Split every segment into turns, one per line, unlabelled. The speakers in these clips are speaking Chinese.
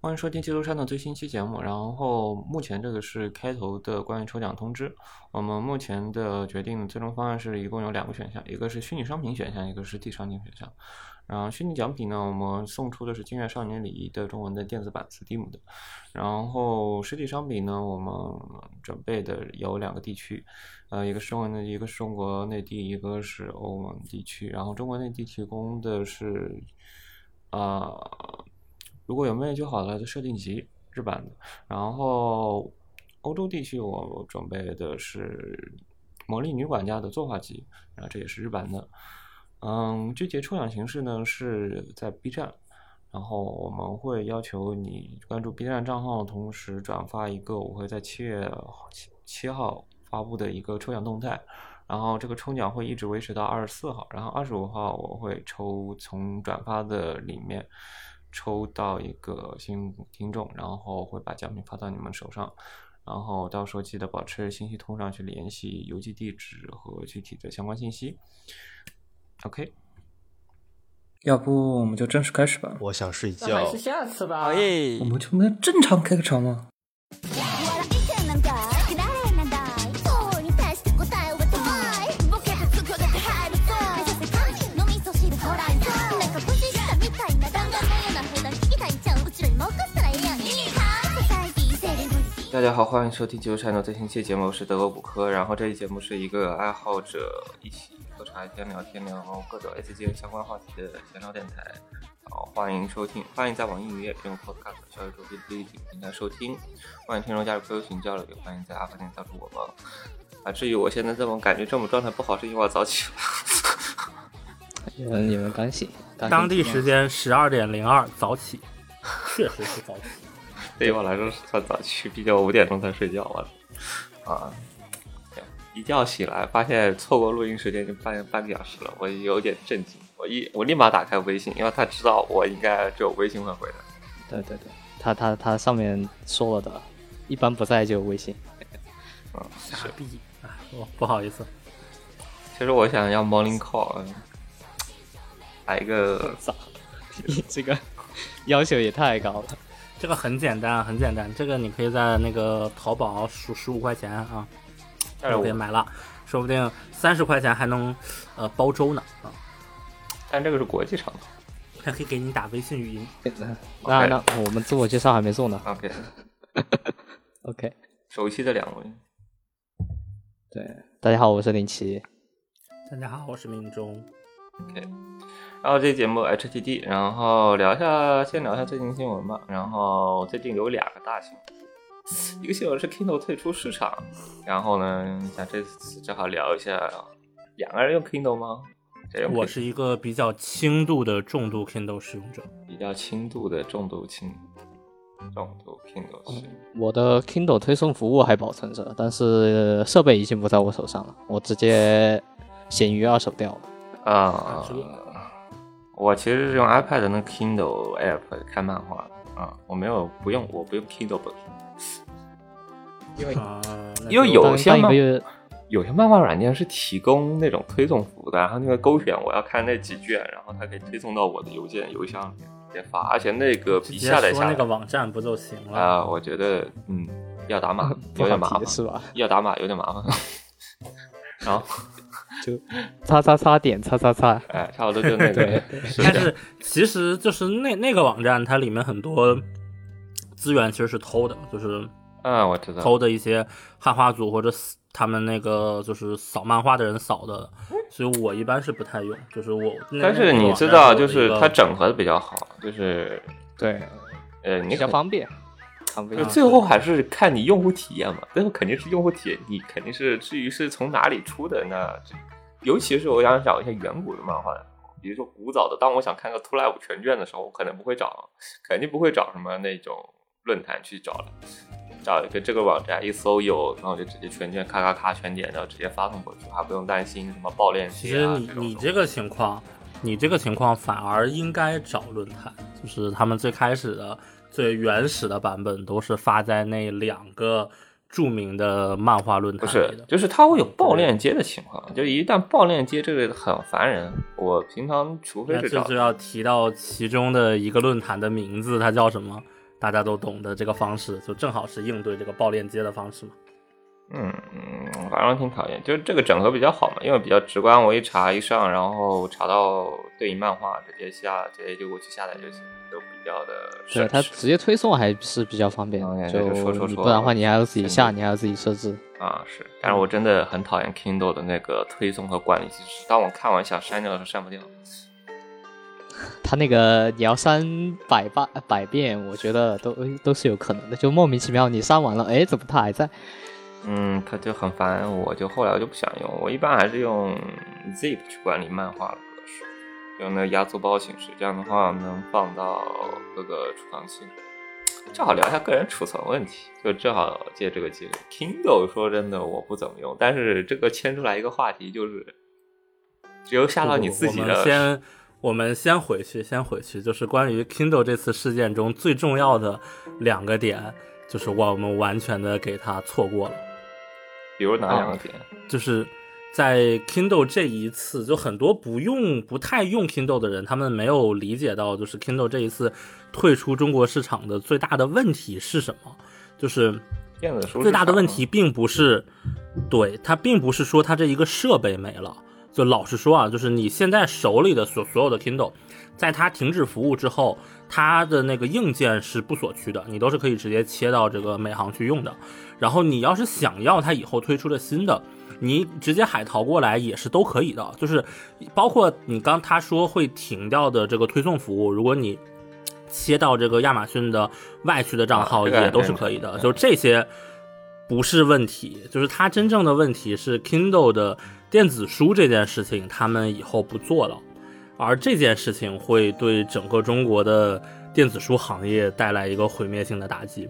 欢迎收听《基督山》的最新期节目。然后目前这个是开头的关于抽奖通知。我们目前的决定最终方案是一共有两个选项，一个是虚拟商品选项，一个实体商品选项。然后虚拟奖品呢，我们送出的是《金月少年礼仪》的中文的电子版 Steam 的。然后实体商品呢，我们准备的有两个地区，呃，一个是中文的，一个是中国内地，一个是欧盟地区。然后中国内地提供的是，啊。如果有妹就好了的设定集日版的，然后欧洲地区我准备的是魔力女管家的作画集，然后这也是日版的。嗯，具体抽奖形式呢是在 B 站，然后我们会要求你关注 B 站账号，同时转发一个我会在七月七七号发布的一个抽奖动态，然后这个抽奖会一直维持到二十四号，然后二十五号我会抽从转发的里面。抽到一个幸运听众，然后会把奖品发到你们手上，然后到时候记得保持信息通上去联系邮寄地址和具体的相关信息。OK，
要不我们就正式开始吧。
我想睡觉。
还是下次吧。
我们就能正常开个场吗？
大家好，欢迎收听《九山的最新期节目，我是德国骨科。然后这期节目是一个爱好者一起喝茶天聊天，聊各种 S G 相关话题的闲聊电台。好，欢迎收听，欢迎在网易云音乐用 Podcast 小宇宙哔哩哔哩平台收听。欢迎听众加入 QQ 群交流，也欢迎在阿发店加入我们。啊，至于我现在这么感觉这么状态不好，是因为我早起了。
你们你们刚醒，
当地时间十二点零二，早起，确实是早起。
对于我来说是算早起，毕竟我五点钟才睡觉啊。啊，一觉醒来发现错过录音时间就半半个小时了，我有点震惊。我一我立马打开微信，因为他知道我应该只有微信会回的。
对对对，他他他上面说了的，一般不在就有微信。
嗯，
傻逼啊！不不好意思。
其实我想要 morning call，来一个
咋？你这个要求也太高了。
这个很简单，很简单。这个你可以在那个淘宝数十五块钱啊，就可以买了，说不定三十块钱还能呃包粥呢啊。
但这个是国际长途，
还可以给你打微信语音。
那那我们自我介绍还没做呢。
OK
OK，
熟悉的两位。
对，大家好，我是林奇。
大家好，我是明中。
OK。然后这节目 HTD，然后聊一下，先聊一下最近新闻吧。然后最近有两个大新闻，一个新闻是 Kindle 退出市场。然后呢，想这次正好聊一下，两个人用 Kindle 吗？
我是一个比较轻度的重度 Kindle 使用者，
比较轻度的重度轻重度 Kindle 使用。
我的 Kindle 推送服务还保存着，但是设备已经不在我手上了，我直接闲鱼二手掉了。
啊。我其实是用 iPad 的那 Kindle App 看漫画啊，我没有不用，我不用 Kindle Book，因为因为有些漫有些漫画软件是提供那种推送服务的，然后那个勾选我要看那几卷，然后它可以推送到我的邮件邮箱里面直接发，而且那个比下载下
那个网站不就行了
啊？我觉得嗯，要打码 有点麻烦
是吧？
要打码有点麻烦，然后。
就擦擦擦点擦擦擦，
哎，差不多就那
个。
但是其实就是那那个网站，它里面很多资源其实是偷的，就是
嗯，我知道
偷的一些汉化组或者他们那个就是扫漫画的人扫的，所以我一般是不太用。就是我，
但是你知道，就是它整合的比较好，就是
对，
呃，你
比较方便。
就最后还是看你用户体验嘛，最后肯定是用户体验，你肯定是至于是从哪里出的那，尤其是我想找一些远古的漫画，比如说古早的，当我想看个《Two Live》全卷的时候，我可能不会找，肯定不会找什么那种论坛去找了，找一个这个网站一搜有，然后就直接全卷咔咔咔全点，然后直接发送过去，还不用担心什么爆链
接。其实你你这个情况，你这个情况反而应该找论坛，就是他们最开始的。最原始的版本都是发在那两个著名的漫画论坛
不是，就是它会有爆链接的情况，就一旦爆链接，这个很烦人。我平常除非是
要提到其中的一个论坛的名字，它叫什么？大家都懂的这个方式，就正好是应对这个爆链接的方式嘛。
嗯嗯，反正挺讨厌，就是这个整合比较好嘛，因为比较直观，我一查一上，然后查到对应漫画，直接下，直接就过去下载就行，较的省
对，它直接推送还是比较方便就
就说说说
你不然的话，你还要自己下，你还要自己设置。
啊是，但是我真的很讨厌 Kindle 的那个推送和管理机制，当我看完想删掉的时候删不掉。
他那个你要删百八百遍，我觉得都都是有可能的，就莫名其妙你删完了，哎，怎么他还在？
嗯，他就很烦，我就后来我就不想用，我一般还是用 Zip 去管理漫画的格式，用那个压缩包形式，这样的话能放到各个储藏器。正好聊一下个人储存问题，就正好借这个机会，Kindle 说真的我不怎么用，但是这个牵出来一个话题，就是只有下到你自己
我们先，我们先回去，先回去，就是关于 Kindle 这次事件中最重要的两个点，就是我们完全的给它错过了。
比如哪两个点？
就是在 Kindle 这一次，就很多不用、不太用 Kindle 的人，他们没有理解到，就是 Kindle 这一次退出中国市场的最大的问题是什么？就是
电子书
最大的问题并不是，对它并不是说它这一个设备没了。就老实说啊，就是你现在手里的所所有的 Kindle，在它停止服务之后，它的那个硬件是不锁区的，你都是可以直接切到这个美行去用的。然后你要是想要它以后推出的新的，你直接海淘过来也是都可以的。就是包括你刚他说会停掉的这个推送服务，如果你切到这个亚马逊的外区的账号也都是可以的。就这些不是问题，就是它真正的问题是 Kindle 的电子书这件事情，他们以后不做了，而这件事情会对整个中国的电子书行业带来一个毁灭性的打击。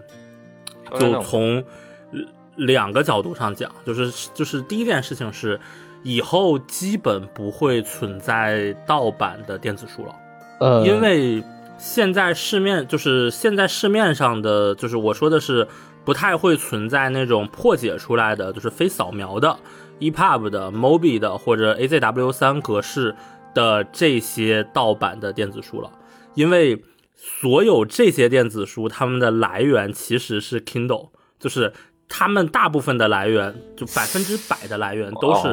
就从呃两个角度上讲，就是就是第一件事情是，以后基本不会存在盗版的电子书了。
呃，
因为现在市面就是现在市面上的，就是我说的是不太会存在那种破解出来的，就是非扫描的 EPUB 的、MOBI 的或者 AZW 三格式的这些盗版的电子书了，因为所有这些电子书它们的来源其实是 Kindle，就是它们大部分的来源，就百分之百的来源都是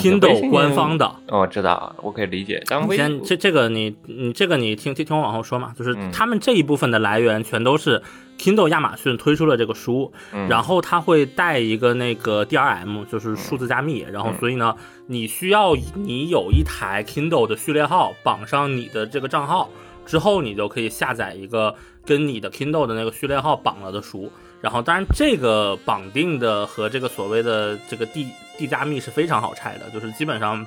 Kindle 官方的。
哦，我知道，我可以理解。但微
先这这个你你这个你听听听我往后说嘛，就是
嗯
他们这一部分的来源全都是 Kindle 亚马逊推出了这个书，
嗯
然后它会带一个那个 DRM，就是数字加密，然后
嗯
所以呢，你需要你有一台 Kindle 的序列号绑上你的这个账号之后，你就可以下载一个跟你的 Kindle 的那个序列号绑了的书。然后，当然，这个绑定的和这个所谓的这个地地加密是非常好拆的，就是基本上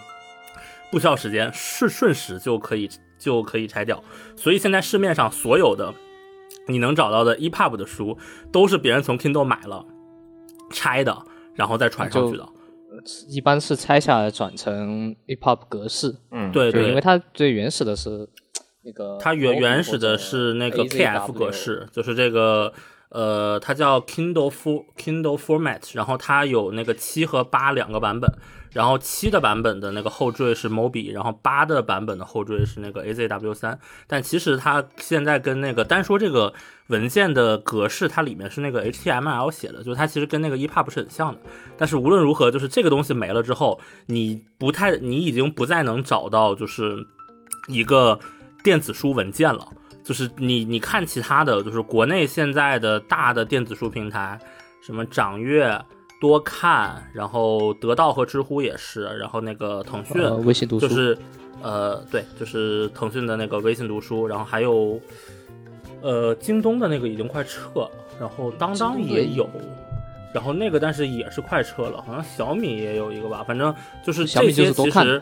不需要时间，瞬瞬时就可以就可以拆掉。所以现在市面上所有的你能找到的 EPUB 的书，都是别人从 Kindle 买了拆的，然后再传上去的。
一般是拆下来转成 EPUB 格式，
嗯，
对
对因为它最原始的是那个，
它原原始的是那个 KF 格式，就是这个呃，它叫 Kindle For Kindle Format，然后它有那个七和八两个版本，然后七的版本的那个后缀是 Mobi，然后八的版本的后缀是那个 AZW 三，但其实它现在跟那个单说这个文件的格式，它里面是那个 HTML 写的，就是它其实跟那个 EPUB 是很像的。但是无论如何，就是这个东西没了之后，你不太，你已经不再能找到就是一个电子书文件了。就是你你看其他的，就是国内现在的大的电子书平台，什么掌阅、多看，然后得到和知乎也是，然后那个腾讯、
呃微信读书，
就是呃对，就是腾讯的那个微信读书，然后还有呃京东的那个已经快撤了，然后当当也有。然后那个，但是也是快撤了，好像小米也有一个吧，反正就是这些其实，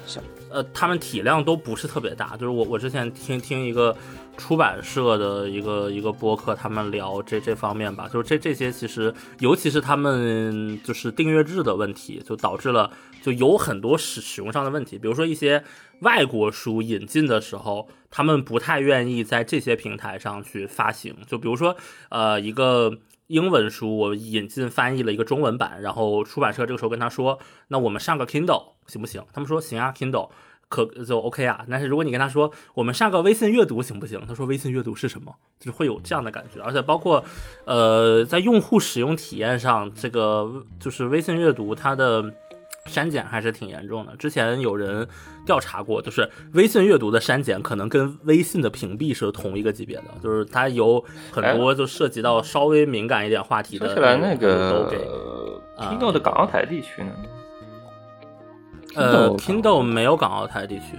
呃，他们体量都不是特别大。就是我我之前听听一个出版社的一个一个播客，他们聊这这方面吧，就是这这些其实，尤其是他们就是订阅制的问题，就导致了就有很多使使用上的问题。比如说一些外国书引进的时候，他们不太愿意在这些平台上去发行。就比如说呃一个。英文书我引进翻译了一个中文版，然后出版社这个时候跟他说：“那我们上个 Kindle 行不行？”他们说：“行啊，Kindle 可就 OK 啊。但是如果你跟他说我们上个微信阅读行不行？他说微信阅读是什么？就是会有这样的感觉，而且包括呃在用户使用体验上，这个就是微信阅读它的。删减还是挺严重的。之前有人调查过，就是微信阅读的删减可能跟微信的屏蔽是同一个级别的，就是它有很多就涉及到稍微敏感一点话题的。
说起来，那个
都给
Kindle 的港澳台地区呢？
呃，Kindle 没有港澳台地区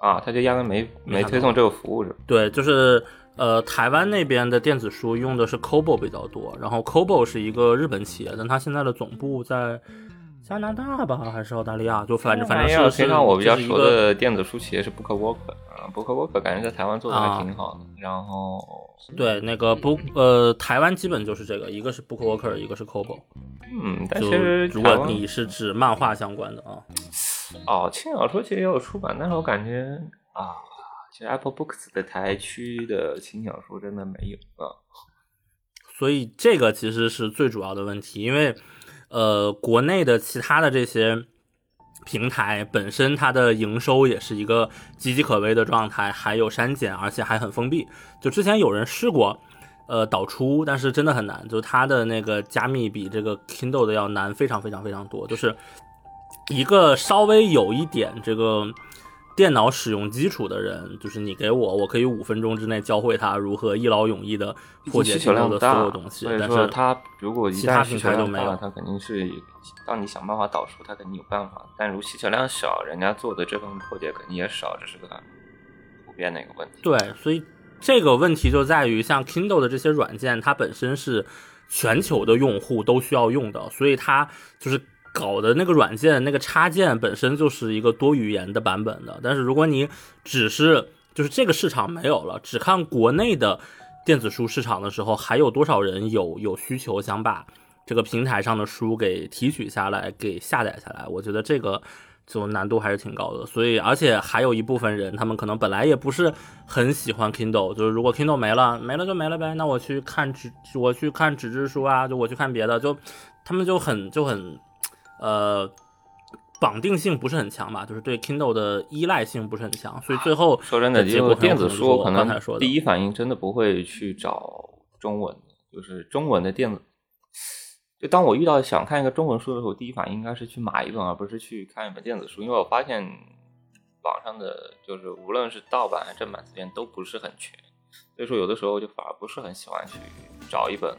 啊，他就压根没没推送这个服务是？
对，就是。呃，台湾那边的电子书用的是 Kobo 比较多，然后 Kobo 是一个日本企业，但它现在的总部在加拿大吧，还是澳大利亚？就反正反正是
平常我比较熟的电子书企业是，BookWalker 感觉在台湾做的还挺好的。然后
对那个 Book 呃，台湾基本就是这个，一个是 BookWalker，一个是 Kobo。
嗯，但其实
如果你是指漫画相关的啊，
哦，轻小说其实也有出版，但是我感觉啊。其实 Apple Books 的台区的轻小说真的没有啊，
所以这个其实是最主要的问题，因为呃，国内的其他的这些平台本身它的营收也是一个岌岌可危的状态，还有删减，而且还很封闭。就之前有人试过呃导出，但是真的很难，就它的那个加密比这个 Kindle 的要难非常非常非常多，就是一个稍微有一点这个。电脑使用基础的人，就是你给我，我可以五分钟之内教会他如何一劳永逸的破解所有的所有东西。但是
他如果
其他平台
都
没有，
他肯定是当你想办法导出，他肯定有办法。但如需求量小，人家做的这份破解肯定也少，这是个普遍的一个问题。
对，所以这个问题就在于，像 Kindle 的这些软件，它本身是全球的用户都需要用的，所以它就是。搞的那个软件，那个插件本身就是一个多语言的版本的。但是如果你只是就是这个市场没有了，只看国内的电子书市场的时候，还有多少人有有需求想把这个平台上的书给提取下来，给下载下来？我觉得这个就难度还是挺高的。所以，而且还有一部分人，他们可能本来也不是很喜欢 Kindle，就是如果 Kindle 没了，没了就没了呗。那我去看纸，我去看纸质书啊，就我去看别的，就他们就很就很。呃，绑定性不是很强吧？就是对 Kindle 的依赖性不是很强，所以最后
说真的，
结果
电子书可能
说
第一反应真的不会去找中文，就是中文的电子。就当我遇到想看一个中文书的时候，第一反应应该是去买一本，而不是去看一本电子书，因为我发现网上的就是无论是盗版还是正版资源都不是很全，所以说有的时候就反而不是很喜欢去找一本。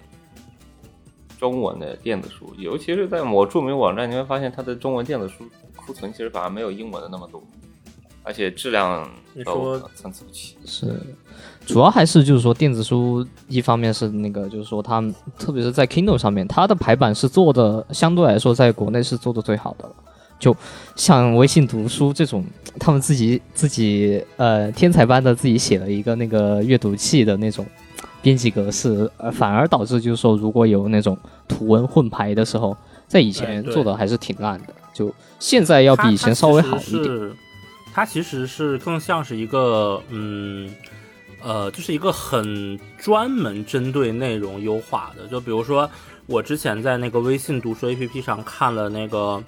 中文的电子书，尤其是在某著名网站，你会发现它的中文电子书库存其实反而没有英文的那么多，而且质量都参差不齐。
是，主要还是就是说电子书，一方面是那个就是说它，特别是在 Kindle 上面，它的排版是做的相对来说在国内是做的最好的了。就像微信读书这种，他们自己自己呃天才般的自己写了一个那个阅读器的那种。编辑格式，呃，反而导致就是说，如果有那种图文混排的时候，在以前做的还是挺烂的，就现在要比以前稍微好一点。
它其实是更像是一个，嗯，呃，就是一个很专门针对内容优化的。就比如说，我之前在那个微信读书 APP 上看了那个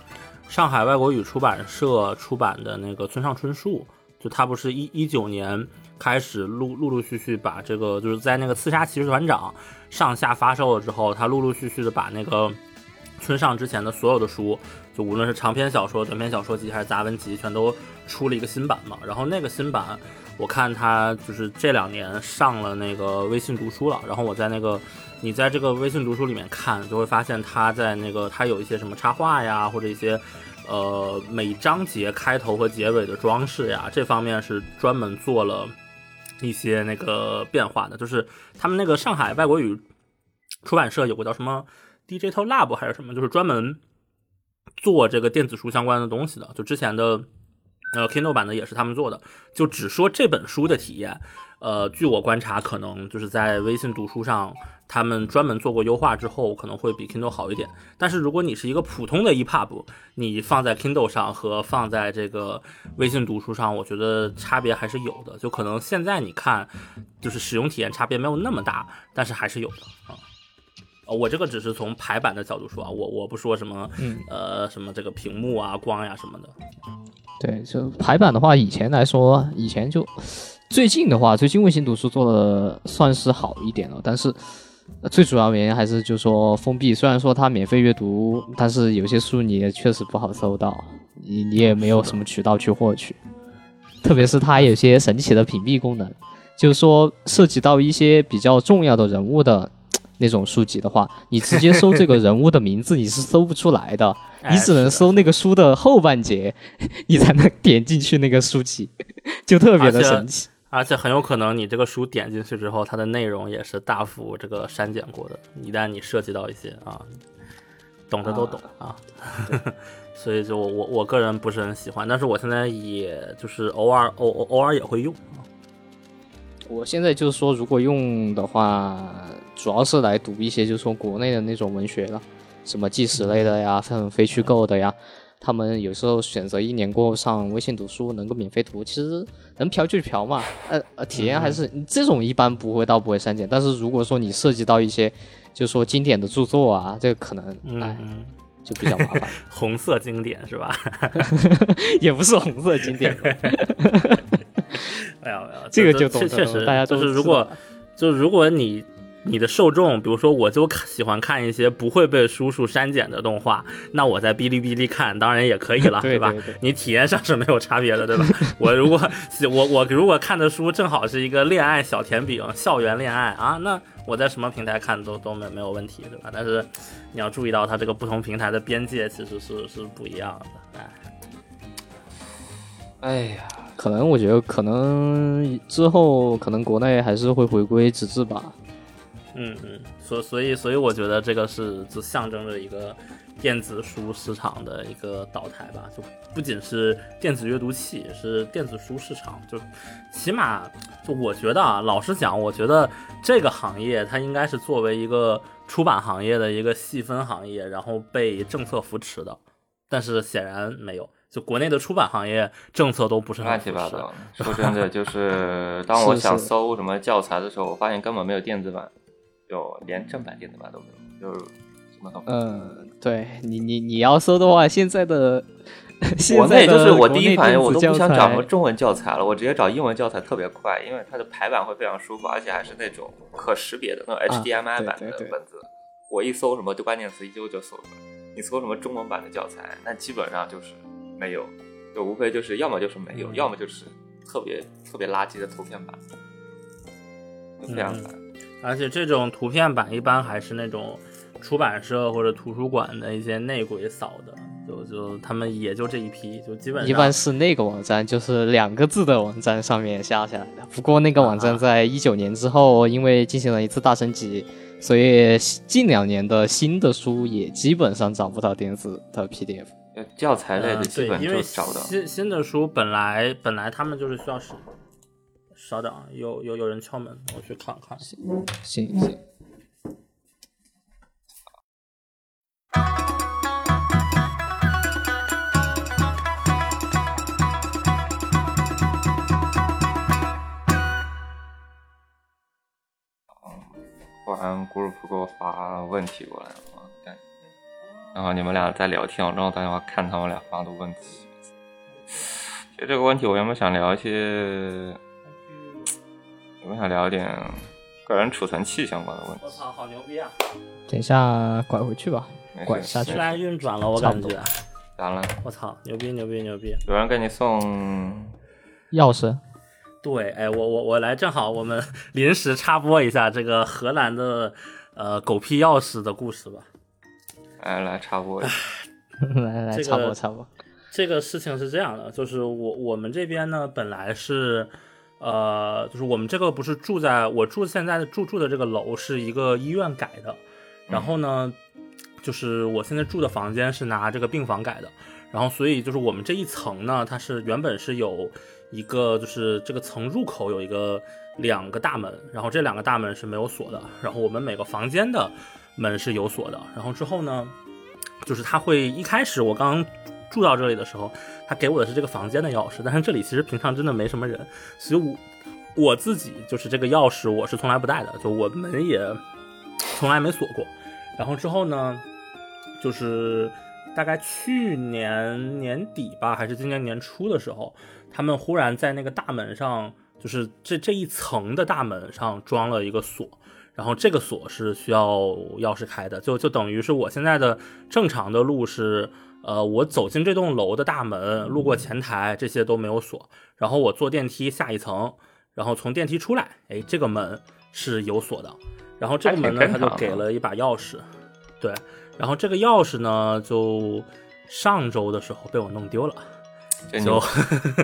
上海外国语出版社出版的那个村上春树，就他不是一一九年。开始陆陆陆续续把这个，就是在那个刺杀骑士团长上下发售了之后，他陆陆续续的把那个村上之前的所有的书，就无论是长篇小说、短篇小说集还是杂文集，全都出了一个新版嘛。然后那个新版，我看他就是这两年上了那个微信读书了。然后我在那个你在这个微信读书里面看，就会发现他在那个他有一些什么插画呀，或者一些呃每章节开头和结尾的装饰呀，这方面是专门做了。一些那个变化的，就是他们那个上海外国语出版社有个叫什么 Digital Lab 还是什么，就是专门做这个电子书相关的东西的。就之前的呃 Kindle 版的也是他们做的。就只说这本书的体验，呃，据我观察，可能就是在微信读书上。他们专门做过优化之后，可能会比 Kindle 好一点。但是如果你是一个普通的 EPUB，你放在 Kindle 上和放在这个微信读书上，我觉得差别还是有的。就可能现在你看，就是使用体验差别没有那么大，但是还是有的啊。呃我这个只是从排版的角度说啊，我我不说什么
嗯，
呃什么这个屏幕啊光呀什么的。
对，就排版的话，以前来说，以前就最近的话，最近卫星读书做的算是好一点了，但是。呃最主要原因还是就说封闭，虽然说它免费阅读，但是有些书你也确实不好搜到，你你也没有什么渠道去获取。特别是它有些神奇的屏蔽功能，就是说涉及到一些比较重要的人物的那种书籍的话，你直接搜这个人物的名字你是搜不出来的，你只能搜那个书的后半截，你才能点进去那个书籍，就特别的神奇。
而且很有可能你这个书点进去之后，它的内容也是大幅这个删减过的。一旦你涉及到一些啊，懂的都懂啊，所以就我我我个人不是很喜欢，但是我现在也就是偶尔偶偶偶尔也会用啊。
我现在就是说，如果用的话，主要是来读一些就是说国内的那种文学了，什么纪实类的呀，像非虚构的呀。他们有时候选择一年过后上微信读书能够免费读，其实能嫖就嫖嘛，呃呃，体验还是这种一般不会到不会删减。但是如果说你涉及到一些，就是说经典的著作啊，这个可能哎
嗯，
就比较麻烦，
红色经典是吧？
也不是红色经典，
没有没有，
这个就懂
确确实
大家都
就是如果就是如果你你的受众，比如说我就喜欢看一些不会被叔叔删减的动画，那我在哔哩哔哩看当然也可以了，吧
对对对？
你体验上是没有差别的，对吧？我如果我我如果看的书正好是一个恋爱小甜饼、校园恋爱啊，那我在什么平台看都都没没有问题，对吧？但是你要注意到它这个不同平台的边界其实是是不一样的，哎。
哎呀，
可能我觉得可能之后可能国内还是会回归纸质吧。
嗯嗯，所所以所以我觉得这个是就象征着一个电子书市场的一个倒台吧，就不仅是电子阅读器，也是电子书市场，就起码就我觉得啊，老实讲，我觉得这个行业它应该是作为一个出版行业的一个细分行业，然后被政策扶持的，但是显然没有。就国内的出版行业政策都不是
乱，七八糟。说真的，就是 当我想搜什么教材的时候，我发现根本没有电子版，就连正版电子版都没有，就是什么都没有。
嗯，对你你你要搜的话，现在的现
国内
在的
就是我
国
第一反应，我都不想找什么中文教材了，我直接找英文教材特别快，因为它的排版会非常舒服，而且还是那种可识别的那种 HDMI 版的
对对
文字。我一搜什么就关键词，一搜就搜出来。你搜什么中文版的教材，那基本上就是没有，就无非就是要么就是没有，要么就是特别特别垃圾的图片版，就非常
嗯
烦。
而且这种图片版一般还是那种出版社或者图书馆的一些内鬼扫的，就就他们也就这一批，就基本上
一般是那个网站，就是两个字的网站上面下下来的。不过那个网站在一九年之后，因为进行了一次大升级，所以近两年的新的书也基本上找不到电子的 PDF。
教材类的
嗯对，
基本
因为
就找到。
新新的书本来本来他们就是需要是，稍等啊，有有有人敲门，我去看看。
行行，
突然 group 给我发问题过来了，然后你们俩在聊天，我正好打电话看他们俩发的问题。其实这个问题我原本想聊一些，原本想聊一点个人储存器相关的问题。
我操，好牛逼啊！
等一下拐回去吧。拐下去
居然运转了，我感觉。
咋了？
我操，牛逼牛逼牛逼！
有人给你送
钥匙，
对，哎，我我我来，正好我们 临时插播一下这个荷兰的呃狗屁钥匙的故事吧。
来来插播一下，
来来插播插播。
这个事情是这样的，就是我我们这边呢，本来是，呃，就是我们这个不是住在我住现在的住住的这个楼是一个医院改的，然后呢，就是我现在住的房间是拿这个病房改的，然后所以就是我们这一层呢，它是原本是有一个就是这个层入口有一个两个大门，然后这两个大门是没有锁的，然后我们每个房间的门是有锁的，然后之后呢，就是他会一开始我刚住到这里的时候，他给我的是这个房间的钥匙，但是这里其实平常真的没什么人，所以我我自己就是这个钥匙我是从来不带的，就我门也从来没锁过。然后之后呢，就是大概去年年底吧，还是今年年初的时候，他们忽然在那个大门上，就是这这一层的大门上装了一个锁，然后这个锁是需要钥匙开的，就就等于是我现在的正常的路是，呃，我走进这栋楼的大门，路过前台，这些都没有锁，然后我坐电梯下一层，然后从电梯出来，哎，这个门是有锁的，然后这个门呢，他就给了一把钥匙，对。然后这个钥匙呢，就上周的时候被我弄丢了，就，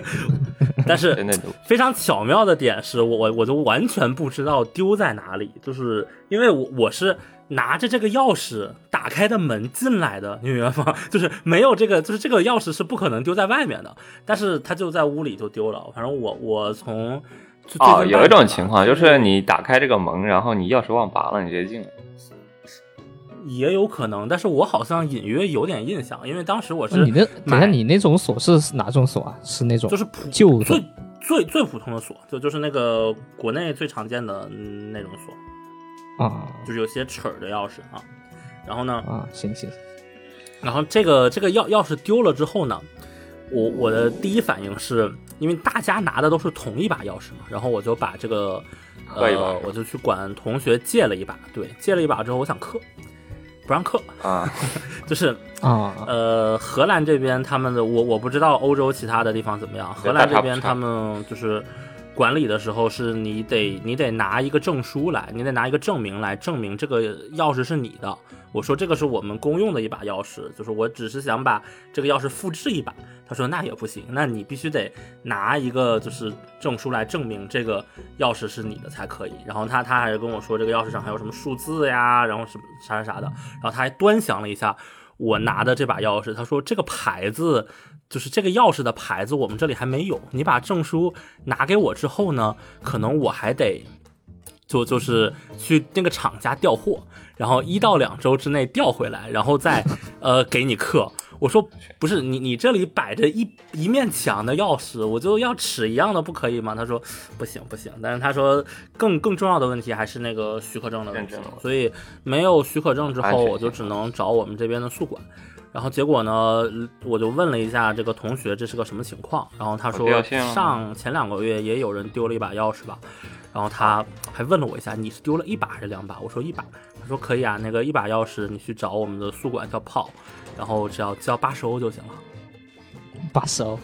但是非常巧妙的点是我我我就完全不知道丢在哪里，就是因为我我是拿着这个钥匙打开的门进来的，你明白吗？就是没有这个，就是这个钥匙是不可能丢在外面的，但是他就在屋里就丢了。反正我我从
哦，有一种情况就是你打开这个门，然后你钥匙忘拔了，你直接进来。
也有可能，但是我好像隐约有点印象，因为当时我是
你那等下你那种锁是哪种锁啊？是那种
就是普
旧
最最最普通的锁，就就是那个国内最常见的那种
锁啊，
就是有些齿儿的钥匙啊。然后呢
啊，行行。
然后这个这个钥钥匙丢了之后呢，我我的第一反应是因为大家拿的都是同一把钥匙嘛，然后我就把这个呃，我就去管同学借了一把，对，借了一把之后，我想刻。不让刻
啊，
就是
啊，
呃，荷兰这边他们的我我不知道欧洲其他的地方怎么样。荷兰这边他们就是管理的时候，是你得你得拿一个证书来，你得拿一个证明来证明这个钥匙是你的。我说这个是我们公用的一把钥匙，就是我只是想把这个钥匙复制一把。他说那也不行，那你必须得拿一个就是证书来证明这个钥匙是你的才可以。然后他他还跟我说这个钥匙上还有什么数字呀，然后什么啥啥啥的。然后他还端详了一下我拿的这把钥匙，他说这个牌子就是这个钥匙的牌子我们这里还没有。你把证书拿给我之后呢，可能我还得就就是去那个厂家调货。然后一到两周之内调回来，然后再，呃，给你刻。我说不是你，你这里摆着一一面墙的钥匙，我就要尺一样的，不可以吗？他说不行不行。但是他说更更重要的问题还是那个许可证的问题，所以没有许可证之后，我就只能找我们这边的宿管。然后结果呢，我就问了一下这个同学这是个什么情况，然后他说上前两个月也有人丢了一把钥匙吧，然后他还问了我一下，你是丢了一把还是两把？我说一把。说可以啊，那个一把钥匙你去找我们的宿管叫炮，然后只要交八十欧就行了。
八十欧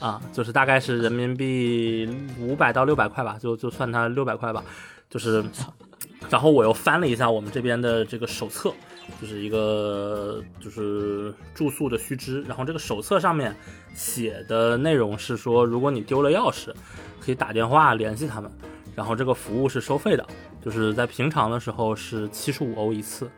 啊，就是大概是人民币五百到六百块吧，就就算它六百块吧。就是，然后我又翻了一下我们这边的这个手册，就是一个就是住宿的须知。然后这个手册上面写的内容是说，如果你丢了钥匙，可以打电话联系他们，然后这个服务是收费的。就是在平常的时候是七十五欧一次，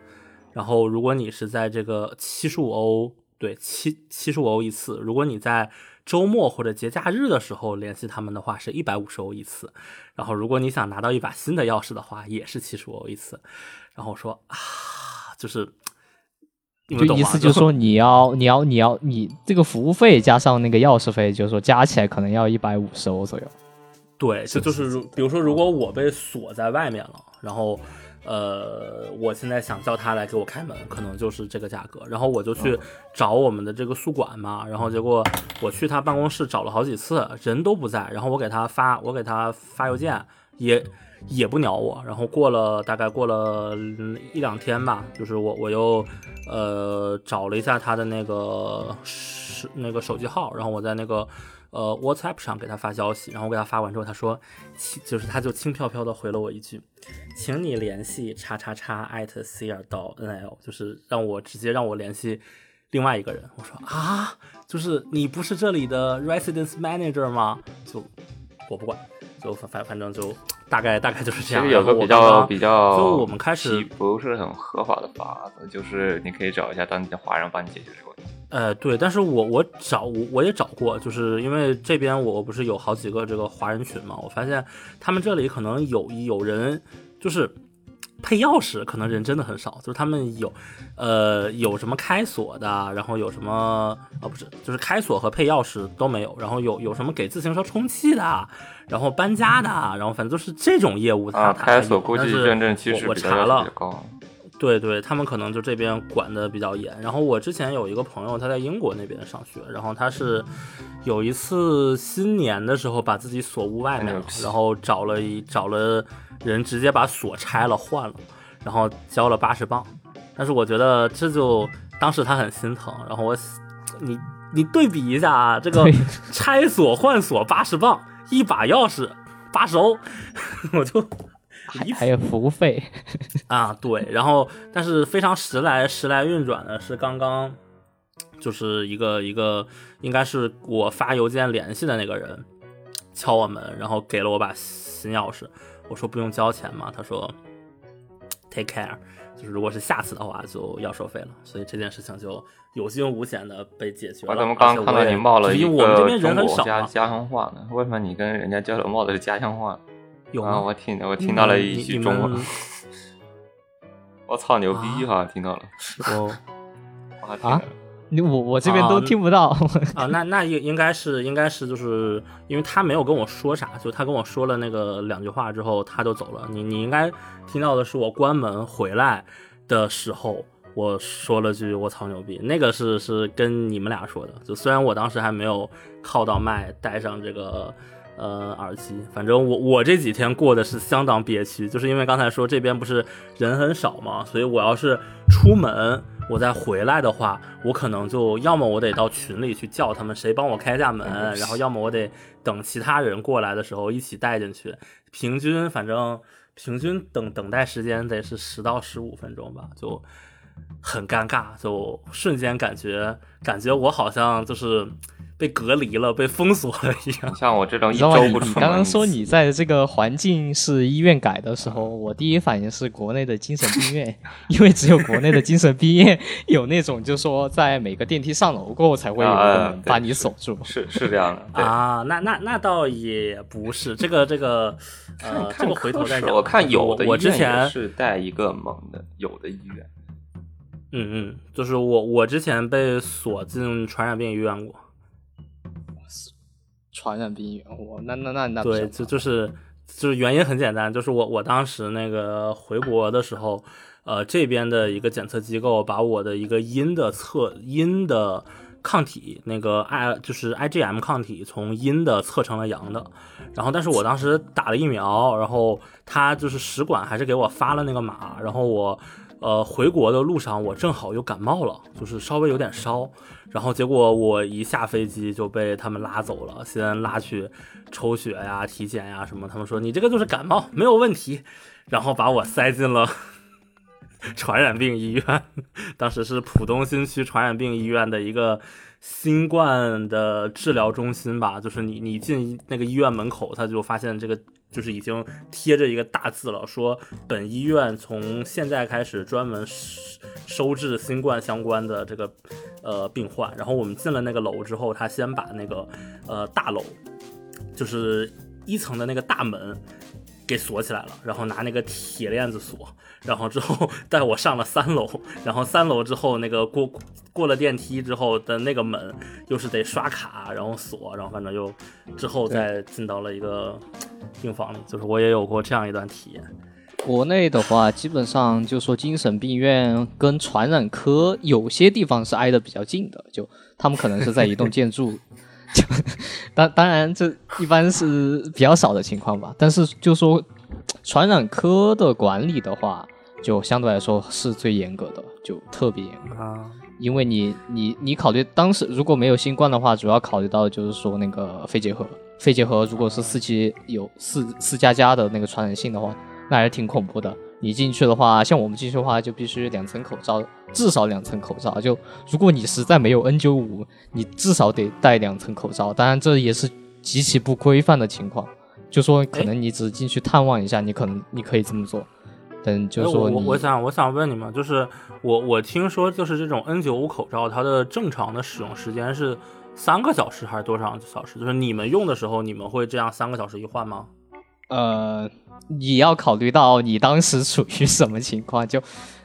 然后如果你是在这个七十五欧，对七七十五欧一次，如果你在周末或者节假日的时候联系他们的话，是一百五十欧一次，然后如果你想拿到一把新的钥匙的话，也是七十五欧一次。然后我说啊，就是，
就意思 就是说你要你要你要你这个服务费加上那个钥匙费，就是说加起来可能要一百五十欧左右。
对，就就是如比如说，如果我被锁在外面了，然后，呃，我现在想叫他来给我开门，可能就是这个价格。然后我就去找我们的这个宿管嘛，然后结果我去他办公室找了好几次，人都不在。然后我给他发，我给他发邮件，也也不鸟我。然后过了大概过了一两天吧，就是我我又呃找了一下他的那个是那个手机号，然后我在那个。呃，WhatsApp 上给他发消息，然后我给他发完之后，他说，就是他就轻飘飘的回了我一句，请你联系叉叉叉 at c r 到 nl，就是让我直接让我联系另外一个人。我说啊，就是你不是这里的 Residence Manager 吗？就我不管，就反反正就大概大概就是这样。
其实有个比较比较，
就我们开始
不是很合法的法子，就是你可以找一下当地的华人帮你解决这个问题。
呃，对，但是我我找我我也找过，就是因为这边我不是有好几个这个华人群嘛，我发现他们这里可能有有人就是配钥匙，可能人真的很少，就是他们有呃有什么开锁的，然后有什么啊不是，就是开锁和配钥匙都没有，然后有有什么给自行车充气的，然后搬家的，然后反正就是这种业务他
开锁估计认证其实
我查了。对对，他们可能就这边管的比较严。然后我之前有一个朋友，他在英国那边上学，然后他是有一次新年的时候把自己锁屋外面了，然后找了一找了人直接把锁拆了换了，然后交了八十磅。但是我觉得这就当时他很心疼，然后我你你对比一下啊，这个拆锁换锁八十磅，一把钥匙八十欧，我就
还有服务费，
啊，对，然后但是非常时来时来运转的是刚刚就是一个一个应该是我发邮件联系的那个人敲我门，然后给了我把新钥匙，我说不用交钱嘛，他说 take care，就是如果是下次的话就要收费了，所以这件事情就有惊无险的被解决了。
我怎么刚刚看到你冒了一个
边人很
中国家家乡话呢？为什么你跟人家交流冒的是家乡话？啊，
有吗？
我听我听到了一句中文，我操牛逼哈，听到了，
我
啊
我还听到了
你我我这边都
啊
听不到。
啊，那那应应该是应该是就是因为他没有跟我说啥，就他跟我说了那个两句话之后他就走了。你你应该听到的是我关门回来的时候，我说了句我操牛逼，那个是是跟你们俩说的。就虽然我当时还没有靠到麦带上这个呃耳机，反正我我这几天过的是相当憋屈，就是因为刚才说这边不是人很少嘛，所以我要是出门。我再回来的话，我可能就要么我得到群里去叫他们谁帮我开下门，然后要么我得等其他人过来的时候一起带进去。平均反正平均等等待时间得是十到十五分钟吧，就很尴尬，就瞬间感觉感觉我好像就是被隔离了、被封锁了一样。
像我这种一周不出门，
你刚刚说你在这个环境是医院改的时候，我第一反应是国内的精神病院，因为只有国内的精神病院有那种，就说在每个电梯上楼过后才会把你锁住。
是是这样的，
啊，那那那倒也不是，这个这个呃，这个回头再讲。
我看有的
我我之
医院是带一个门的，有的医院。
嗯嗯，就是我我之前被锁进传染病医院过，
传染病医院，我那那那那不
对，就就是就是原因很简单，就是我我当时那个回国的时候，呃，这边的一个检测机构把我的一个阴的测阴的抗体，那个 I 就是 IgM 抗体从阴的测成了阳的，然后但是我当时打了疫苗，然后他就是使馆还是给我发了那个码，然后我。呃，回国的路上我正好又感冒了，就是稍微有点烧，然后结果我一下飞机就被他们拉走了，先拉去抽血呀、体检呀什么，他们说你这个就是感冒，没有问题，然后把我塞进了传染病医院，当时是浦东新区传染病医院的一个新冠的治疗中心吧，就是你你进那个医院门口，他就发现这个。就是已经贴着一个大字了，说本医院从现在开始专门收治新冠相关的这个呃病患。然后我们进了那个楼之后，他先把那个呃大楼，就是一层的那个大门给锁起来了，然后拿那个铁链子锁。然后之后 带我上了三楼，然后三楼之后那个过过了电梯之后的那个门又是得刷卡，然后锁，然后反正就之后再进到了一个病房里，就是我也有过这样一段体验。
国内的话，基本上就说精神病院跟传染科有些地方是挨得比较近的，就他们可能是在一栋建筑。就 当当然，这一般是比较少的情况吧。但是就说传染科的管理的话，就相对来说是最严格的，就特别严格
啊。
因为你你你考虑当时如果没有新冠的话，主要考虑到就是说那个肺结核，肺结核如果是四级有四四加加的那个传染性的话，那还是挺恐怖的。你进去的话，像我们进去的话，就必须两层口罩，至少两层口罩。就如果你实在没有 N95，你至少得戴两层口罩。当然，这也是极其不规范的情况。就说可能你只进去探望一下，你可能你可以这么做。等就是说你，
我我想我想问你们，就是我我听说就是这种 N95 口罩，它的正常的使用时间是三个小时还是多少小时？就是你们用的时候，你们会这样三个小时一换吗？
呃，你要考虑到你当时处于什么情况。就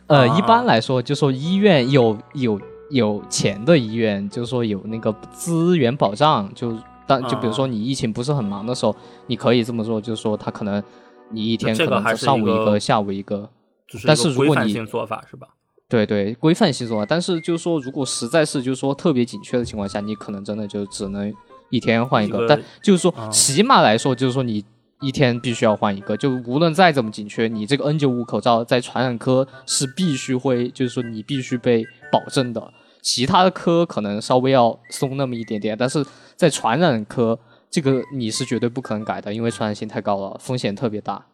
呃，
啊
一般来说，就说医院有有有钱的医院，就是说有那个资源保障，就当就比如说你疫情不是很忙的时候，你可以这么做，就是说他可能。你一天可能上午一
一个
个，下午一个，
就是
但是如果你
做法是吧？
对对，规范性做法。但是就是说，如果实在是就是说特别紧缺的情况下，你可能真的就只能一天换一个。但就是说，
啊
起码来说，就是说你一天必须要换一个。就无论再怎么紧缺，你这个 N 9 5口罩在传染科是必须会，就是说你必须被保证的。其他的科可能稍微要松那么一点点，但是在传染科这个你是绝对不可能改的，因为传染性太高了，风险特别大。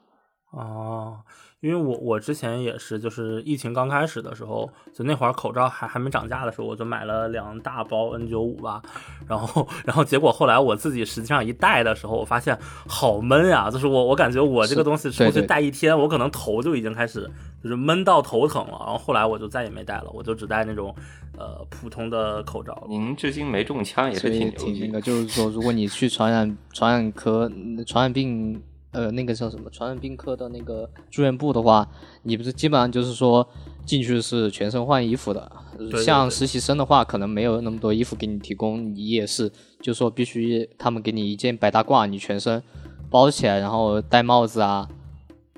哦，因为我我之前也是，就是疫情刚开始的时候，就那会儿口罩还还没涨价的时候，我就买了两大包 N 九五吧，然后然后结果后来我自己实际上一戴的时候，我发现好闷呀，就是我我感觉我这个东西出去戴一天，我可能头就已经开始就是闷到头疼了，然后后来我就再也没戴了，我就只戴那种呃普通的口罩。
您至今没中枪也是挺
挺那个，就是说，如果你去传染传染科、嗯传染病呃那个叫什么传染病科的那个住院部的话，你不是基本上就是说进去是全身换衣服的。
对对
像实习生的话，可能没有那么多衣服给你提供，你也是就是说必须他们给你一件白大褂，你全身包起来，然后戴帽子啊，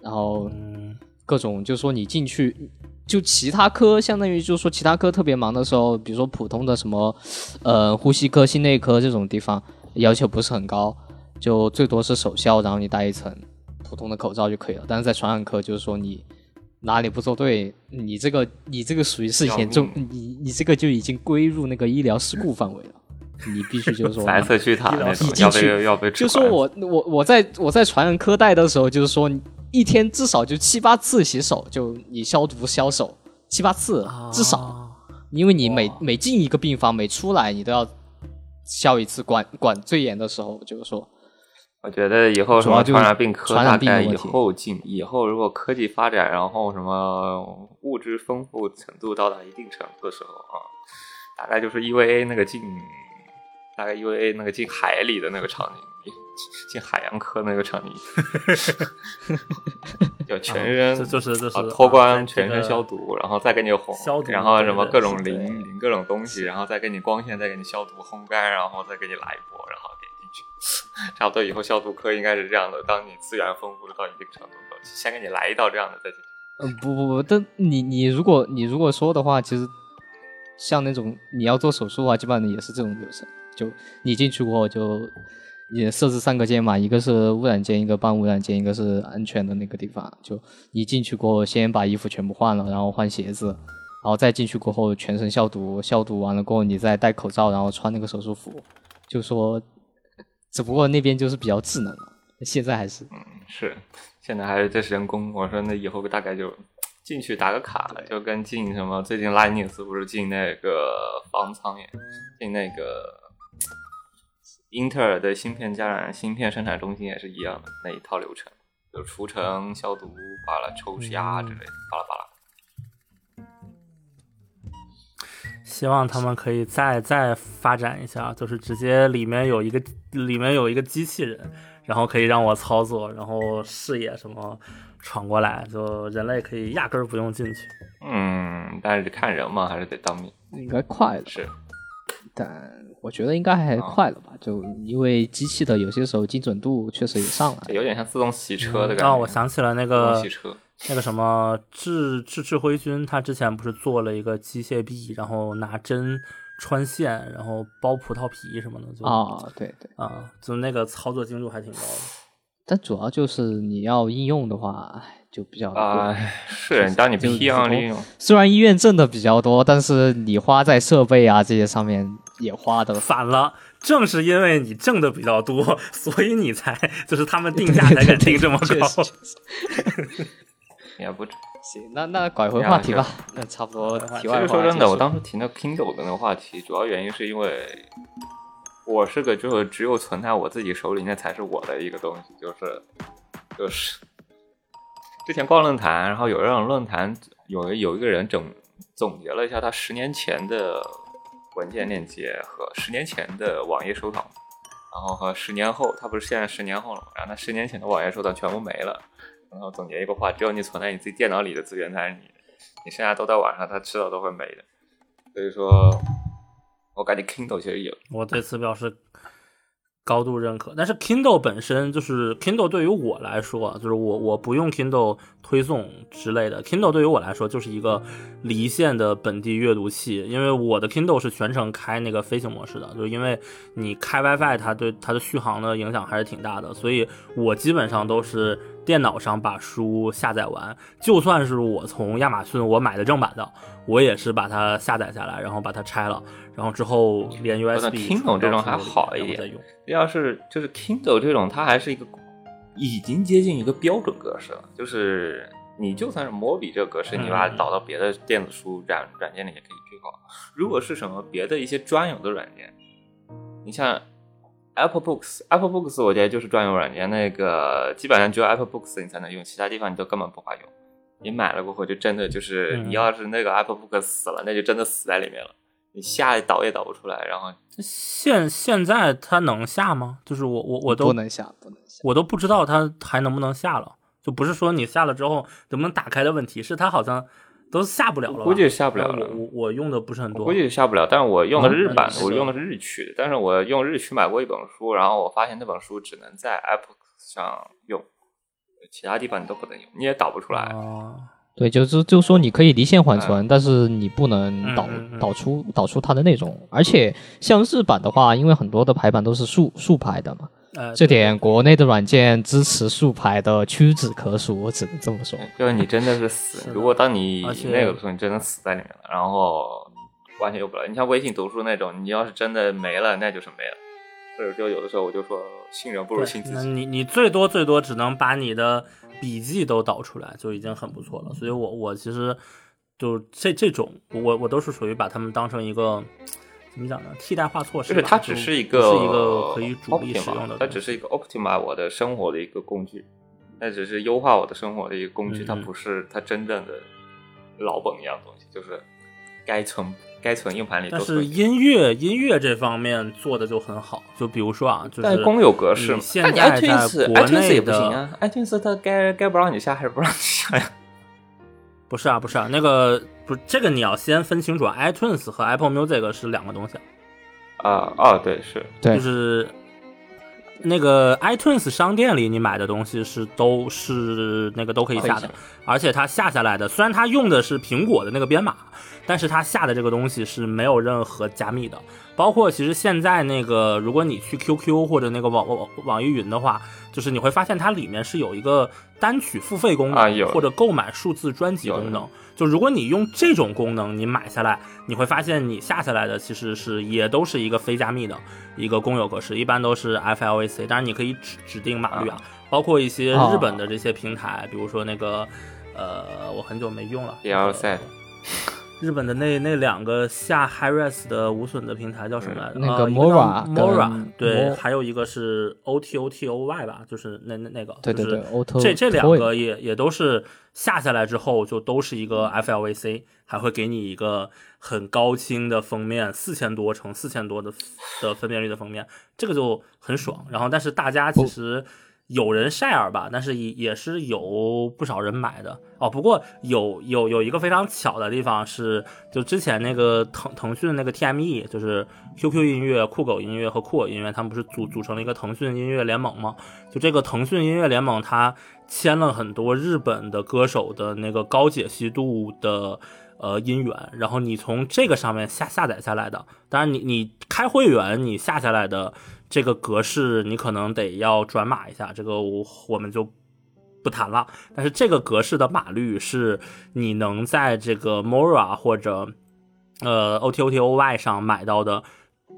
然后
嗯，
各种，就说你进去，就其他科相当于就是说其他科特别忙的时候，比如说普通的什么，呃，呼吸科、心内科这种地方要求不是很高，就最多是手消，然后你戴一层普通的口罩就可以了。但是在传染科，就是说你哪里不做对，你这个你这个属于是严重，你你这个就已经归入那个医疗事故范围了，你必须就是说
白色巨塔 那种
你，进
要
去
被要被
就说我我我在我在传染科带的时候，就是说一天至少就七八次洗手，就你消毒消手七八次至少，
啊
因为你每每进一个病房，每出来你都要消一次。管管最严的时候，就是说
我觉得以后什么传染病科
传
大概以后进，以后如果科技发展，然后什么物质丰富程度到达一定程度的时候啊，大概就是 EVA 那个进，大概 EVA 那个进海里的那个场景，进海洋科那个场景，就全身、
这就是就是
啊脱
啊
光全身
在这个
消毒，然后再给你烘，
消毒
然后什么各种淋淋各种东西，然后再给你光线，再给你消毒烘干，然后再给你来一波，然后。差不多以后消毒科应该是这样的，当你资源丰富到一定程度，先给你来一道这样的再进去。
嗯不不不，但你你如果你如果说的话，其实像那种你要做手术的话，基本上也是这种流程，就你进去过后就也设置三个间嘛，一个是污染间，一个半污染间，一个是安全的那个地方。就你进去过后，先把衣服全部换了，然后换鞋子，然后再进去过后全身消毒，消毒完了过后你再戴口罩，然后穿那个手术服。就说，只不过那边就是比较智能了，现在还是嗯
是，现在还是这是人工。我说那以后大概就进去打个卡，就跟进什么最近拉尼斯不是进那个方舱也进那个英特尔的芯片加染芯片生产中心也是一样的那一套流程，就除尘、消毒、巴拉抽压之类的，巴拉巴拉。
希望他们可以再再发展一下，就是直接里面有一个里面有一个机器人，然后可以让我操作，然后视野什么闯过来，就人类可以压根儿不用进去。
嗯，但是看人嘛，还是得当面。
应该快了。
是，
但我觉得应该还快了吧，就因为机器的有些时候精准度确实也上来了。
有点像自动洗车的感觉。
哦，我想起了那
自动
个
洗车。
那个什么智智智慧君，他之前不是做了一个机械臂，然后拿针穿线，然后剥葡萄皮什么的，就
啊，对对，
啊，就那个操作精度还挺高的。
但主要就是你要应用的话，就比较
啊、
贵。
是，当你
就
批量
普通
利用，
虽然医院挣的比较多，但是你花在设备啊这些上面也花的
反了，正是因为你挣的比较多，所以你才就是他们定价才敢定这么
确
高。
也不
行，那那拐回话题吧，那差不多题
其
外话
实说真的，我当时提那 Kindle 的那个话题，主要原因是因为我是个就是只有存在我自己手里，那才是我的一个东西，就是就是之前逛论坛，然后有让论坛有有一个人整总结了一下他十年前的文件链接和十年前的网页收藏，然后和十年后，他不是现在十年后了嘛，然后他十年前的网页收藏全部没了。然后总结一个话，只有你存在你自己电脑里的资源才是你的，你剩下都在网上，它迟早都会没的。所以说，我感觉 Kindle 其实有，
我对此表示高度认可。但是 Kindle 本身就是 Kindle 对于我来说，就是我我不用 Kindle 推送之类的，Kindle 对于我来说就是一个离线的本地阅读器，因为我的 Kindle 是全程开那个飞行模式的，就因为你开 WiFi，它对它的续航的影响还是挺大的，所以我基本上都是电脑上把书下载完，就算是我从亚马逊我买的正版的，我也是把它下载下来，然后把它拆了，然后之后连 USB。
听懂这种还好一点。要是就是 Kindle 这种，它还是一个已经接近一个标准格式了。就是你就算是 Mobi 这个格式，你把它导到别的电子书软软件里也可以推广。如果是什么别的一些专有的软件，你像 Apple Books，Apple Books 我觉得就是专用软件，那个基本上只有 Apple Books 你才能用，其他地方你都根本不法用。你买了过后，就真的就是你要是那个 Apple Book 死了，那就真的死在里面了。你下导也导不出来，然后
现现在它能下吗？就是我我我都
不能下，不能下，
我都不知道它还能不能下了。就不是说你下了之后能不能打开的问题，是它好像都下不了了。
估计下不了了。
我我用的不是很多，
估计下不了。但是我用的日版，我用的是日区的。但是我用日区买过一本书，然后我发现那本书只能在 Apple 上用，其他地方你都不能用，你也导不出来。
对，就是就是说，你可以离线缓存，但是你不能导导出导出它的内容。而且像日版的话，因为很多的排版都是竖竖排的嘛，这点国内的软件支持竖排的屈指可数，我只能这么说。
就是你真的是死，如果当你那个的时候你真的死在里面了，然后完全用不了。你像微信读书那种，你要是真的没了，那就是没了。所以就有的时候我就说，信人不如信自己。
你你最多最多只能把你的。笔记都导出来就已经很不错了，所以我我其实就这这种我我都是属于把他们当成一个怎么讲呢？替代化措施，
就是它只
是
一个
是一个可以主力使用的，
它只是一个 optimize 我的生活的一个工具，它只是优化我的生活的一个工具，它不是它真正的老本一样东西，就是该存。该存硬盘里，
但是音乐音乐这方面做的就很好，就比如说啊，就是
公有格式，
现在在国内
的 iTunes 它该该不让你下还是不让你下呀？
不是啊，不是啊，那个不是这个你要先分清楚，iTunes 和 Apple Music 是两个东西
啊啊，对是，
对，
就是那个 iTunes 商店里你买的东西是都是那个都可以下的，而且它下下来的虽然它用的是苹果的那个编码。但是它下的这个东西是没有任何加密的，包括其实现在那个，如果你去 QQ 或者那个网网网易云的话，就是你会发现它里面是有一个单曲付费功能，或者购买数字专辑功能。就如果你用这种功能，你买下来，你会发现你下下来的其实是也都是一个非加密的一个公有格式，一般都是 FLAC。当然你可以指指定码率啊，包括一些日本的这些平台，比如说那个呃，我很久没用了。日本的那那两个下 HiRes 的无损的平台叫什么来着？
那个 Mora，Mora，
对，还有一个是 OTOTOY 吧，就是那那那个，
对对对，
这这两个也也都是下下来之后就都是一个 FLVC，还会给你一个很高清的封面，四千多乘四千多的的分辨率的封面，这个就很爽。然后，但是大家其实。有人 share 吧，但是也也是有不少人买的哦。不过有有有一个非常巧的地方是，就之前那个腾腾讯那个 TME，就是 QQ 音乐、酷狗音乐和酷我音乐，他们不是组组成了一个腾讯音乐联盟吗？就这个腾讯音乐联盟，它签了很多日本的歌手的那个高解析度的呃音源，然后你从这个上面下下载下来的，当然你你开会员你下下来的。这个格式你可能得要转码一下，这个我我们就不谈了。但是这个格式的码率是你能在这个 Mora 或者呃 OTOTOY 上买到的，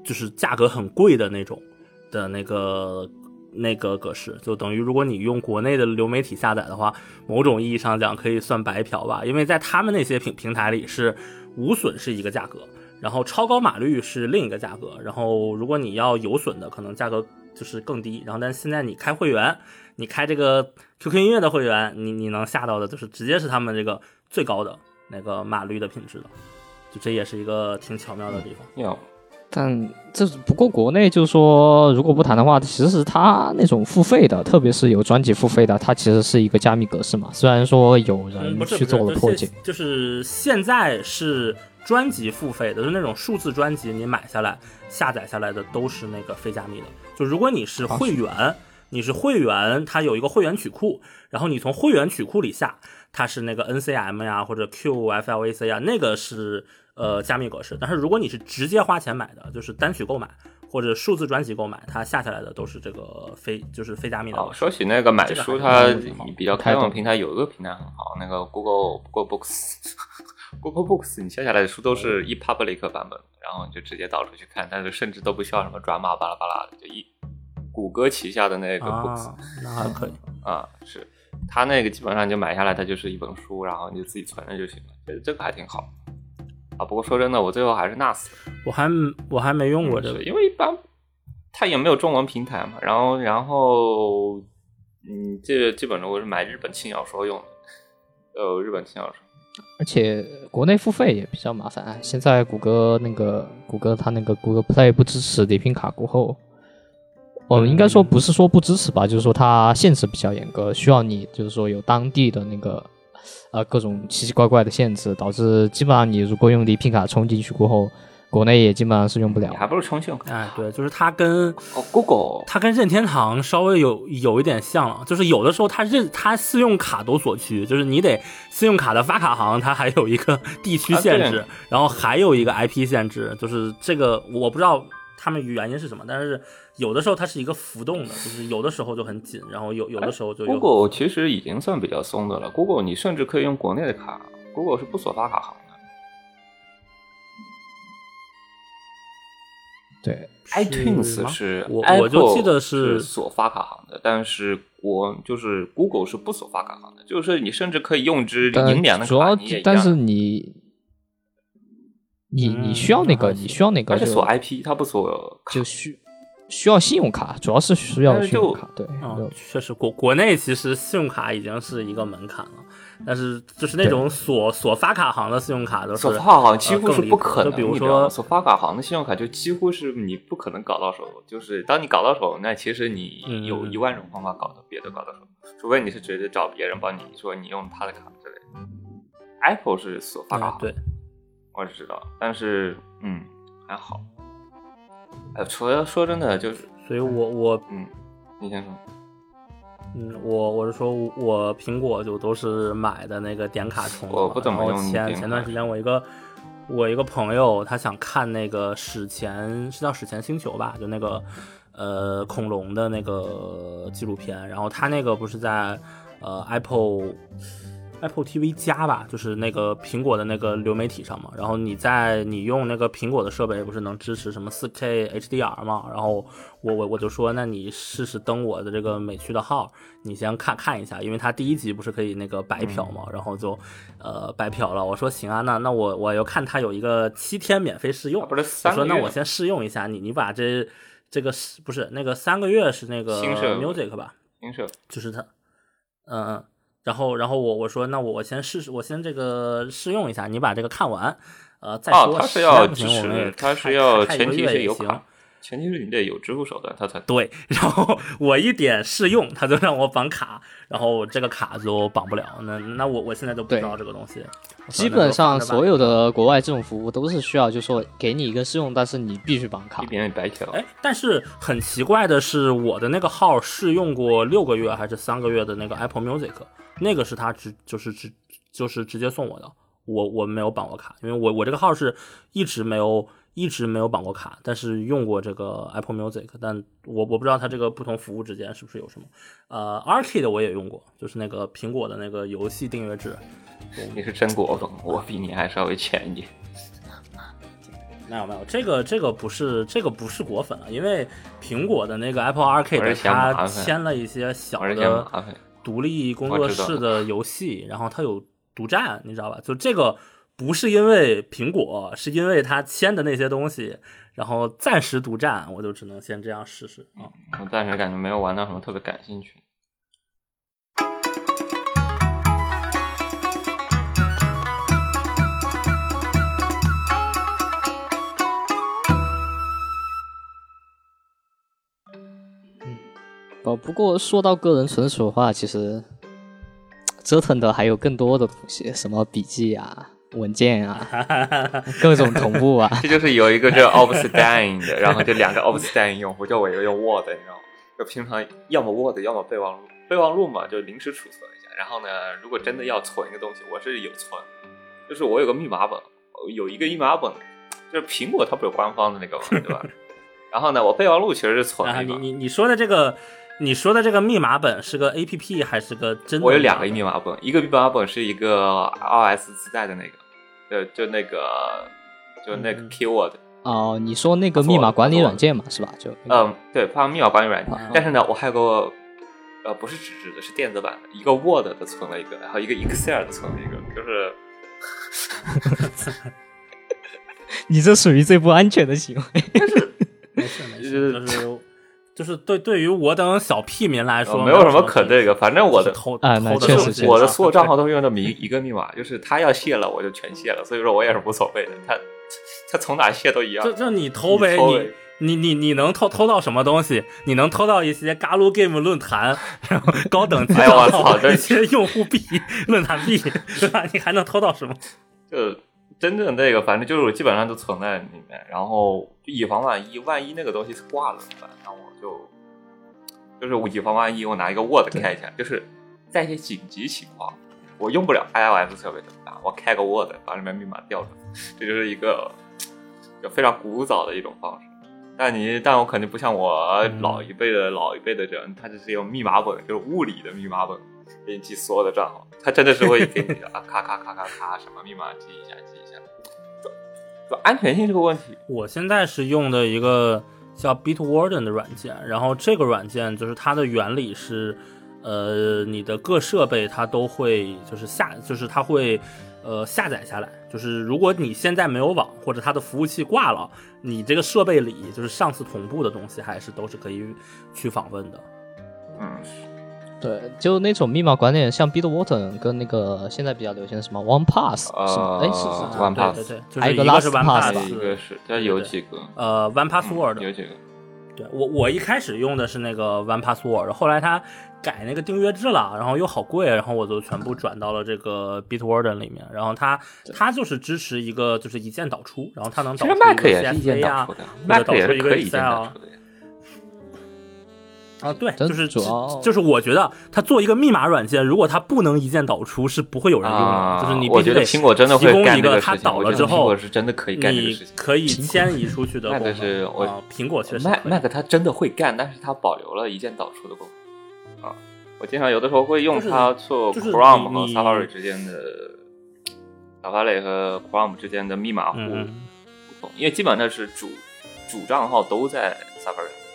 就是价格很贵的那种的那个那个格式，就等于如果你用国内的流媒体下载的话，某种意义上讲可以算白嫖吧，因为在他们那些平平台里是无损是一个价格。然后超高码率是另一个价格，然后如果你要有损的，可能价格就是更低。然后但现在你开会员，你开这个 QQ 音乐的会员，你你能下到的就是直接是他们这个最高的那个码率的品质的，就这也是一个挺巧妙的地方。
有，
但这不过国内就是说，如果不谈的话，其实它那种付费的，特别是有专辑付费的，它其实是一个加密格式嘛。虽然说有人去做了破解，
就是现在是。专辑付费的，就是那种数字专辑，你买下来下载下来的都是那个非加密的。就如果你是会员，你是会员，它有一个会员曲库，然后你从会员曲库里下，它是那个 NCM 呀或者 QFLAC 啊，那个是呃加密格式。但是如果你是直接花钱买的，就是单曲购买或者数字专辑购买，它下下来的都是这个非就是非加密的
哦，说起那个买书，它
是好
比较开放的平台有一个平台很好，那个 Google Google Books。Google Books，你下下来的书都是一 public 版本，然后你就直接导出去看，但是甚至都不需要什么转码巴拉巴拉的，就一谷歌旗下的那个 Books
啊，那还可以。
啊，是它那个基本上就买下来，它就是一本书，然后你就自己存着就行了，这这个还挺好啊。不过说真的，我最后还是 NAS，
我还我还没用过这个
是，因为一般它也没有中文平台嘛，然后然后嗯，这个基本上我是买日本轻小说用的，呃，日本轻小说。
而且国内付费也比较麻烦。哎现在谷歌那个谷歌它那个谷歌 Play 不支持礼品卡过后，我们应该说不是说不支持吧，就是说它限制比较严格，需要你就是说有当地的那个呃各种奇奇怪怪的限制，导致基本上你如果用礼品卡充进去过后，国内也基本上是用不了
你。还不如充信用卡。
哎，对，就是它跟
哦，Google
它跟任天堂稍微有有一点像了，就是有的时候它任它信用卡都锁区，就是你得信用卡的发卡行它还有一个地区限制，
啊
然后还有一个 IP 限制，就是这个我不知道他们原因是什么，但是有的时候它是一个浮动的，就是有的时候就很紧，然后有有的时候就有。
Google 其实已经算比较松的了。Google 你甚至可以用国内的卡，Google 是不锁发卡行
对
，iTunes 是
我我就记得
是
是
锁发卡行的，但是国就是 Google 是不锁发卡行的，就是你甚至可以用支
但
银联的
主要但是你你你需要那个，
嗯
你需要那个就
而且锁 IP，它不锁卡
就需需要信用卡，主要是需要信用卡。对，
嗯，确实，国国内其实信用卡已经是一个门槛了，但是就是那种所所发卡行的信用卡都是
锁发卡行几乎是不可能，
就比如说
所发卡行的信用卡就几乎是你不可能搞到手，就是当你搞到手，那其实你有
嗯
一万种方法搞到别的搞到手，除非你是直接找别人帮你说你用他的卡之类的。Apple 是所发卡行，
嗯对，
我只知道，但是嗯还好。哎，除了说真的，就是
所以我我
嗯，你先说。
嗯，我我是说我苹果就都是买的那个点卡充的嘛，
我不怎么用
前前段时间我一个我一个朋友他想看那个史前是叫史前星球吧，就那个呃恐龙的那个纪录片，然后他那个不是在呃 Apple。Apple TV 加吧，就是那个苹果的那个流媒体上嘛。然后你在你用那个苹果的设备，不是能支持什么 4K HDR 嘛？然后我我我就说，那你试试登我的这个美区的号，你先看看一下，因为它第一集不是可以那个白嫖嘛，然后就呃白嫖了。我说行啊，那那我我又看它有一个七天免费试用，
啊不是
我说那我先试用一下，你你把这这个是不是那个三个月是那个 Music 吧？
新设
就是它，嗯嗯，然后然后我我说那我我先试试，我先这个试用一下，你把这个看完，呃再说。
哦，它是
实
要
在不行，我们也
是它是要前提是有卡，前提是你得有支付手段，它才
对，然后我一点试用，他就让我绑卡，然后这个卡就绑不了。那那我我现在都不知道这个东西。
基本上所有。的国外这种服务都是需要，就是说给你一个试用，但是你必须绑卡
一。点点白嫖。
哎，但是很奇怪的是，我的那个号试用过六个月还是三个月的那个 Apple Music，那个是他直就是直就是直接送我的，我我没有绑过卡，因为我我这个号是一直没有一直没有绑过卡，但是用过这个 Apple Music，但我我不知道它这个不同服务之间是不是有什么。呃，Arcade 我也用过，就是那个苹果的那个游戏订阅制，
你是真果粉，我比你还稍微浅一点。
没有没有，这个这个不是这个不是果粉了，因为苹果的那个 Apple Arcade 它签了一些小的。独立工作室的游戏，然后它有独占，你知道吧？就这个不是因为苹果，是因为他签的那些东西，然后暂时独占，我就只能先这样试试啊。
我暂时感觉没有玩到什么特别感兴趣。
哦，不过说到个人存储的话，其实 折腾的还有更多的东西，什么笔记啊，文件啊，各种同步啊。
这就是有一个这 Obsidian 的，然后这两个 Obsidian 用户，就我一个用 Word，你知道吗？就平常要么 Word，要么备忘录。备忘录嘛，就临时储存一下。然后呢，如果真的要存一个东西，我是有存，就是我有个密码本，有一个密码本，就是苹果它不是官方的那个嘛，对吧？然后呢，我备忘录其实是存。
你你你说的这个，你说的这个密码本是个 A P P 还是个真的？
我有两个密码本，一个密码本是一个 R S 自带的那个，就就那个就那个 Keyword。
哦，你说那个密码管理软件嘛，是吧？就
嗯，对，放密码管理软件。但是呢，我还有个呃，不是纸质的，是电子版的，一个 Word 的存了一个，然后一个 Excel 的存了一个，就是
你这属于最不安全的行为。
没事没事，就是就是对对于我等小屁民来说，
没有什么可这个，反正我的
偷
啊，那确实，
我的所有账号都是用的密一个密码，就是他要卸了，我就全卸了，所以说我也是无所谓的。他他从哪卸都一样。
就就你偷呗，你你你你能偷偷到什么东西？你能偷到一些嘎噜 game 论坛，然后高等级账号一些用户币、论坛币，对吧？你还能偷到什么？
就。真正那个，反正就是基本上都存在里面，然后以防万一，万一那个东西挂了怎么办？那我就就是以防万一，我拿一个 Word 开一下，就是在一些紧急情况，我用不了 iOS 设备怎么办？我开个 Word 把里面密码调出来，这就是一个就非常古早的一种方式。但你，但我肯定不像我老一辈的老一辈的人，他就是用密码本，就是物理的密码本给你记所有的账号，他真的是会给你啊咔咔咔咔咔什么密码记一下记一下。安全性这个问题，
我现在是用的一个叫 Bitwarden 的软件，然后这个软件就是它的原理是，呃，你的各设备它都会就是下，就是它会呃下载下来，就是如果你现在没有网或者它的服务器挂了，你这个设备里就是上次同步的东西还是都是可以去访问的，
嗯。
对，就那种密码管理，像 Bitwarden 跟那个现在比较流行的什么 OnePass 是吗？哎，是是
OnePass，
对对
还有
一个
LastPass
吧？一个是，这有几个？
呃，OnePassword
有几个？
对我我一开始用的是那个 OnePassword，后来它改那个订阅制了，然后又好贵，然后我就全部转到了这个 Bitwarden 里面。然后它它就是支持一个就是一键导出，然后它能导出一个 CSV 啊，或者导出一个 Excel。啊，对，就是
主要
就是我觉得它做一个密码软件，如果它不能一键导出，是不会有人用的。就是你
必须得苹果真的会
干一个它导了之后
是真的可以干这个事情，
可以迁移出去的功能。
是我
苹果确实
，Mac 它真的会干，但是它保留了一键导出的功能。啊，我经常有的时候会用它做 Chrome 和 Safari 之间的 Safari 和 Chrome 之间的密码互互通，因为基本上是主主账号都在 Safari。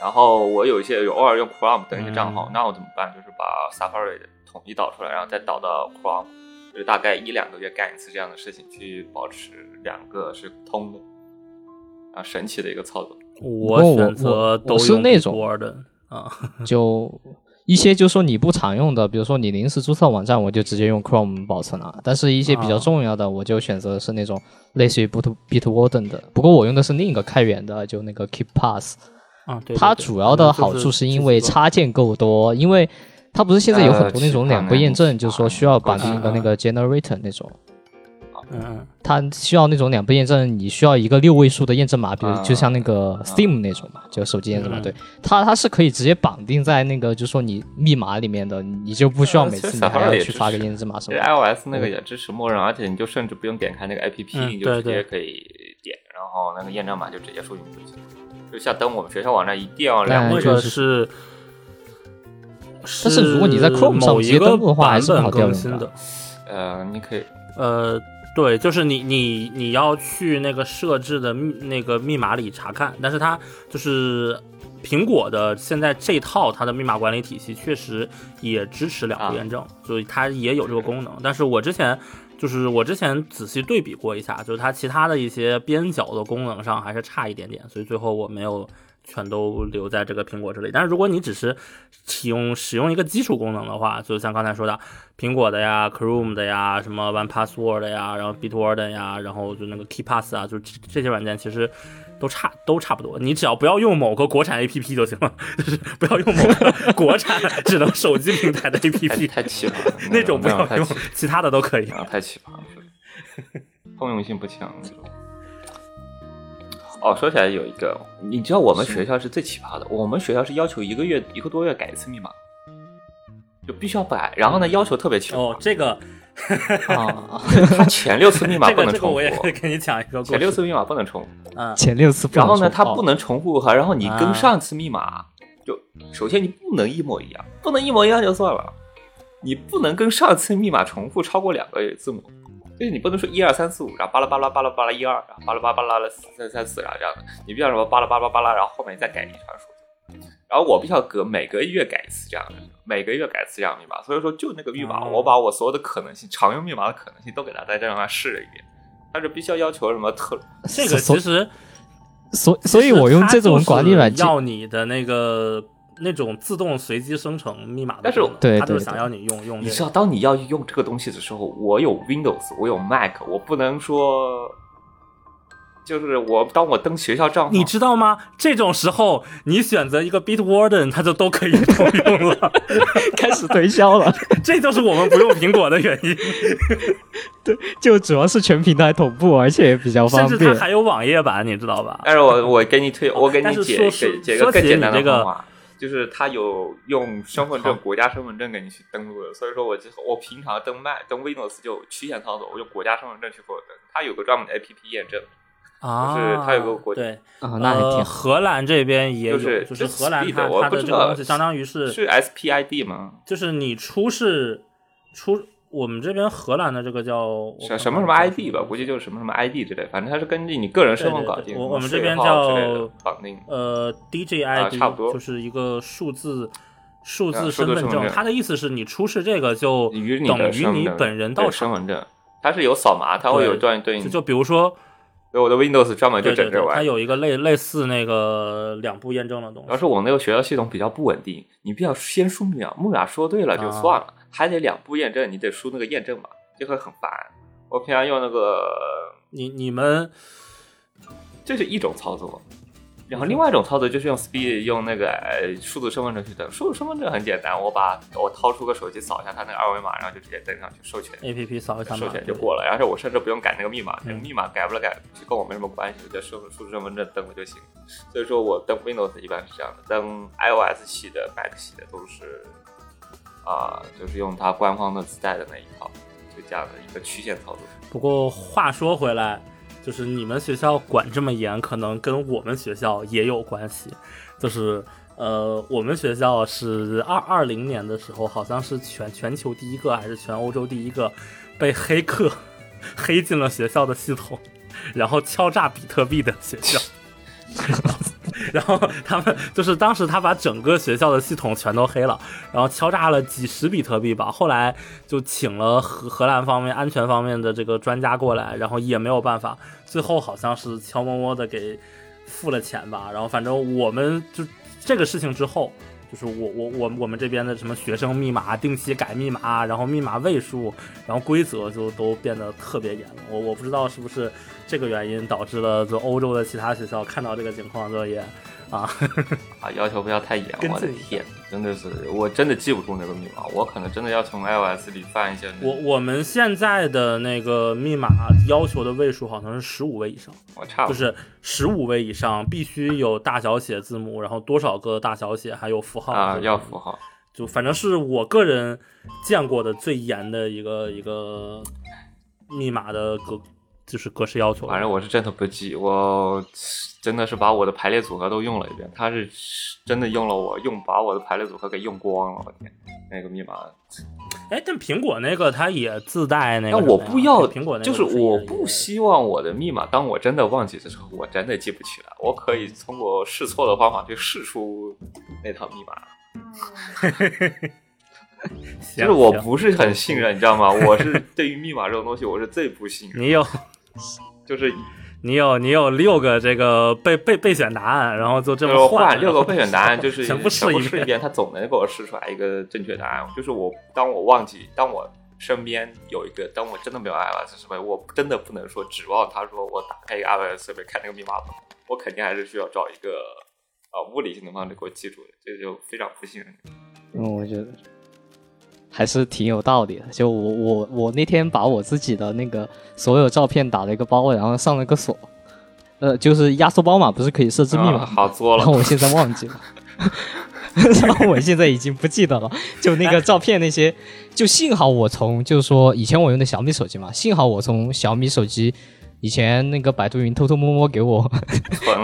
然后我有一些有偶尔用 Chrome 的一些账号，那我怎么办？就是把 Safari 统一导出来，然后再导到 Chrome，就是大概一两个月干一次这样的事情，去保持两个是通的，啊，神奇的一个操作。
我选择都
是那种
的啊，
就一些就说你不常用的，比如说你临时注册网站，我就直接用 Chrome 保存了。但是一些比较重要的，我就选择是那种类似于 Bit Bitwarden 的。不过我用的是另一个开源的，就那个 KeepPass。
啊，
它主要的好处是因为插件够多，因为它不是现在有很多那种两步验证，就是说需要绑定一个那个 generator 那种。
嗯，
它需要那种两步验证，你需要一个六位数的验证码，比如就像那个 Steam 那种嘛，就手机验证码。对，它它是可以直接绑定在那个，就是说你密码里面的，你就不需要每次你还要去发个验证码什么。
iOS 那个也支持默认，而且你就甚至不用点开那个 APP，你就直接可以点，然后那个验证码就直接输进去。就像登我们学校网站一定要两
个是，
但是如果你在 Chrome 上直接登录的话，还是好
更新
的。
呃，你可以，
呃，对，就是你你你要去那个设置的那个密码里查看，但是它就是苹果的现在这套它的密码管理体系确实也支持两步验证，所以它也有这个功能。但是我之前。就是我之前仔细对比过一下，就是它其他的一些边角的功能上还是差一点点，所以最后我没有全都留在这个苹果这里。但是如果你只是启用使用一个基础功能的话，就像刚才说的，苹果的呀、Chrome 的呀、什么 OnePassword 呀、然后 Bitwarden 呀，然后就那个 KeyPass 啊，就这些软件其实。都差都差不多，你只要不要用某个国产 A P P 就行了，就是不要用某个国产只能手机平台的 A P P，
太奇葩了，
那种不要用，其他的都可以
啊，太奇葩了。通用性不强那种。哦，说起来有一个，你知道我们学校是最奇葩的，我们学校是要求一个月一个多月改一次密码，就必须要改，然后呢要求特别奇葩，
哦，这个
啊，
他前六次密码
这个
不能重复
这个我也，可以给你讲一个故事。
前六次密码不能重复，
嗯，
前六次不能
然后呢它不能重复哈，然后你跟
啊
上次密码就首先你不能一模一样，不能一模一样就算了，你不能跟上次密码重复超过两个字母。就是你不能说一二三四五，然后巴拉巴拉巴拉巴拉一二，然后巴拉巴拉巴拉三三四，然后这样的，你必须要什么巴拉巴拉巴拉，然后后面再改一串数字。然后我必须要隔每个月改一次这样的，每个月改一次这样的密码。所以说，就那个密码，
哦
我把我所有的可能性，常用密码的可能性都给它在这上试了一遍。但是必须要要求什么特
这个其实，
所所以，我用这种管理软件，
要你的那个那种自动随机生成密码的
但是
他就是想要你用用这个。
你知道，当你要用这个东西的时候，我有 Windows，我有 Mac，我不能说，就是我当我登学校账号，
你知道吗？这种时候，你选择一个 Bitwarden，它就都可以通用了。
开始推销了，
这就是我们不用苹果的原因，对
就主要是全平台同步，而且也比较
甚
方便。
甚至它还有网页版，你知道吧？
但是我我给你推，我给你解
说说
给解个更简单
你这个
的方法，就是他有用身份证、国家身份证给你去登录的，所以说我就我平常登 Mac 登 Windows 就曲线操作，我用国家身份证去给我登，它有个专门的 APP 验证，
啊，
就是它有个国
对，
啊，那还挺。
荷兰这边也有，
就是
就是
是
荷兰它它
我不知道
的这个东西相当于是
是 SPID 吗？
就是你出示出我们这边荷兰的这个叫
什什么什么 ID 吧，估计就是什么什么 ID 之类，反正它是根据你个人身份搞定，
我我们这边叫
绑定。
呃，DJID、
差不多
就是一个数字数字身份证，它的意思是你出示这个就等于你本人
对
到场。
身份证，它是有扫码，它会有
对
专对应
就就比如说，
对我的 Windows 专门就整这玩意儿。
它有一个类类似那个两步验证的东西。
主要是我那个学校系统比较不稳定，你必须要先输密码，密码说对了就算了，还得两步验证，你得输那个验证码，就会很烦。我平常用那个，
你你们
这是一种操作，然后另外一种操作就是用 Speed 用那个呃数字身份证去登。数字身份证很简单，我把我掏出个手机扫一下它那个二维码，然后就直接登上去授权。
A P P 扫一下码
授权就过了，然后我甚至不用改那个密码，那个密码改不了改，就跟我没什么关系，我就数数字身份证登了就行。所以说我登 Windows 一般是这样的，登 iOS 系的、Mac 系的都是啊、就是用它官方的自带的那一套，就这样的一个曲线操作。
不过话说回来，就是你们学校管这么严，可能跟我们学校也有关系。就是呃，我们学校是二二零年的时候，好像是全全球第一个还是全欧洲第一个被黑客黑进了学校的系统，然后敲诈比特币的学校。然后他们就是当时他把整个学校的系统全都黑了，然后敲诈了几十比特币吧。后来就请了荷荷兰方面安全方面的这个专家过来，然后也没有办法，最后好像是悄摸摸的给付了钱吧。然后反正我们就这个事情之后。就是我我我我们这边的什么学生密码定期改密码，然后密码位数，然后规则就都变得特别严了。我我不知道是不是这个原因导致了就欧洲的其他学校看到这个情况就也啊，
啊，要求不要太严，我的天，真的是我真的记不住那个密码，我可能真的要从 iOS 里翻一下那个。
我我们现在的那个密码要求的位数好像是十五位以上，
我差不多，
就是十五位以上必须有大小写字母，然后多少个大小写还有符号
啊，要符号。
就反正是我个人见过的最严的一个一个密码的格，就是格式要求。
反正我是真的不记，我真的是把我的排列组合都用了一遍。他是真的用了我用把我的排列组合给用光了，我天，那个密码。
哎，但苹果那个它也自带那个
但我不要，
苹果那个
就是我不希望我的密码，当我真的忘记的时候，我真的记不起来。我可以通过试错的方法去试出那套密码。
行
就是我不是很信任，你知道吗？我是对于密码这种东西，我是最不信任。
你有
就是
你有你有六个这个备备备选答案，然后就这么
换六个备选答案，就是
全部试一遍。
他总能给我试出来一个正确答案。就是我当我忘记，当我身边有一个，当我真的没有 iOS 设备，我真的不能说指望他说我打开一个 iOS 设备看那个密码本，我肯定还是需要找一个呃物理性的方式给我记住的，这就非常不信任。
嗯，我觉得还是挺有道理的。就我我我那天把我自己的那个所有照片打了一个包，然后上了个锁，呃，就是压缩包嘛，不是可以设置密码？
好作了
然后。我现在忘记了，然后我现在已经不记得了。就那个照片那些，就幸好我从就是说以前我用的小米手机嘛，幸好我从小米手机以前那个百度云偷偷摸摸给我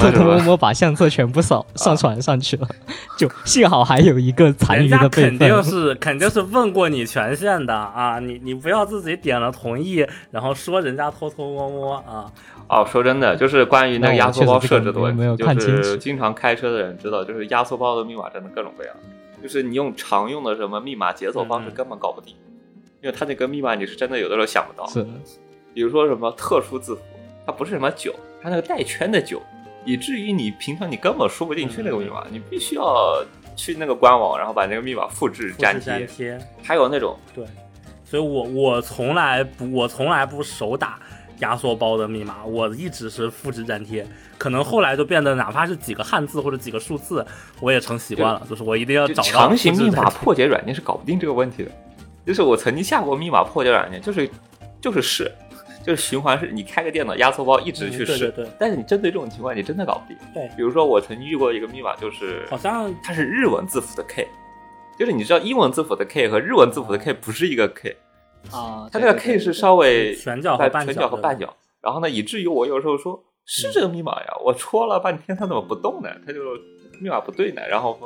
偷？偷摸摸把相册全部扫上传上去了，就幸好还有一个残余的备
肯定。是 肯定是问过你权限的啊，你你不要自己点了同意，然后说人家偷偷摸摸啊。
哦，说真的，就是关于那个压缩包设置的问
没有
题，
看清楚
就是经常开车的人知道，就是压缩包的密码真的各种各样，就是你用常用的什么密码解锁方式
嗯
根本搞不定，因为它那个密码你是真的有的时候想不到。
是，
比如说什么特殊字符，它不是什么九，它那个带圈的九，以至于你平常你根本输不进去那个密码，你必须要去那个官网，然后把那个密码复制粘贴。
贴，
还有那种
对，所以我我从来不我从来不手打压缩包的密码，我一直是复制粘贴。可能后来就变得哪怕是几个汉字或者几个数字，我也成习惯了，就是我一定要找到
强行密码破解软件是搞不定这个问题的。就是我曾经下过密码破解软件，就是就是试，就是循环是，你开个电脑压缩包一直去试。
嗯对对对
但是你针对这种情况，你真的搞不定。
对
比如说我曾经遇过一个密码，就是
好像
它是日文字符的 K，就是你知道英文字符的 K 和日文字符的 K 不是一个 K，
啊，
它那个 K 是稍微
全角和半角
在全角和半角。然后呢，以至于我有时候说是这个密码呀，我戳了半天它怎么不动呢？它就密码不对呢。然后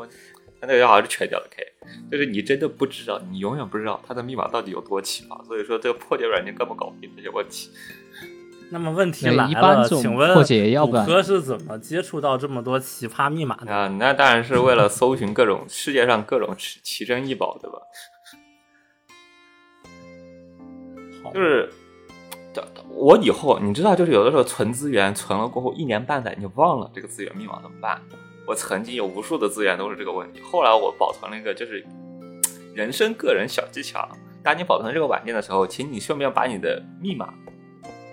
那个好像是全角的 K，就是你真的不知道，你永远不知道它的密码到底有多奇葩。所以说这个破解软件根本搞不定这些问题。
那么问题来了，
一般
问
破解要不然
谷歌是怎么接触到这么多奇葩密码的？
啊，那当然是为了搜寻各种世界上各种奇奇珍异宝，对吧？就是，我以后你知道，就是有的时候存资源存了过后一年半载，你就忘了这个资源密码怎么办？我曾经有无数的资源都是这个问题，后来我保存了一个就是人生个人小技巧。当你保存这个软件的时候，请你顺便把你的密码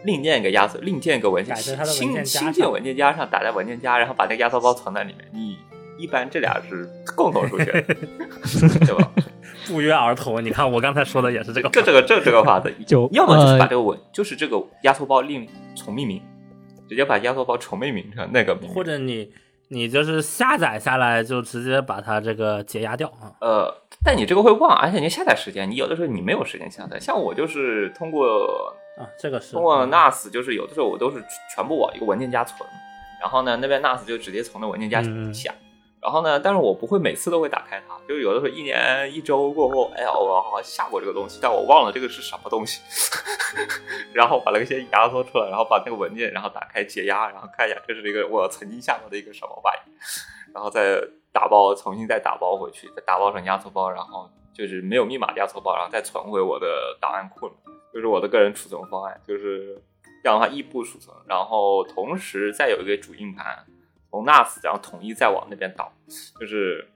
另建一个压缩，另建一个文件新新建文件夹上，打在文件夹，然后把那个压缩包存在里面。你一般这俩是共同出现，对吧？
不约而同，你看我刚才说的也是这个。
这这个这这个法子，
就
要么就是把
呃
这个文，就是这个压缩包另重命名，直接把压缩包重命名成那个名
或者你你就是下载下来就直接把它这个解压掉啊。
呃，但你这个会忘，而且你下载时间，你有的时候你没有时间下载。像我就是通过
啊，这个是
通过 NAS，就是有的时候我都是全部往一个文件夹存，然后呢那边 NAS 就直接从那文件夹
嗯
下。然后呢，但是我不会每次都会打开它，就有的时候一年一周过后，哎呀，我好像下过这个东西，但我忘了这个是什么东西，然后把那个先压缩出来，然后把那个文件，然后打开解压，然后看一下这是一个我曾经下过的一个什么玩意，然后再打包，重新再打包回去，再打包成压缩包，然后就是没有密码的压缩包，然后再存回我的档案库里，就是我的个人储存方案，就是这样的话异步储存，然后同时再有一个主硬盘。从 NAS 然后统一再往那边倒，就是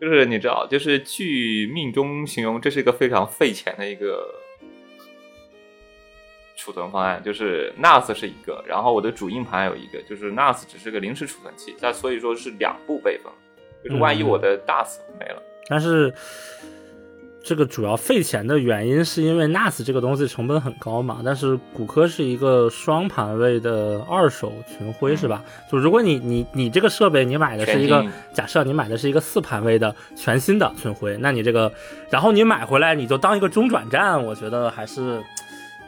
就是你知道，就是据命中形容，这是一个非常费钱的一个储存方案。就是 NAS 是一个，然后我的主硬盘有一个，就是 NAS 只是个临时储存器，那所以说是两步备份，就是万一我的 NAS 没了，
但是这个主要费钱的原因是因为 NAS 这个东西成本很高嘛。但是骨科是一个双盘位的二手群晖是吧？就如果你你你这个设备你买的是一个假设你买的是一个四盘位的全新的群晖，那你这个然后你买回来你就当一个中转站，我觉得还是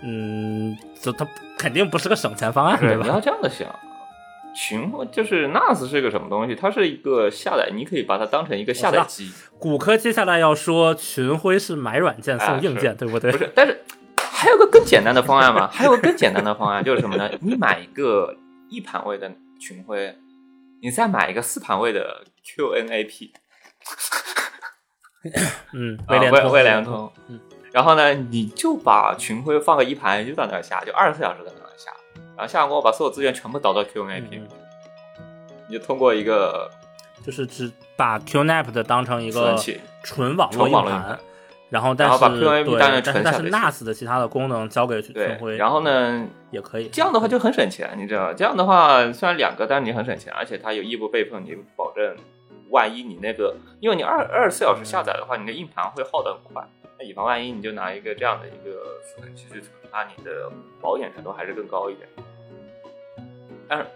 嗯，就它肯定不是个省钱方案，对吧？
你要这样的想。群就是 NAS 是个什么东西？它是一个下载，你可以把它当成一个下载机，
骨科接下来要说群晖是买软件送硬件，对不对？
不是，但是还有个更简单的方案嘛？还有个更简单的方案就是什么呢？你买一个一盘位的群晖，你再买一个四盘位的 QNAP，
嗯，
啊威
威廉通，
威廉通，
嗯，
然后呢，你就把群晖放个一盘，就在那儿下，就二十四小时在那然后下完过后把所有资源全部导到 QNAP，、
嗯
你就通过一个
就是只把 QNAP 的当成一个
储存器，
纯网络硬盘然后但是但是 NAS 的其他的功能交给群
对，
徽，
然后呢，
也可以。
这样的话就很省钱，你知道吗？这样的话虽然两个，但是你很省钱，而且它有异步备份，你保证万一你那个，因为你二二十四小时下载的话，你的硬盘会耗得很快。那以防万一，你就拿一个这样的一个储存器去存，那你的保险程度还是更高一点。但是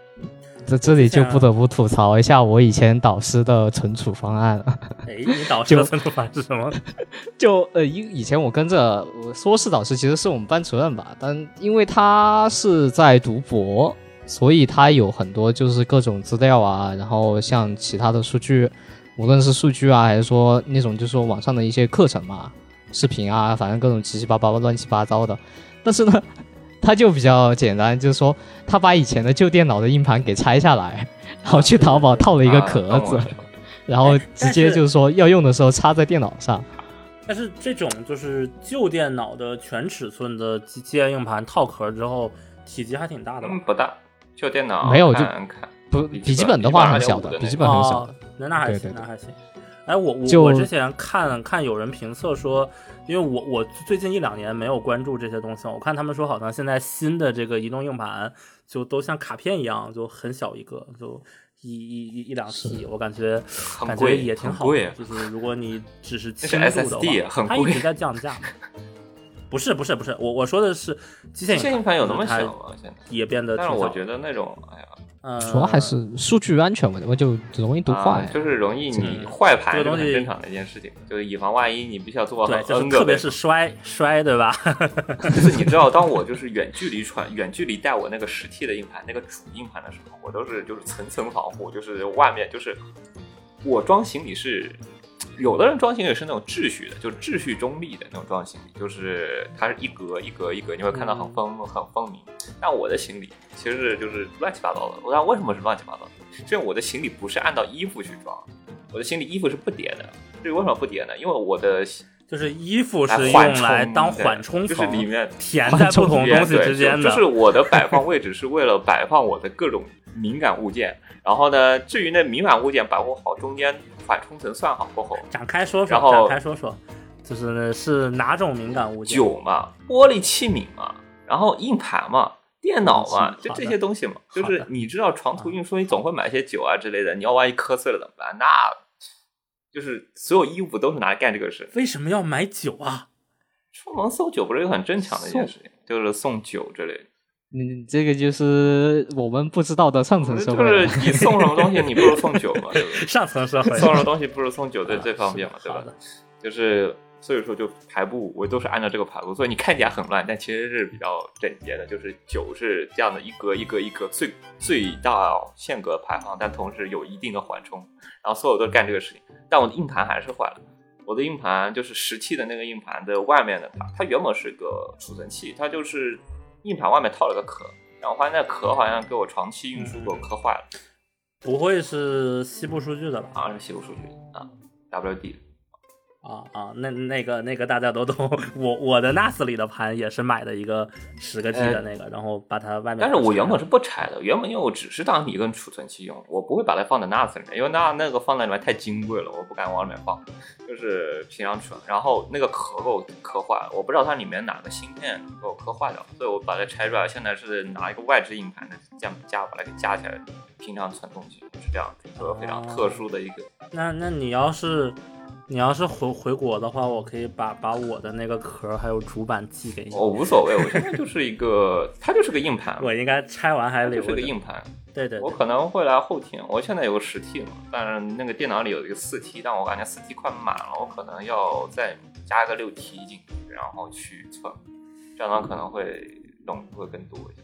这这里就不得不吐槽一下我以前导师的存储方案了。
哎，你导师的存储法是什么？
就呃，以以前我跟着我说是导师，其实是我们班主任吧，但因为他是在读博，所以他有很多就是各种资料啊，然后像其他的数据，无论是数据啊，还是说那种就是说网上的一些课程嘛、视频啊，反正各种七七八八乱七八糟的。但是呢，他就比较简单，就是说他把以前的旧电脑的硬盘给拆下来，然后去淘宝套了一个壳子，然后直接就是说要用的时候插在电脑上。
但是这种就是旧电脑的全尺寸的机械硬盘套壳之后，体积还挺大的吧
嗯？不大，旧电脑
没有就
看看
不，
笔记本
本的话很
笔记本2.5
小的，笔记本很小的。
哦，那那还行，
对对对
那还行。哎，我我我之前看看有人评测说，因为我我最近一两年没有关注这些东西，我看他们说好像现在新的这个移动硬盘就都像卡片一样，就很小一个，就一一一一两 T，我感觉感觉也挺好。就是如果你只是
那是
轻度的话，它一直在降价。不是不是不是，我我说的是机械
硬盘有那么小吗？现在？
也变得。
但是我觉得那种，哎呀，
嗯，
主要还是数据安全问题，我就容易读坏
啊。就是容易你
嗯
坏盘
这个东西
很正常的一件事情，就是以防万一，你必须要做好
对，就是
N 个
特别是摔摔，对吧？
就是你知道，当我就是远距离传、远距离带我那个十 T 的硬盘、那个主硬盘的时候，我都是就是层层防护，就是外面就是我装行李是。有的人装行李是那种秩序的，就是秩序中立的那种装行李，就是它是一格一格一格，你会看到很分很分明。但我的行李其实是就是乱七八糟的。我想为什么是乱七八糟的？是因为我的行李不是按照衣服去装，我的行李衣服是不叠的。至于为什么不叠呢？因为我的
就是衣服是
缓
用来
冲
当缓冲层，
就是里面
填在不同东西之间的。
就就是我的摆放位置是为了摆放我的各种敏感物件。然后呢，至于那敏感物件摆放好，中间缓冲层算好过后，
展开说说，
然后
展开说说，就是呢是哪种敏感物件？
酒嘛，玻璃器皿嘛，然后硬盘嘛。电脑嘛，就这些东西嘛，就是你知道长途运输，你总会买些酒啊之类的，你要万一磕碎了怎么办？那就是所有衣物都是拿来干这个事。
为什么要买酒啊？
出门送酒不是一个很正常的一件事情，就是送酒之类的。
嗯，这个就是我们不知道的上层社
就
会就。
是你送什么东西，你不如送酒嘛，对不对？
上层社会
送什么东西不如送酒对最方便嘛，对吧？就是所以说就排布，我都是按照这个排布，所以你看起来很乱，但其实是比较整洁的。就是酒是这样的一格一格一格最最大限格排放，但同时有一定的缓冲，然后所有都干这个事情。但我的硬盘还是坏了。我的硬盘就是十 T 的那个硬盘的外面的它，它原本是个储存器，它就是硬盘外面套了个壳，然后发现那壳好像给我长期运输给我磕坏了。
不会是西部数据的吧？
好像是西部数据啊，WD
啊啊，那那个那个大家都懂。我我的 NAS 里的盘也是买的一个十个 G 的那个，然后把它外面。
但是我原本是不拆的，原本因为我只是当一个储存器用，我不会把它放在 NAS 里面，因为那那个放在里面太金贵了，我不敢往里面放，就是平常存。然后那个壳给我磕坏了，我不知道它里面哪个芯片给我磕坏掉了，所以我把它拆出来，现在是拿一个外置硬盘的这样夹把它给架起来，平常存东西是这样，一个非常特殊的一个。
那那你要是你要是回回国的话，我可以把把我的那个壳还有主板寄给你。
我无所谓，我现在就是一个，它就是个硬盘，
我应该拆完还
它就是
留着。
个硬盘。
对对对，
我可能会来后天，我现在有个十 T 嘛，但是那个电脑里有一个四 T，但我感觉四 T 快满了，我可能要再加个六 T 进去，然后去存，这样的话可能会容会更多一些。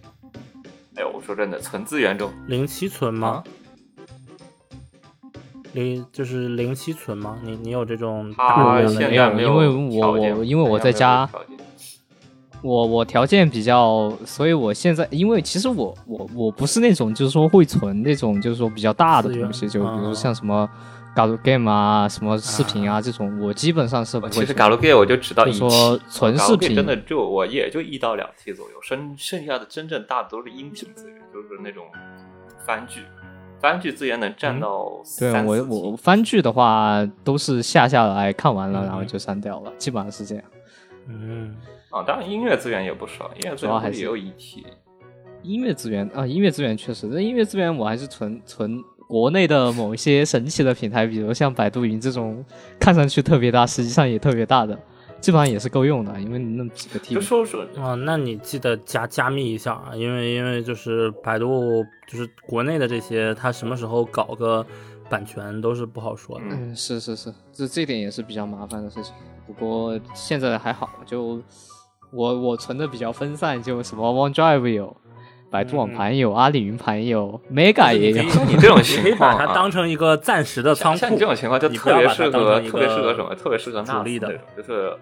哎呦，我说真的，存资源中
零七存吗
啊？
零就是零七存吗？你你有这种
它
大量的
没有因为我我因为我在家我我条件比较，所以我现在因为其实我我我不是那种就是说会存那种就是说比较大的东西，就比如像什么 Gal game 啊、什么视频啊这种，我基本上是不会存。
其实 Galgame 我就知道一
说存视频
真的就我也就一到两 T 左右，剩剩下的真正大的都是音频资源，就是那种番剧，番剧资源能占到
对我我番剧的话都是下下来看完了，
嗯
然后就删掉了，基本上是这样。
嗯，
啊，当然音乐资源也不少，音乐资
主要还是
源也有一 T。
音乐资源啊，音乐资源确实，那音乐资源我还是存存国内的某一些神奇的平台，比如像百度云这种看上去特别大，实际上也特别大的，基本上也是够用的，因为那几个 T
就说说
啊，那你记得加加密一下啊，因为因为就是百度就是国内的这些，它什么时候搞个版权都是不好说的。
嗯，是是是，这这点也是比较麻烦的事情。不过现在还好，就我我存的比较分散，就什么 OneDrive 有，百度网盘有，阿里云盘有，Mega 也有。
你 这种
你可以
情况啊
把它当成一个暂时的仓库
像你这。种情况就特别适合特别适合什么？特别适合
主
NAS
力的
那种，就是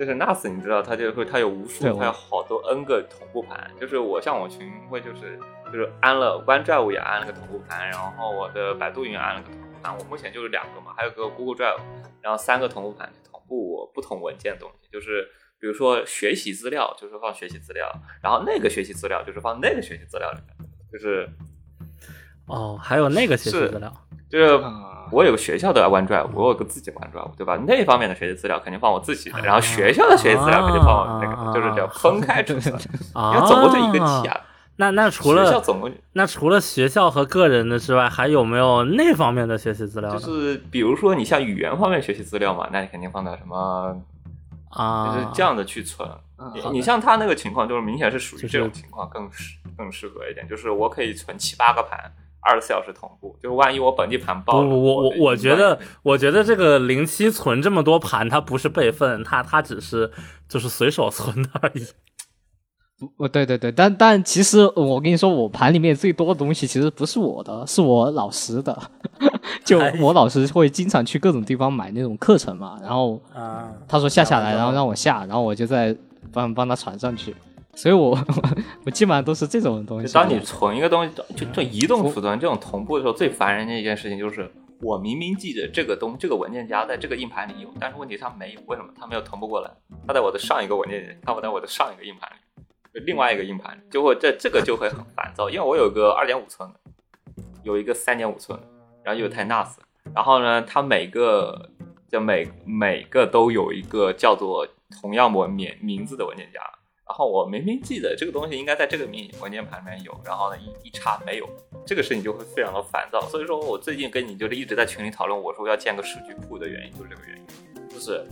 就是 NAS，你知道它就会它有无数，它有好多 N 个同步盘。就是我像我群会就是就是安了 OneDrive 也安了个同步盘，然后我的百度云安了个同步盘。我目前就是两个嘛，还有个 Google Drive，然后三个同步盘去同步我不同文件的东西，就是。比如说学习资料就是放学习资料，然后那个学习资料就是放那个学习资料里面，就是
哦，还有那个学习资料。
就是
啊
我有个学校的 OneDrive，我有个自己的 OneDrive，对吧？那方面的学习资料肯定放我自己的，然后学校的学习资料肯定放我那
啊
个，就是这样分开储存。
啊，
因为总共就一个 T 啊，
那那除
学校
了
总共
那除了学校和个人的之外，还有没有那方面的学习资料？
就是比如说你像语言方面学习资料嘛，那你肯定放到什么，
啊，
就是这样的去存。你
啊
你像他那个情况，就是明显是属于这种情况更适更适合一点，就是我可以存七八个盘，二十四小时同步，就是万一我本地盘爆了，
不不，我我我觉得我觉得这个零七存这么多盘，它不是备份，它它只是就是随手存的而已。
哦，对对对，但但其实我跟你说，我盘里面最多的东西其实不是我的，是我老师的。就
哎
我老师会经常去各种地方买那种课程嘛，然后
啊，
他说下下来，然后让我下，然后我就在帮帮他传上去。所以我 我基本上都是这种东西。
就当你存一个东西，就就移动储存这种同步的时候，最烦人的一件事情就是，我明明记得这个东这个文件夹在这个硬盘里有，但是问题它没有，为什么？它没有同步过来，它在我的上一个文件夹，它在我的上一个硬盘里，就另外一个硬盘，就会这这个就会很烦躁，因为我有个二点五寸的，有一个三点五寸的，然后又有台 NAS，然后呢，它每个就每每个都有一个叫做同样文名名字的文件夹。然后我明明记得这个东西应该在这个名文件盘里面有，然后呢一一查没有，这个事情就会非常的烦躁。所以说我最近跟你就是一直在群里讨论，我说要建个数据库的原因就是这个原因，就是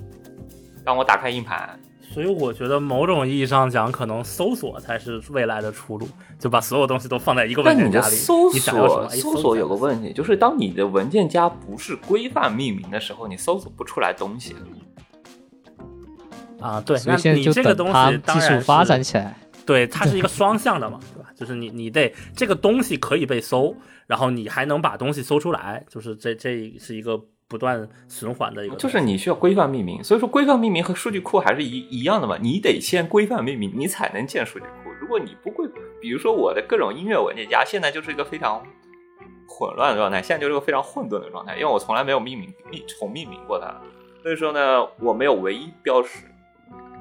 当我打开硬盘，
所以我觉得某种意义上讲，可能搜索才是未来的出路，就把所有东西都放在一个文件夹里。
搜？索
哎
搜索有个问题，就是当你的文件夹不是规范命名的时候，你搜索不出来东西。
啊，对，那你这个东西当然
技术发展起来。
对，它是一个双向的嘛，对吧？就是你你得这个东西可以被搜，然后你还能把东西搜出来，就是这这是一个不断循环的一个。
就是你需要规范命名，所以说规范命名和数据库还是一一样的嘛，你得先规范命名，你才能建数据库。如果你不规，比如说我的各种音乐文件夹，现在就是一个非常混乱的状态，现在就是个非常混沌的状态，因为我从来没有命名命重命名过它，所以说呢，我没有唯一标识。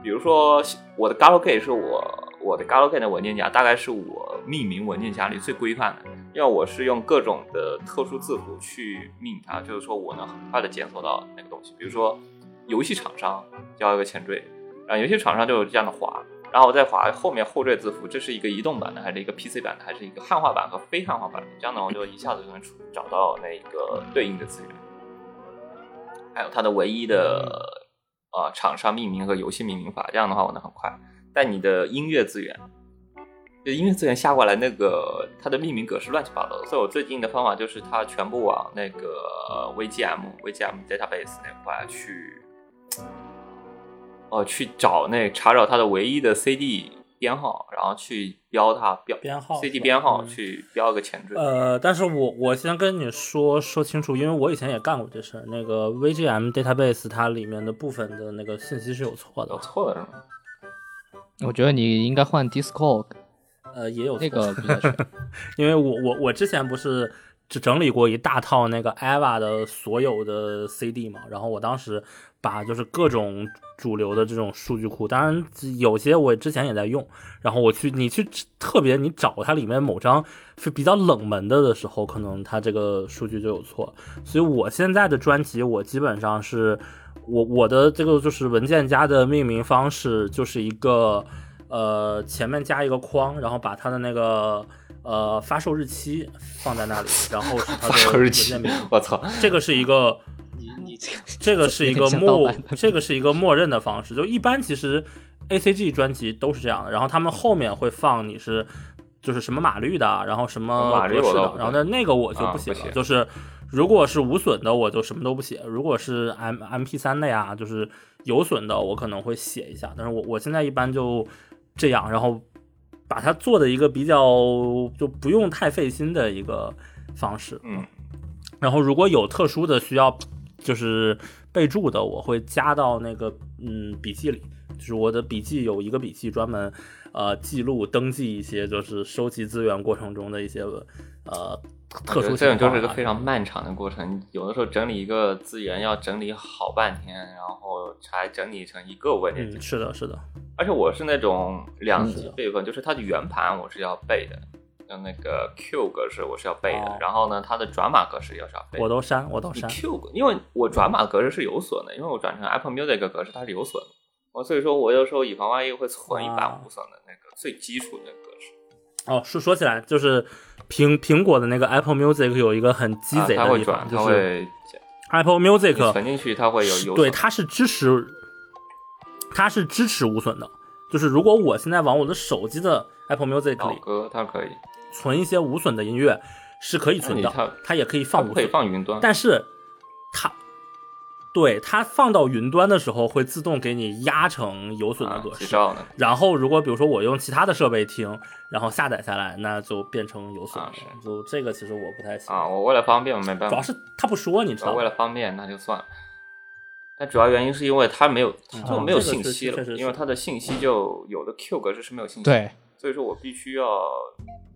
比如说我的 Galgame 是我我的 Galgame 的文件夹，大概是我命名文件夹里最规范的，因为我是用各种的特殊字符去命它，就是说我能很快的检索到那个东西。比如说游戏厂商交一个前缀，然后游戏厂商就有这样的划，然后我再划后面后缀字符，这是一个移动版的，还是一个 PC 版的，还是一个汉化版和非汉化版的，这样呢我就一下子就能找到那个对应的资源，还有它的唯一的呃厂商命名和游戏命名法，这样的话我能很快。但你的音乐资源，就音乐资源下过来，那个它的命名格式乱七八糟的，所以我最近的方法就是它全部往那个呃 VGM VGM database 那块去，哦、去找那查找它的唯一的 CD 编号，然后去标它标
编号
CD 编号
嗯
去标一个前缀。
呃，但是我我先跟你说说清楚，因为我以前也干过这事儿。那个 VGM database 它里面的部分的那个信息是有错的
有，错的是吗？
我觉得你应该换 Discord
呃，也有错
那个比较全。
因为我我我之前不是只整理过一大套那个 EVA 的所有的 CD 嘛，然后我当时把就是各种主流的这种数据库，当然有些我之前也在用，然后我去你去特别你找它里面某张是比较冷门的的时候，可能它这个数据就有错，所以我现在的专辑我基本上是我我的这个就是文件夹的命名方式就是一个。呃，前面加一个框，然后把它的那个呃发售日期放在那里，然后是它的
发售日期
文件名。
我操！
这个是一个，
你这个
这个是一个默这个是一个默认的方式。就一般其实 A C G 专辑都是这样的，然后他们后面会放你是就是什么码率的，然后什么格式的然后那那个我就
啊
不写了，就是如果是无损的我就什么都不写，如果是 M M P 三的呀，就是有损的我可能会写一下，但是我我现在一般就这样，然后把它做的一个比较就不用太费心的一个方式，
嗯，
然后如果有特殊的需要，就是备注的，我会加到那个嗯笔记里。就是我的笔记有一个笔记专门呃记录登记一些就是收集资源过程中的一些呃特殊
这种。就是一个非常漫长的过程，有的时候整理一个资源要整理好半天，然后才整理成一个文件
嗯，是的，是的，
而且我是那种两级
嗯
备份，就是它的圆盘我是要背的，像那个 Q 格式我是要背的，
哦
然后呢，它的转码格式也是要背的。
我都删，我都
你
删。
Q 格，因为我转码格式是有损的，因为我转成 Apple Music 格式它是有损的，我所以说我有时候以防万一会存一版
啊
无损的那个最基础的格式。
哦，说说起来，就是苹苹果的那个 Apple Music 有一个很鸡
啊
贼的地方，
它
就是
会
Apple Music
存进去，它会有有
对，它是支持，它是支持无损的。就是如果我现在往我的手机的 Apple Music 里
歌，它可以，
存一些无损的音乐，是可以存的
它，
它也可以放无损，
放云端。
但是它。对它放到云端的时候，会自动给你压成有损的
啊
格式。然后，如果比如说我用其他的设备听，然后下载下来，那就变成有损的。就这个其实我不太喜欢。
啊，我为了方便，我没办法
主要。是他不说，你知道
为？了方便，那就算了。但主要原因是因为它没有，它就没有信息了，因为它的信息就有的 Q 格式是没有信息，，
对，
所以说我必须要，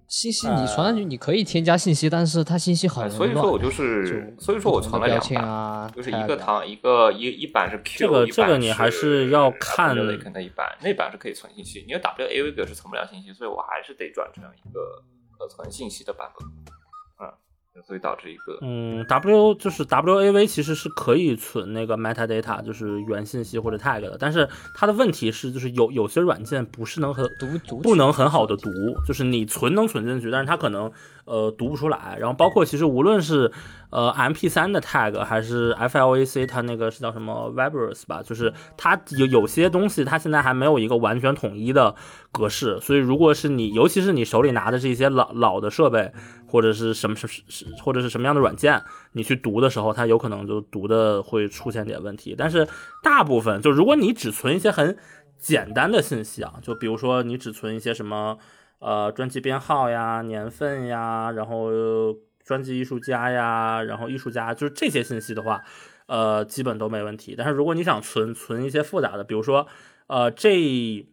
信息你传上去，你可以添加信息，但是它信息很
哎
乱。
所以说我就是，所以说我存了两版，
啊，
就是一个糖，一个一一版是 Q，
这个
一版
这个你还是要看
那那一版，那版是可以存信息，因为 WAV 格是存不了信息，所以我还是得转成一个可存信息的版本，嗯，所以导致一个，
嗯，W 就是 WAV 其实是可以存那个 metadata，就是原信息或者 tag 的，但是它的问题是，就是有有些软件不是能很
读读
不能很好的读，就是你存能存进去，但是它可能呃读不出来。然后包括其实无论是呃 MP3 的 tag 还是 FLAC，它那个是叫什么 Vibers 吧，就是它有有些东西它现在还没有一个完全统一的格式，所以如果是你，尤其是你手里拿的是一些老老的设备或者是什么是是或者是什么样的软件，你去读的时候，它有可能就读的会出现点问题。但是大部分就如果你只存一些很简单的信息啊，就比如说你只存一些什么呃专辑编号呀、年份呀，然后专辑艺术家呀，然后艺术家，就是这些信息的话，呃，基本都没问题。但是如果你想存存一些复杂的，比如说呃这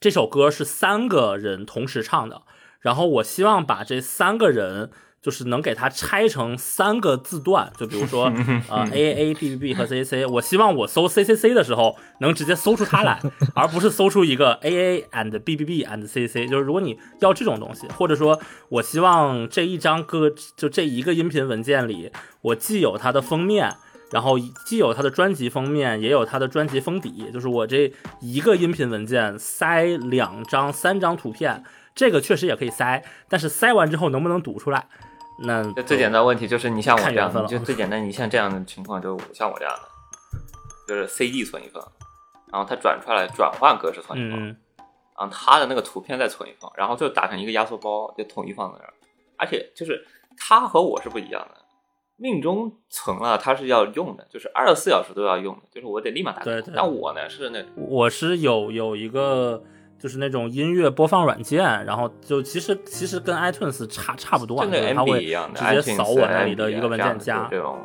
这首歌是三个人同时唱的，然后我希望把这三个人。就是能给它拆成三个字段，就比如说 呃 A A B B B 和 C C C，我希望我搜 C C C 的时候能直接搜出它来，而不是搜出一个 A A and B B B and C C。就是如果你要这种东西，或者说我希望这一张歌就这一个音频文件里，我既有它的封面。然后既有它的专辑封面，也有它的专辑封底，就是我这一个音频文件塞两张、三张图片，这个确实也可以塞，但是塞完之后能不能读出来？那
这最简单的问题就是你像我这样，
看缘分了
就最简单，你像这样的情况，就像我这样的，就是 CD 存一份，然后它转出来转换格式存一份，
嗯嗯
然后它的那个图片再存一份，然后就打成一个压缩包，就统一放在那儿。而且就是它和我是不一样的，命中存了它是要用的，就是二十四小时都要用的，就是我得立马打开。但我呢是那
我是有有一个就是那种音乐播放软件，然后就其实其实跟 iTunes 差差不多啊，
就那个
就是它
MB
会
一样的，
直接扫我那里的一个文件夹。
这种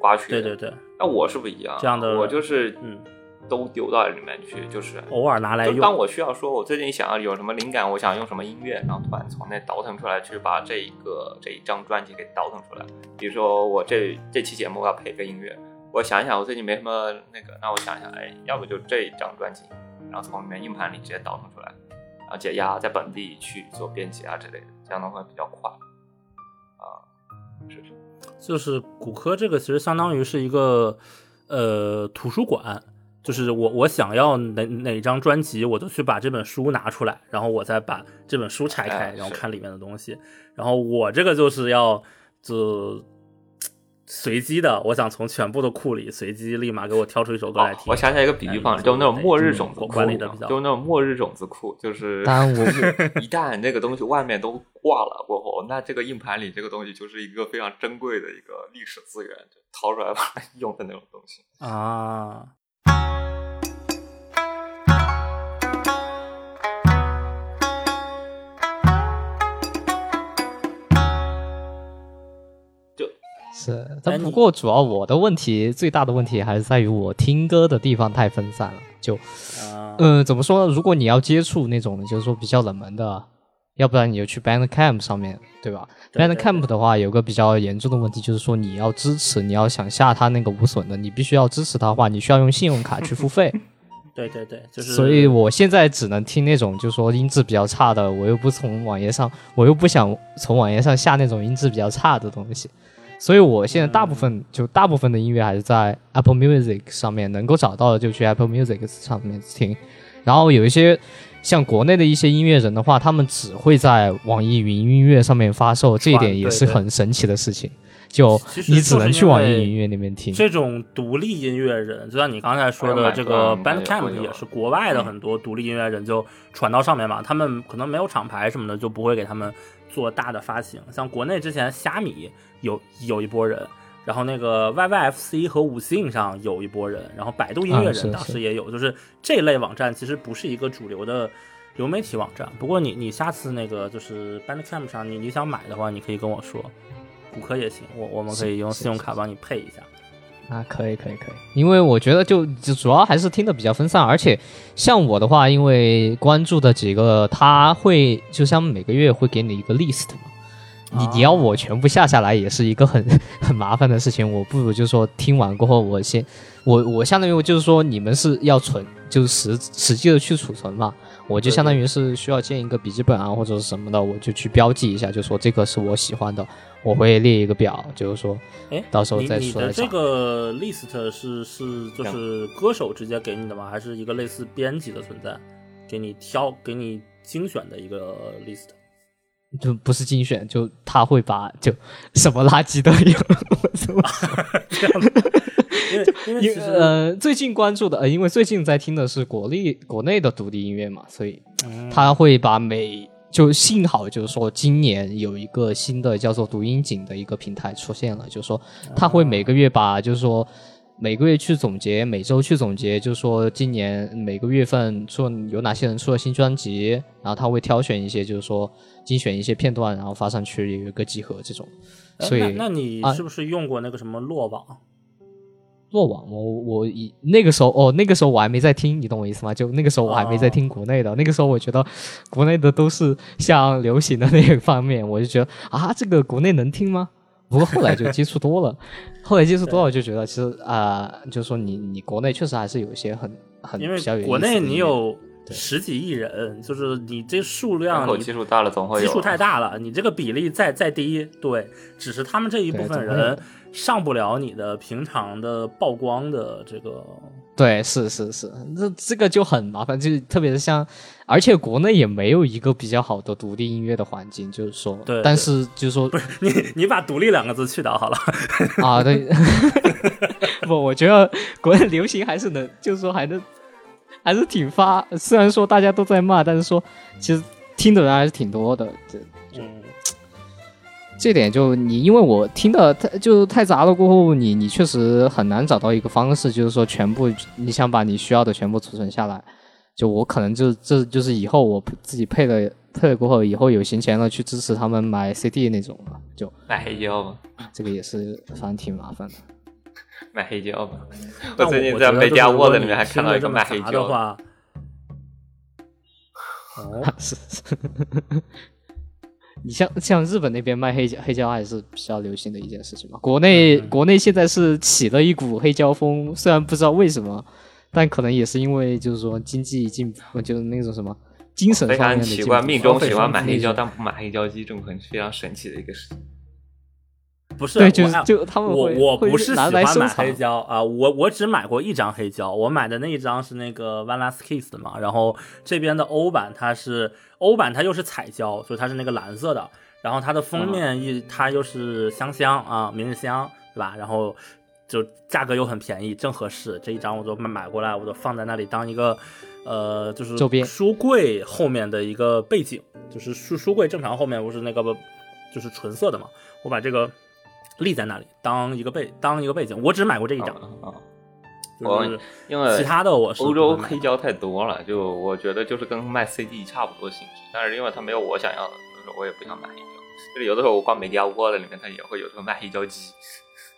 刮取。
对对。对，
那我是不一样，
这样的
我就是
嗯，
都丢到里面去，就是
偶尔拿来
用当。我需要说，我最近想要有什么灵感，我想用什么音乐，然后突然从那倒腾出来，去把这一个这一张专辑给倒腾出来。比如说我这这期节目要配个音乐，我想一想，我最近没什么那个，那我想一想，哎，要不就这一张专辑，然后从里面硬盘里直接导腾出来，然后解压，在本地去做编辑啊之类的，这样的话比较快。啊，是是。
就是骨科这个其实相当于是一个呃图书馆，就是我我想要哪哪张专辑，我就去把这本书拿出来，然后我再把这本书拆开然后看里面的东西。然后我这个就是要就随机的，我想从全部的库里随机立马给我挑出一首歌来听。
我想起来一个比喻方式，就那种末日种子库，
管理的比较，
就那种末日种子库，就是
当然我
一旦那个东西外面都挂了过后，那这个硬盘里这个东西就是一个非常珍贵的一个历史资源，就掏出来 用的那种东西
啊。
是，但不过主要我的问题最大的问题还是在于我听歌的地方太分散了。就，嗯，怎么说呢？如果你要接触那种就是说比较冷门的，要不然你就去 Bandcamp 上面对吧？Bandcamp 的话有个比较严重的问题，就是说你要支持，你要想下它那个无损的，你必须要支持它的话，你需要用信用卡去付费。
对对对，就是。
所以我现在只能听那种就是说音质比较差的，我又不从网页上，我又不想从网页上下那种音质比较差的东西。所以，我现在大部分就大部分的音乐还是在 Apple Music 上面能够找到的，就去 Apple Music 上面听。然后有一些像国内的一些音乐人的话，他们只会在网易云音乐上面发售，这一点也是很神奇的事情。就你只能去网易音乐那边听。
这种独立音乐人，就像你刚才说的这个 Bandcamp 也是国外的很多独立音乐人就传到上面嘛，他们可能没有厂牌什么的，就不会给他们做大的发行。像国内之前虾米。有有一波人，然后那个 YYFC 和五星上有一波人，然后百度音乐人当时也有，就是这类网站其实不是一个主流的流媒体网站。不过你你下次那个就是 Bandcamp 上你你想买的话，你可以跟我说，骨科也行，我我们可以用信用卡帮你配一下。
啊，可以可以可以，因为我觉得就就主要还是听的比较分散，而且像我的话，因为关注的几个，他会就像每个月会给你一个 list 嘛。你你要我全部下下来也是一个很 很麻烦的事情，我不如就说听完过后我先我我相当于就是说你们是要存就是实实际的去储存嘛，我就相当于是需要建一个笔记本啊或者是什么的，我就去标记一下，就说这个是我喜欢的，我会列一个表，就是说，
哎，
到时候再
说。你的这个 list 是是就是歌手直接给你的吗？还是一个类似编辑的存在，给你挑给你精选的一个 list？
就不是精选，就他会把就什么垃圾都有，
这样 因为因为
呃最近关注的呃因为最近在听的是国内国内的独立音乐嘛，所以他会把每就幸好就是说今年有一个新的叫做读音景的一个平台出现了，就是说他会每个月把就是说。每个月去总结，每周去总结，就是说今年每个月份出有哪些人出了新专辑，然后他会挑选一些，就是说精选一些片段，然后发上去有一个集合这种。所以，
那你是不是用过那个什么落网？
落网，我我以那个时候哦，那个时候我还没在听，你懂我意思吗？就那个时候我还没在听国内的，那个时候我觉得国内的都是像流行的那个方面，我就觉得啊，这个国内能听吗？不过后来就接触多了，后来接触多了就觉得，其实啊，就是说你你国内确实还是有一些很很
因为国内你有十几亿人，就是你这数量
基数大了总会
基数太大了，你这个比例再再低，对，只是他们这一部分人上不了你的平常的曝光的这个。
对，是是是，这这个就很麻烦，就特别是像，而且国内也没有一个比较好的独立音乐的环境，就是说，
对，
但是就是说，
不是你你把“独立”两个字去掉好了
啊，对，不，我觉得国内流行还是能，就是说还能，还是挺发，虽然说大家都在骂，但是说其实听的人还是挺多的。这点就你，因为我听的太就太杂了，过后你你确实很难找到一个方式，就是说全部你想把你需要的全部储存下来。就我可能就这就是以后我自己配了配了过后，以后有闲钱了去支持他们买 CD 那种了，就
买黑胶吧。
这个也是反正挺麻烦的。
买黑胶吧。我最近在美家 Word 里面还看到一个卖黑胶
的话。
哦，是是。你像像日本那边卖黑胶，黑胶还是比较流行的一件事情嘛。国内国内现在是起了一股黑胶风，虽然不知道为什么，但可能也是因为就是说经济进步，就是那种什么精神方面的
奇怪，命中喜欢买黑胶，但不买黑胶机，这种很非常神奇的一个事情。
不是，
对，就是就他们
我我不是喜欢
买
黑胶啊，我我只买过一张黑胶，我买的那一张是那个 One Last Kiss 的嘛，然后这边的欧版它是欧版，它又是彩胶，所以它是那个蓝色的，然后它的封面一它又是香香啊，明日香，对吧？然后就价格又很便宜，正合适。这一张我就买买过来，我就放在那里当一个，呃，就是
周边
书柜后面的一个背景，就是书书柜正常后面不是那个就是纯色的嘛，我把这个立在那里当一个背当一个背景。我只买过这一张，
啊，
就是
因为
其他的我是
欧洲黑胶太多了，就我觉得就是跟卖 CD 差不多性质，但是因为它没有我想要的，所以说我也不想买黑胶。就是有的时候我逛美迪亚窝的里面，它也会有时候卖黑胶机，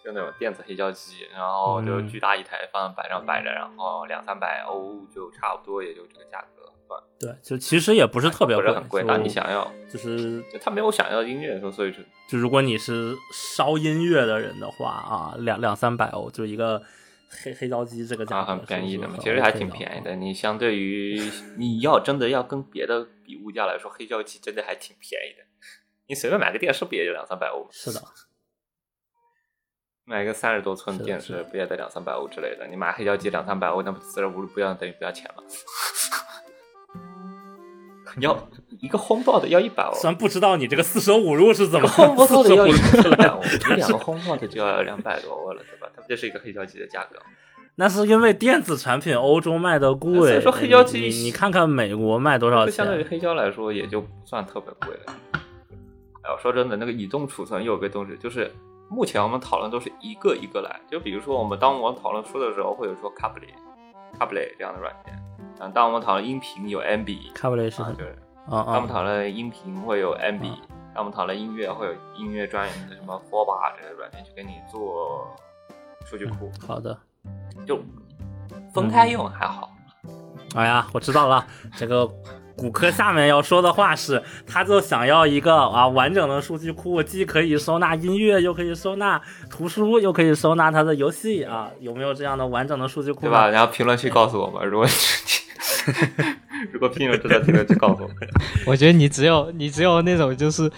就那种电子黑胶机，然后就
嗯
巨大一台放在摆上摆着，然后两三百欧就差不多，也就这个价格，对，
对，就其实也不是特别贵，
不是很贵。
就
但你想要，
就是
就它没有想要的音乐，所以就
就如果你是烧音乐的人的话啊，两两三百欧就一个黑黑胶机这个价
啊很便宜的嘛，其实还挺便宜的。你相对于 你要真的要跟别的比物价来说，黑胶机真的还挺便宜的。你随便买个电视不也就两三百欧吗？
是的，
买个三十多寸
的
电视不也得两三百欧之类的？你买黑胶机两三百欧，那不自然无不要等于不要钱了？要一个 HomePod 要一百欧，
虽然不知道你这个四舍五入是怎么
HomePod 要一
四舍五入
百欧，你两个 HomePod 就要两百多欧了，对吧？它不就是一个黑胶机的价格？
那是因为电子产品欧洲卖的贵所，
以说黑胶机
你看看美国卖多少
钱相对于？黑胶来说，也就不算特别贵了。哎，我说真的，那个移动储存有个东西，就是目前我们讨论都是一个一个来。就比如说，我们当我们讨论书的时候，会有说 Cably、Cably 这样的软件。嗯，当我们讨论音频有 MB，
卡布雷是
啊，
什么？
就是
啊啊
当我们讨论音频会有 MB，
嗯
当我们讨论音乐会有音乐专业的什么 f o r b a 这些软件去给你做数据库，
好的。
就分开用还好。
哎呀，我知道了，这个骨科下面要说的话是，他就想要一个啊完整的数据库，既可以收纳音乐，又可以收纳图书，又可以收纳他的游戏啊，有没有这样的完整的数据库？
对吧？然后评论区告诉我们，如果如果评论知道评论区告诉我们，
我觉得你只有你只有那种就是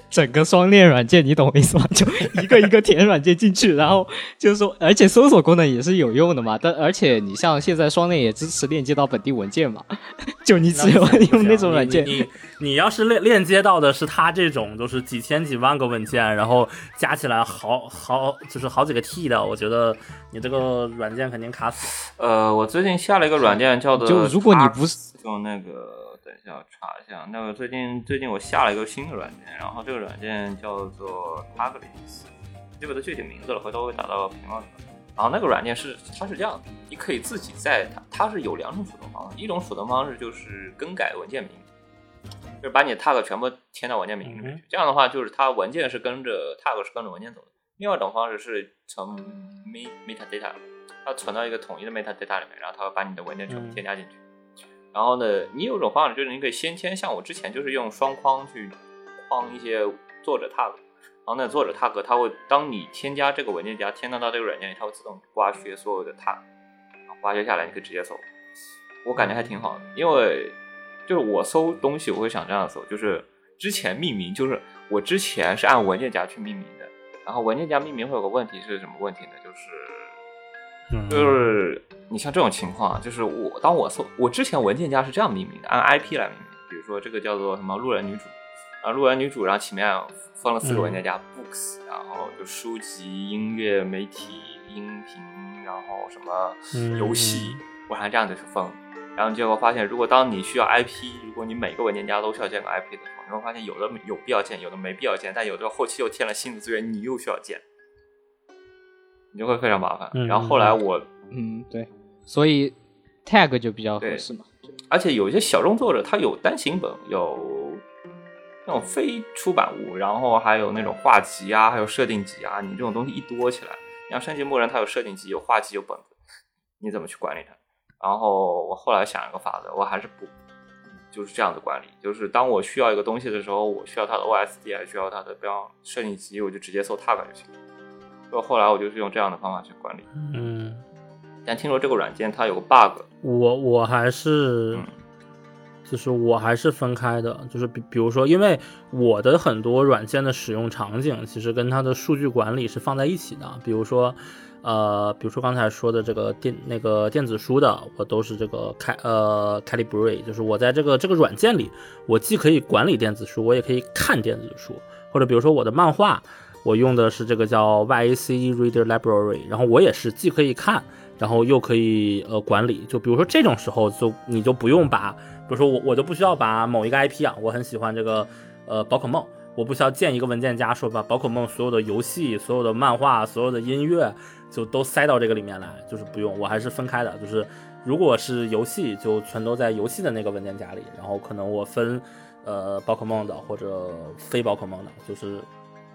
整个双链软件，你懂我意思吗？就一个一个填软件进去，然后就是说，而且搜索功能也是有用的嘛。但而且你像现在双链也支持链接到本地文件嘛，就你只有用那种软件。
你你你要是链链接到的是它这种，就是几千几万个文件，然后加起来好好就是好几个 T 的，我觉得你这个软件肯定卡死。
呃，我最近下了一个软件叫做，
就如果你不是
用那个，等一下我查一下，那个最近最近我下了一个新的软件，然后这个软件叫做 Taglis，记不得具体名字了，回头会打到评论里面。然后那个软件是它是这样的，你可以自己在它它是有两种储存方式，一种储存方式就是更改文件名，就是把你的 tag 全部添到文件名里面去，这样的话就是它文件是跟着 tag 是跟着文件走的。另外一种方式是从 me metadata，它存到一个统一的 metadata 里面，然后它会把你的文件全部添加进去。然后呢，你有种方法就是你可以先签，像我之前就是用双框去框一些作者 tag，然后那作者 tag 它会当你添加这个文件夹添加到这个软件里，它会自动刮削所有的 tag，然后刮削下来你可以直接搜。我感觉还挺好的，因为就是我搜东西我会想这样搜，就是之前命名就是我之前是按文件夹去命名的，然后文件夹命名会有个问题是什么问题呢？就是
嗯。
就是你像这种情况，就是我当我搜我之前文件夹是这样命名的，按 IP 来命名，比如说这个叫做什么路人女主，啊路人女主，然后前面分了四个文件夹、books，然后就书籍、音乐、媒体、音频，然后什么
嗯
游戏，我按这样子去分。然后结果发现，如果当你需要 IP，如果你每个文件夹都需要建个 IP 的时候，你会发现有的有必要建，有的没必要建，但有的后期又添了新的资源，你又需要建，你就会非常麻烦。
嗯
然后后来我
嗯，对，所以 tag 就比较合适嘛。
而且有一些小众作者，他有单行本，有那种非出版物，然后还有那种画集啊，还有设定集啊。你这种东西一多起来，你像《升级默认》，它有设定集、有画集、有本子，你怎么去管理它？然后我后来想一个法子，我还是不就是这样子管理，就是当我需要一个东西的时候，我需要它的 OSD，还需要它的比方设定集，我就直接搜 tag 就行。所以后来我就是用这样的方法去管理。
嗯，
但听说这个软件它有个 bug，
我我还是
嗯，
就是我还是分开的，就是比比如说，因为我的很多软件的使用场景其实跟它的数据管理是放在一起的，比如说。呃，比如说刚才说的这个电那个电子书的，我都是这个开呃 Calibre，就是我在这个这个软件里，我既可以管理电子书，我也可以看电子书，或者比如说我的漫画，我用的是这个叫 Y A C E Reader Library，然后我也是既可以看，然后又可以呃管理。就比如说这种时候，就你就不用把，比如说我我就不需要把某一个 IP 啊，我很喜欢这个呃宝可梦，我不需要建一个文件夹，说把宝可梦所有的游戏、所有的漫画、所有的音乐就都塞到这个里面来，就是不用，我还是分开的，就是如果是游戏，就全都在游戏的那个文件夹里，然后可能我分呃宝可梦的或者非宝可梦的，就是。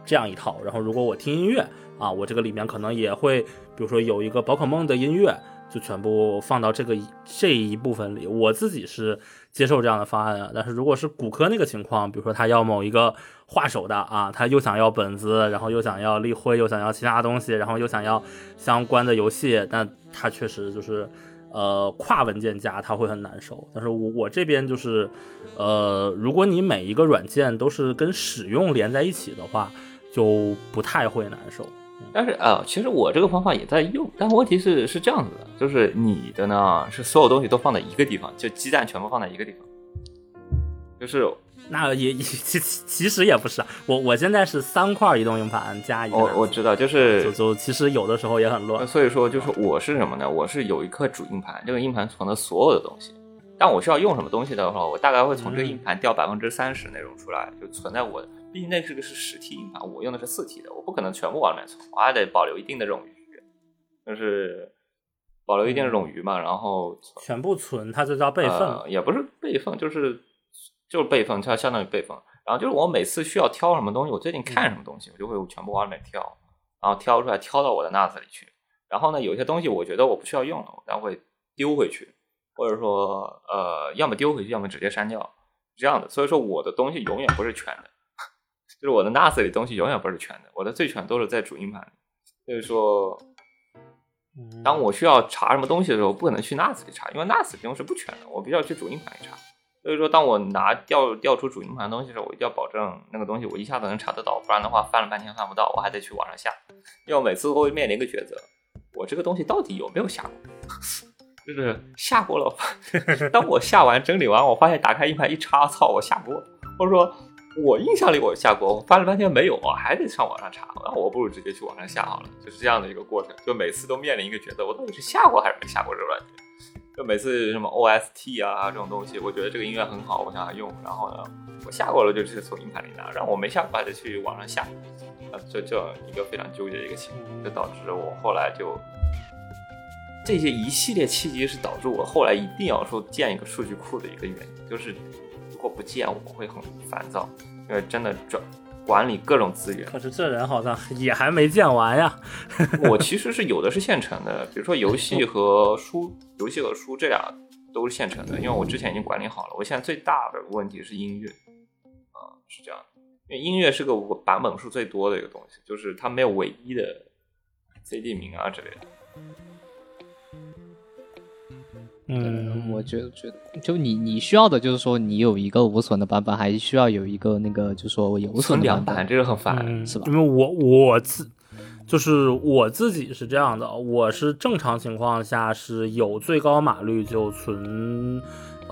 这样一套，然后如果我听音乐啊，我这个里面可能也会，比如说有一个宝可梦的音乐，就全部放到这个这一部分里。我自己是接受这样的方案的，但是如果是骨科那个情况，比如说他要某一个画手的啊，他又想要本子，然后又想要立绘，又想要其他东西，然后又想要相关的游戏，那他确实就是呃跨文件夹他会很难受。但是我我这边就是呃，如果你每一个软件都是跟使用连在一起的话。就不太会难受，
但是啊，其实我这个方法也在用，但问题是是这样子的，就是你的呢是所有东西都放在一个地方，就鸡蛋全部放在一个地方，就是
那也其 其实也不是，我我现在是三块移动硬盘加一个，
我我知道，就是
就就其实有的时候也很乱，
所以说就是我是什么呢？我是有一颗主硬盘，这个硬盘存的所有的东西，但我需要用什么东西的话，我大概会从这个硬盘调百分之三十内容出来，就存在我的。毕竟那是个是实体硬盘，我用的是四 T 的，我不可能全部往里面存，我还得保留一定的冗余，就是保留一定的冗余嘛。然后
全部存，它这叫备份，
也不是备份，就是就是备份，它相当于备份。然后就是我每次需要挑什么东西，我最近看什么东西，我就会全部往里面挑，然后挑出来，挑到我的 NAS 里去。然后呢，有些东西我觉得我不需要用了，我将会丢回去，或者说呃，要么丢回去，要么直接删掉，这样的。所以说我的东西永远不是全的。就是我的 NAS 里东西永远不是全的，我的最全都是在主硬盘里。就是说，当我需要查什么东西的时候，不可能去 NAS 里查，因为 NAS 里东西是不全的，我必须要去主硬盘里查。所以说，当我拿调调出主硬盘的东西的时候，我一定要保证那个东西我一下子能查得到，不然的话翻了半天翻不到，我还得去网上下。因为我每次都会面临一个抉择，我这个东西到底有没有下过？就是下过了，当我下完整理完，我发现打开硬盘一查，操，我下过，或者说。我印象里我下过，我翻了半天没有啊，还得上网上查。那我不如直接去网上下好了，就是这样的一个过程。就每次都面临一个抉择，我到底是下过还是没下过这个软件？就每次什么 OST 啊这种东西，我觉得这个音乐很好，我想要用，然后呢，我下过了就直接从硬盘里拿，然后我没下过还得去网上下，啊，这这一个非常纠结的一个情况，就导致我后来就这些一系列契机是导致我后来一定要说建一个数据库的一个原因，就是。如果不见，我会很烦躁，因为真的转管理各种资源。
可是这人好像也还没建完呀。
我其实是有的是现成的，比如说游戏和书，游戏和书这俩都是现成的，因为我之前已经管理好了。我现在最大的问题是音乐，啊，是这样，因为音乐是个版本数最多的一个东西，就是它没有唯一的 CD 名啊之类的。
嗯，我觉得觉得就你你需要的就是说你有一个无损的版本，还需要有一个那个就是说有损
的
版，
这个很烦，
是吧？
因为我我自就是我自己是这样的，我是正常情况下是有最高码率就存。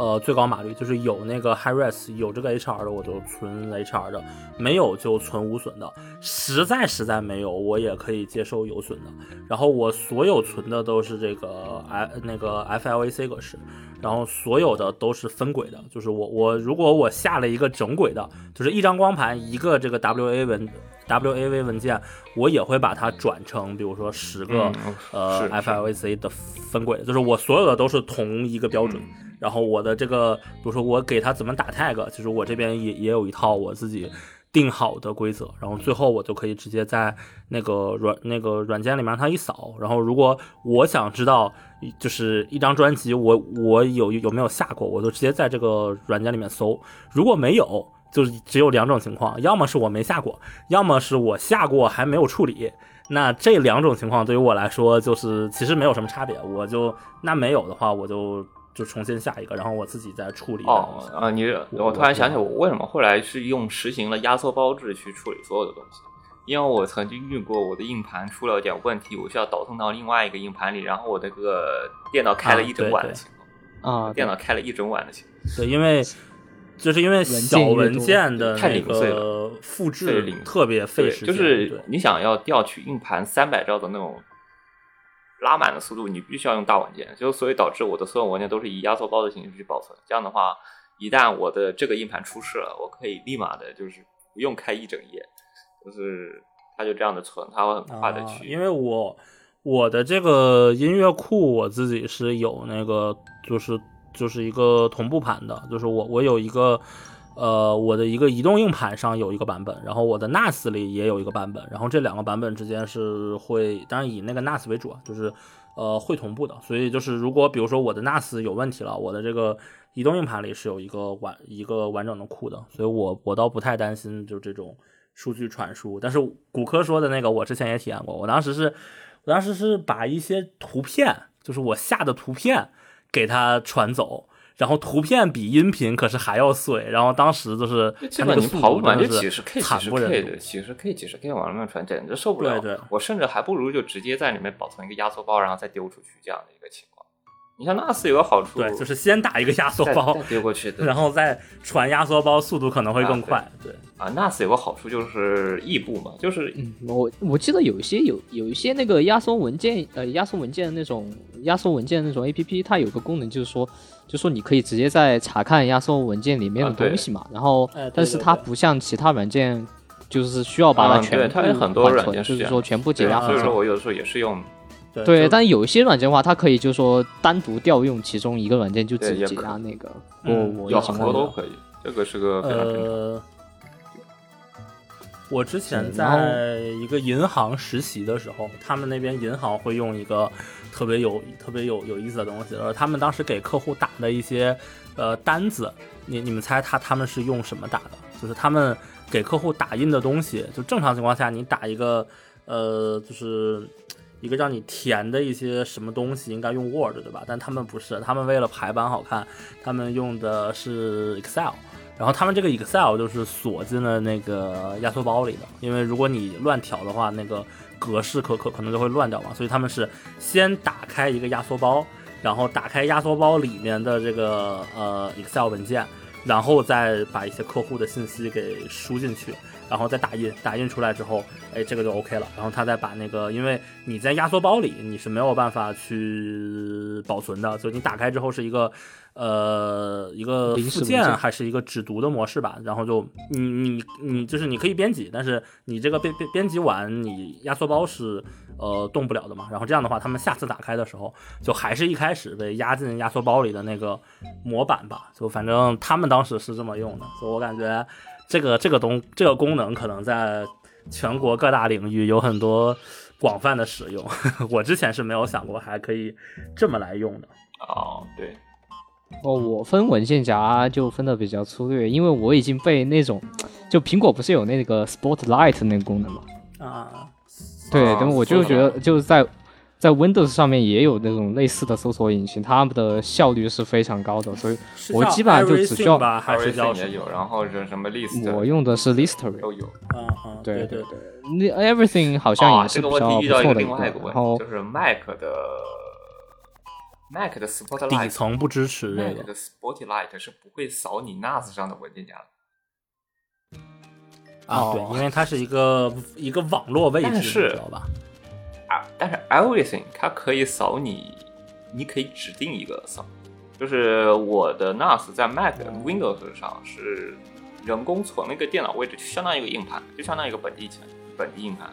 呃，最高码率就是有那个 high res，有这个 HR 的我就存 HR 的，没有就存无损的。实在实在没有，我也可以接受有损的。然后我所有存的都是这个 i 那个 FLAC 格式，然后所有的都是分轨的，就是我我如果我下了一个整轨的，就是一张光盘一个这个 WA 文 WAV 文件，我也会把它转成比如说十个呃 FLAC 的分轨，就是我所有的都是同一个标准。然后我的这个，比如说我给他怎么打 tag，其实我这边也也有一套我自己定好的规则。然后最后我就可以直接在那个软那个软件里面让它一扫。然后如果我想知道，就是一张专辑我我有有没有下过，我就直接在这个软件里面搜。如果没有，就只有两种情况，要么是我没下过，要么是我下过还没有处理。那这两种情况对于我来说，就是其实没有什么差别。我就那没有的话，我就。就重新下一个，然后我自己再处理。
哦，啊，你我突然想起我为什么后来是用实行了压缩包制去处理所有的东西，因为我曾经遇过我的硬盘出了点问题，我需要导通到另外一个硬盘里，然后我这个电脑开了一整晚的情况。
啊，
电脑开了一整晚的情况。
对，因为就是因为小文件的
太
那
零碎了
个复制特别费，时间，
就是你想要调取硬盘三百兆的那种拉满的速度，你必须要用大文件，就所以导致我的所有文件都是以压缩包的形式去保存。这样的话，一旦我的这个硬盘出事了，我可以立马的就是不用开一整页，就是它就这样的存，它会很快的
啊
去。
因为我我的这个音乐库我自己是有那个就是就是一个同步盘的，就是我我有一个呃我的一个移动硬盘上有一个版本，然后我的 NAS 里也有一个版本，然后这两个版本之间是会当然以那个 NAS 为主啊，就是呃会同步的，所以就是如果比如说我的 NAS 有问题了，我的这个移动硬盘里是有一个完一个完整的库的，所以我我倒不太担心就这种数据传输。但是骨科说的那个，我之前也体验过，我当时是，我当时是把一些图片，就是我下的图片给它传走。然后图片比音频可是还要碎，然后当时就是
这个你跑不满
度真的
就是几十 K、几十 K 几十 K、几十 K 往上面传，简直受不了。
对对
我甚至还不如就直接在里面保存一个压缩包，然后再丢出去这样的一个情况。你像 NAS 有个好处，
对，就是先打一个压缩包
丢过去。
然后再传压缩包，速度可能会更快。对，
啊，NAS 有个好处就是异步嘛，就是
嗯，我我记得有一些有有一些那个压缩文件，呃，压缩文件的那种压缩文件的那种 A P P，它有个功能就是说，就说你可以直接在查看压缩文件里面的东西嘛，然后
哎
但是它不像其他软件，就是需要把它
啊
全部
对它有很多软件是这样
就是说全部解压缩。
所以说我有的时候也是用，
对
对，但有一些软件的话，它可以就是说单独调用其中一个软件就只解
对也可
压那个。我
嗯
我
有很多都可以，这个是个非常正常。
呃，我之前在一个银行实习的时候，他们那边银行会用一个特别有特别有有意思的东西，而他们当时给客户打的一些呃单子，你你们猜他他们是用什么打的？就是他们给客户打印的东西，就正常情况下你打一个呃就是。一个让你填的一些什么东西，应该用 Word 对吧？但他们不是，他们为了排版好看，他们用的是 Excel。然后他们这个 Excel 就是锁进了那个压缩包里的，因为如果你乱调的话，那个格式可可可能就会乱掉嘛。所以他们是先打开一个压缩包，然后打开压缩包里面的这个呃 Excel 文件，然后再把一些客户的信息给输进去，然后再打印，打印出来之后，哎，这个就 OK 了。然后他再把那个，因为你在压缩包里你是没有办法去保存的，所以你打开之后是一个。呃，一个附
临时文件
件还是一个只读的模式吧，然后就你你你就是你可以编辑，但是你这个编编编辑完，你压缩包是呃动不了的嘛。然后这样的话，他们下次打开的时候，就还是一开始被压进压缩包里的那个模板吧。就反正他们当时是这么用的，所以我感觉这个这个东这个功能可能在全国各大领域有很多广泛的使用。我之前是没有想过还可以这么来用的。
哦，对，
哦，我分文件夹就分的比较粗略，因为我已经被那种，就苹果不是有那个 Spotlight 那个功能嘛？
啊，
对，
啊
但我就觉得就是在在 Windows 上面也有那种类似的搜索引擎，它们的效率是非常高的，所以我基本上就只需要
Everything 吧，还是叫
也有，然后是什么 list
我用的是 Listerine。
都有。
嗯嗯，
对
对
对，那 Everything 好像
啊，
也是比较不错的一个
另外一个，问
然后，
就是 Mac 的 Mac 的 Spotlight 底
层不支持这
Mac 的 Spotlight 是不会扫你 NAS 上的文件夹的。
啊，对
哦，
因为它是一个一个网络位置，
但是
知道吧？
啊，但是 Everything 它可以扫你，你可以指定一个扫，就是我的 NAS 在 Mac、Windows 上是人工存了一个电脑位置，就相当于一个硬盘，就相当于一个本地层本地硬盘，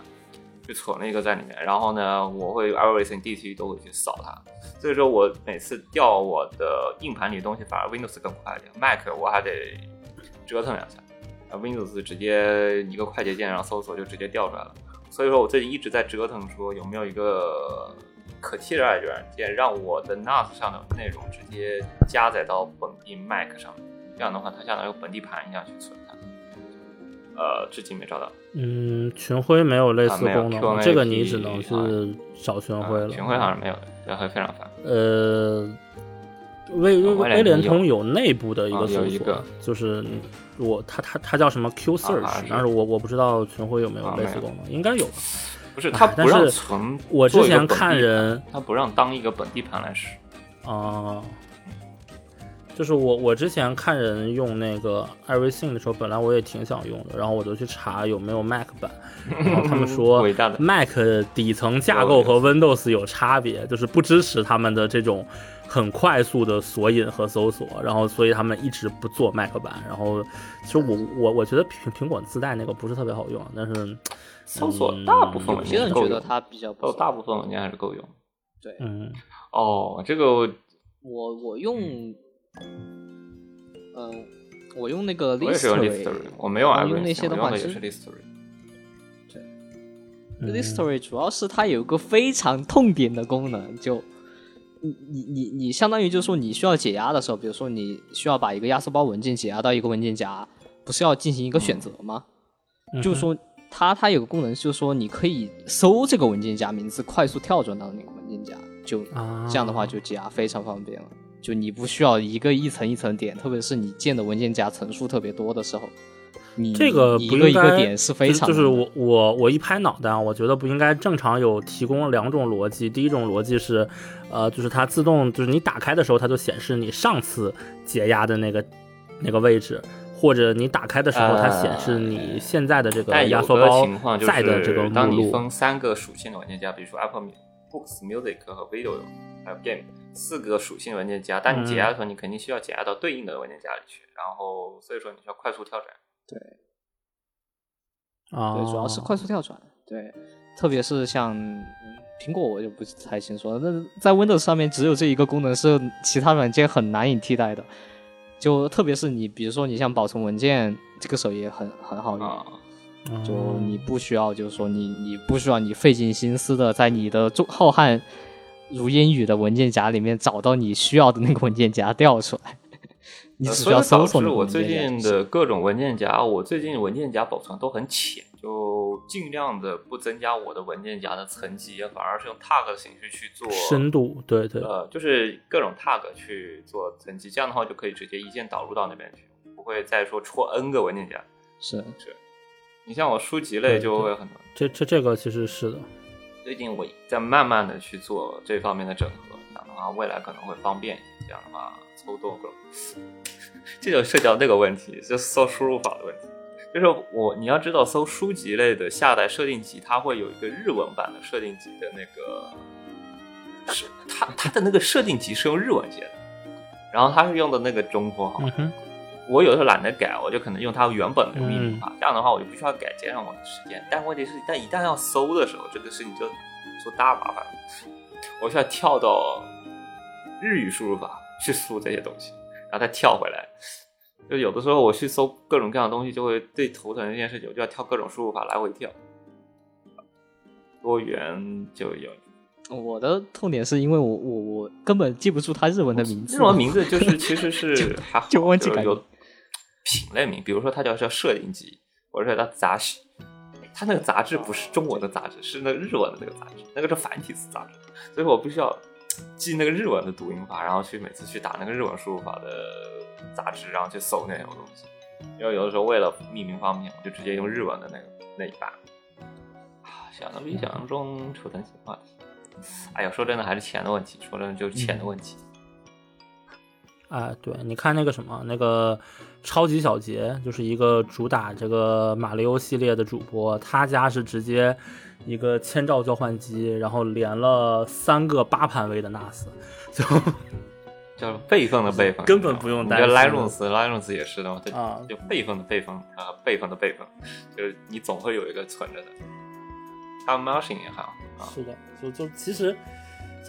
就存了一个在里面。然后呢，我会 Everything DC 都会去扫它，所以说我每次调我的硬盘里的东西，反而 Windows 更快一点，Mac 我还得折腾两下。啊，Windows 直接一个快捷键，然后搜索就直接调出来了。所以说我最近一直在折腾，说有没有一个可替代的软件，让我的 NAS 上的内容直接加载到本地 Mac 上，这样的话它相当于本地盘一样去存。呃，至今没找到。
嗯，群晖没有类似功能这个你只能是找群晖了。
啊群晖好像没有，对会非常烦。
呃，威威
啊威
威联通有内部的一
啊
个搜索就是我它它它叫什么 Q Search，但是我我不知道群晖有没有类似功能，应该有吧。
不是，
哎
它不让
但是
存。
我之前看人
盘，它不让当一个本地盘来使。
啊，就是我我之前看人用那个 Everything 的时候，本来我也挺想用的，然后我就去查有没有 Mac 版，然后他们说 Mac 底层架构和 Windows 有差别，就是不支持他们的这种很快速的索引和搜索，然后所以他们一直不做 Mac 版。然后其实我我我觉得苹苹果自带那个不是特别好用，但是
搜索大部分
有
文
些人觉得它比较不
大部分文件还是够用。
对，
嗯
哦，这个我
我我用，嗯、我用那个
我也是用 Listory，Listory，我没用
然后
Everything，
用那些的话，其实
我用的也是 Listory。
嗯
Listory 主要是它有一个非常痛点的功能，就你你你你相当于就是说你需要解压的时候，比如说你需要把一个压缩包文件解压到一个文件夹，不是要进行一个选择吗？
嗯
就是说它它有个功能，就是说你可以搜这个文件夹名字，快速跳转到那个文件夹，就
啊
这样的话就解压非常方便了。就你不需要一个一层一层点，特别是你建的文件夹层数特别多的时候，你
这个
你一个一个点是非常
就是我我我一拍脑袋啊，我觉得不应该正常有提供两种逻辑。第一种逻辑是，呃，就是它自动就是你打开的时候，它就显示你上次解压的那个那个位置，或者你打开的时候，它显示你现在的这个压缩包
情况就
在的这个
是，当
目录。
你分三个属性的文件夹，比如说 Apple Books、Music 和 Video，还有 Game 四个属性文件夹，但你解压的时候，你肯定需要解压到对应的文件夹里去，然后所以说你需要快速跳转。
对啊，
对，主要是快速跳转。对，特别是像嗯苹果，我就不太清楚了。那在 Windows 上面只有这一个功能是其他软件很难以替代的。就特别是你，比如说你像保存文件，这个时候也很很好用。就你不需要，就是说你你不需要你费尽心思的在你的中浩瀚如英语的文件夹里面找到你需要的那个文件夹调出来，你
呃
只需要
所以导
搜索那个
致我最近的各种文件夹，我最近文件夹保存都很浅，就尽量的不增加我的文件夹的层级，反而是用 tag 的形式去做
深度，对对，
呃，就是各种 tag 去做层级，这样的话就可以直接一键导入到那边去，不会再说戳 n 个文件夹。
是。是。
你像我书籍类就会很多，
这这这个其实是的。
最近我在慢慢的去做这方面的整合，这样的话未来可能会方便一些。这样的话抽多个，这就涉及到那个问题，就搜输入法的问题。就是我你要知道，搜书籍类的下载设定集，它会有一个日文版的设定集的那个，是它它的那个设定集是用日文写的，然后它是用的那个中括号。我有的时候懒得改，我就可能用它原本的密码
嗯，
这样的话我就不需要改，节省我的时间。但问题是，但一旦要搜的时候，这个事情就出大麻烦了。我需要跳到日语输入法去输这些东西，然后再跳回来。就有的时候我去搜各种各样的东西，就会最头疼的一件事情，我就要跳各种输入法来回跳，多元就有。
我的痛点是因为我我我根本记不住它日文的名字，
日文名字就是其实是 还好，
就忘记改
品类名，比如说它叫叫摄影集，或者说它杂志，它那个杂志不是中文的杂志，是那个日文的那个杂志，那个是繁体字杂志，所以我必须要记那个日文的读音法，然后去每次去打那个日文输入法的杂志，然后去搜那种东西。因为有的时候为了命名方便，我就直接用日文的那个那一版。啊，想的比想象中出成型话题。哎呀，说真的还是钱的问题，说真的就是钱的问题。
哎，对，你看那个什么，那个超级小杰，就是一个主打这个马里奥系列的主播，他家是直接一个千兆交换机，然后连了三个八盘位的 NAS，就
叫备份的备份，
根本不用担心。
你这 Linux，Linux 也是的嘛，它
啊
就备份的备份啊，备份的备份，就是你总会有一个存着的。还有 Motion 也好啊，
是的，就就其实，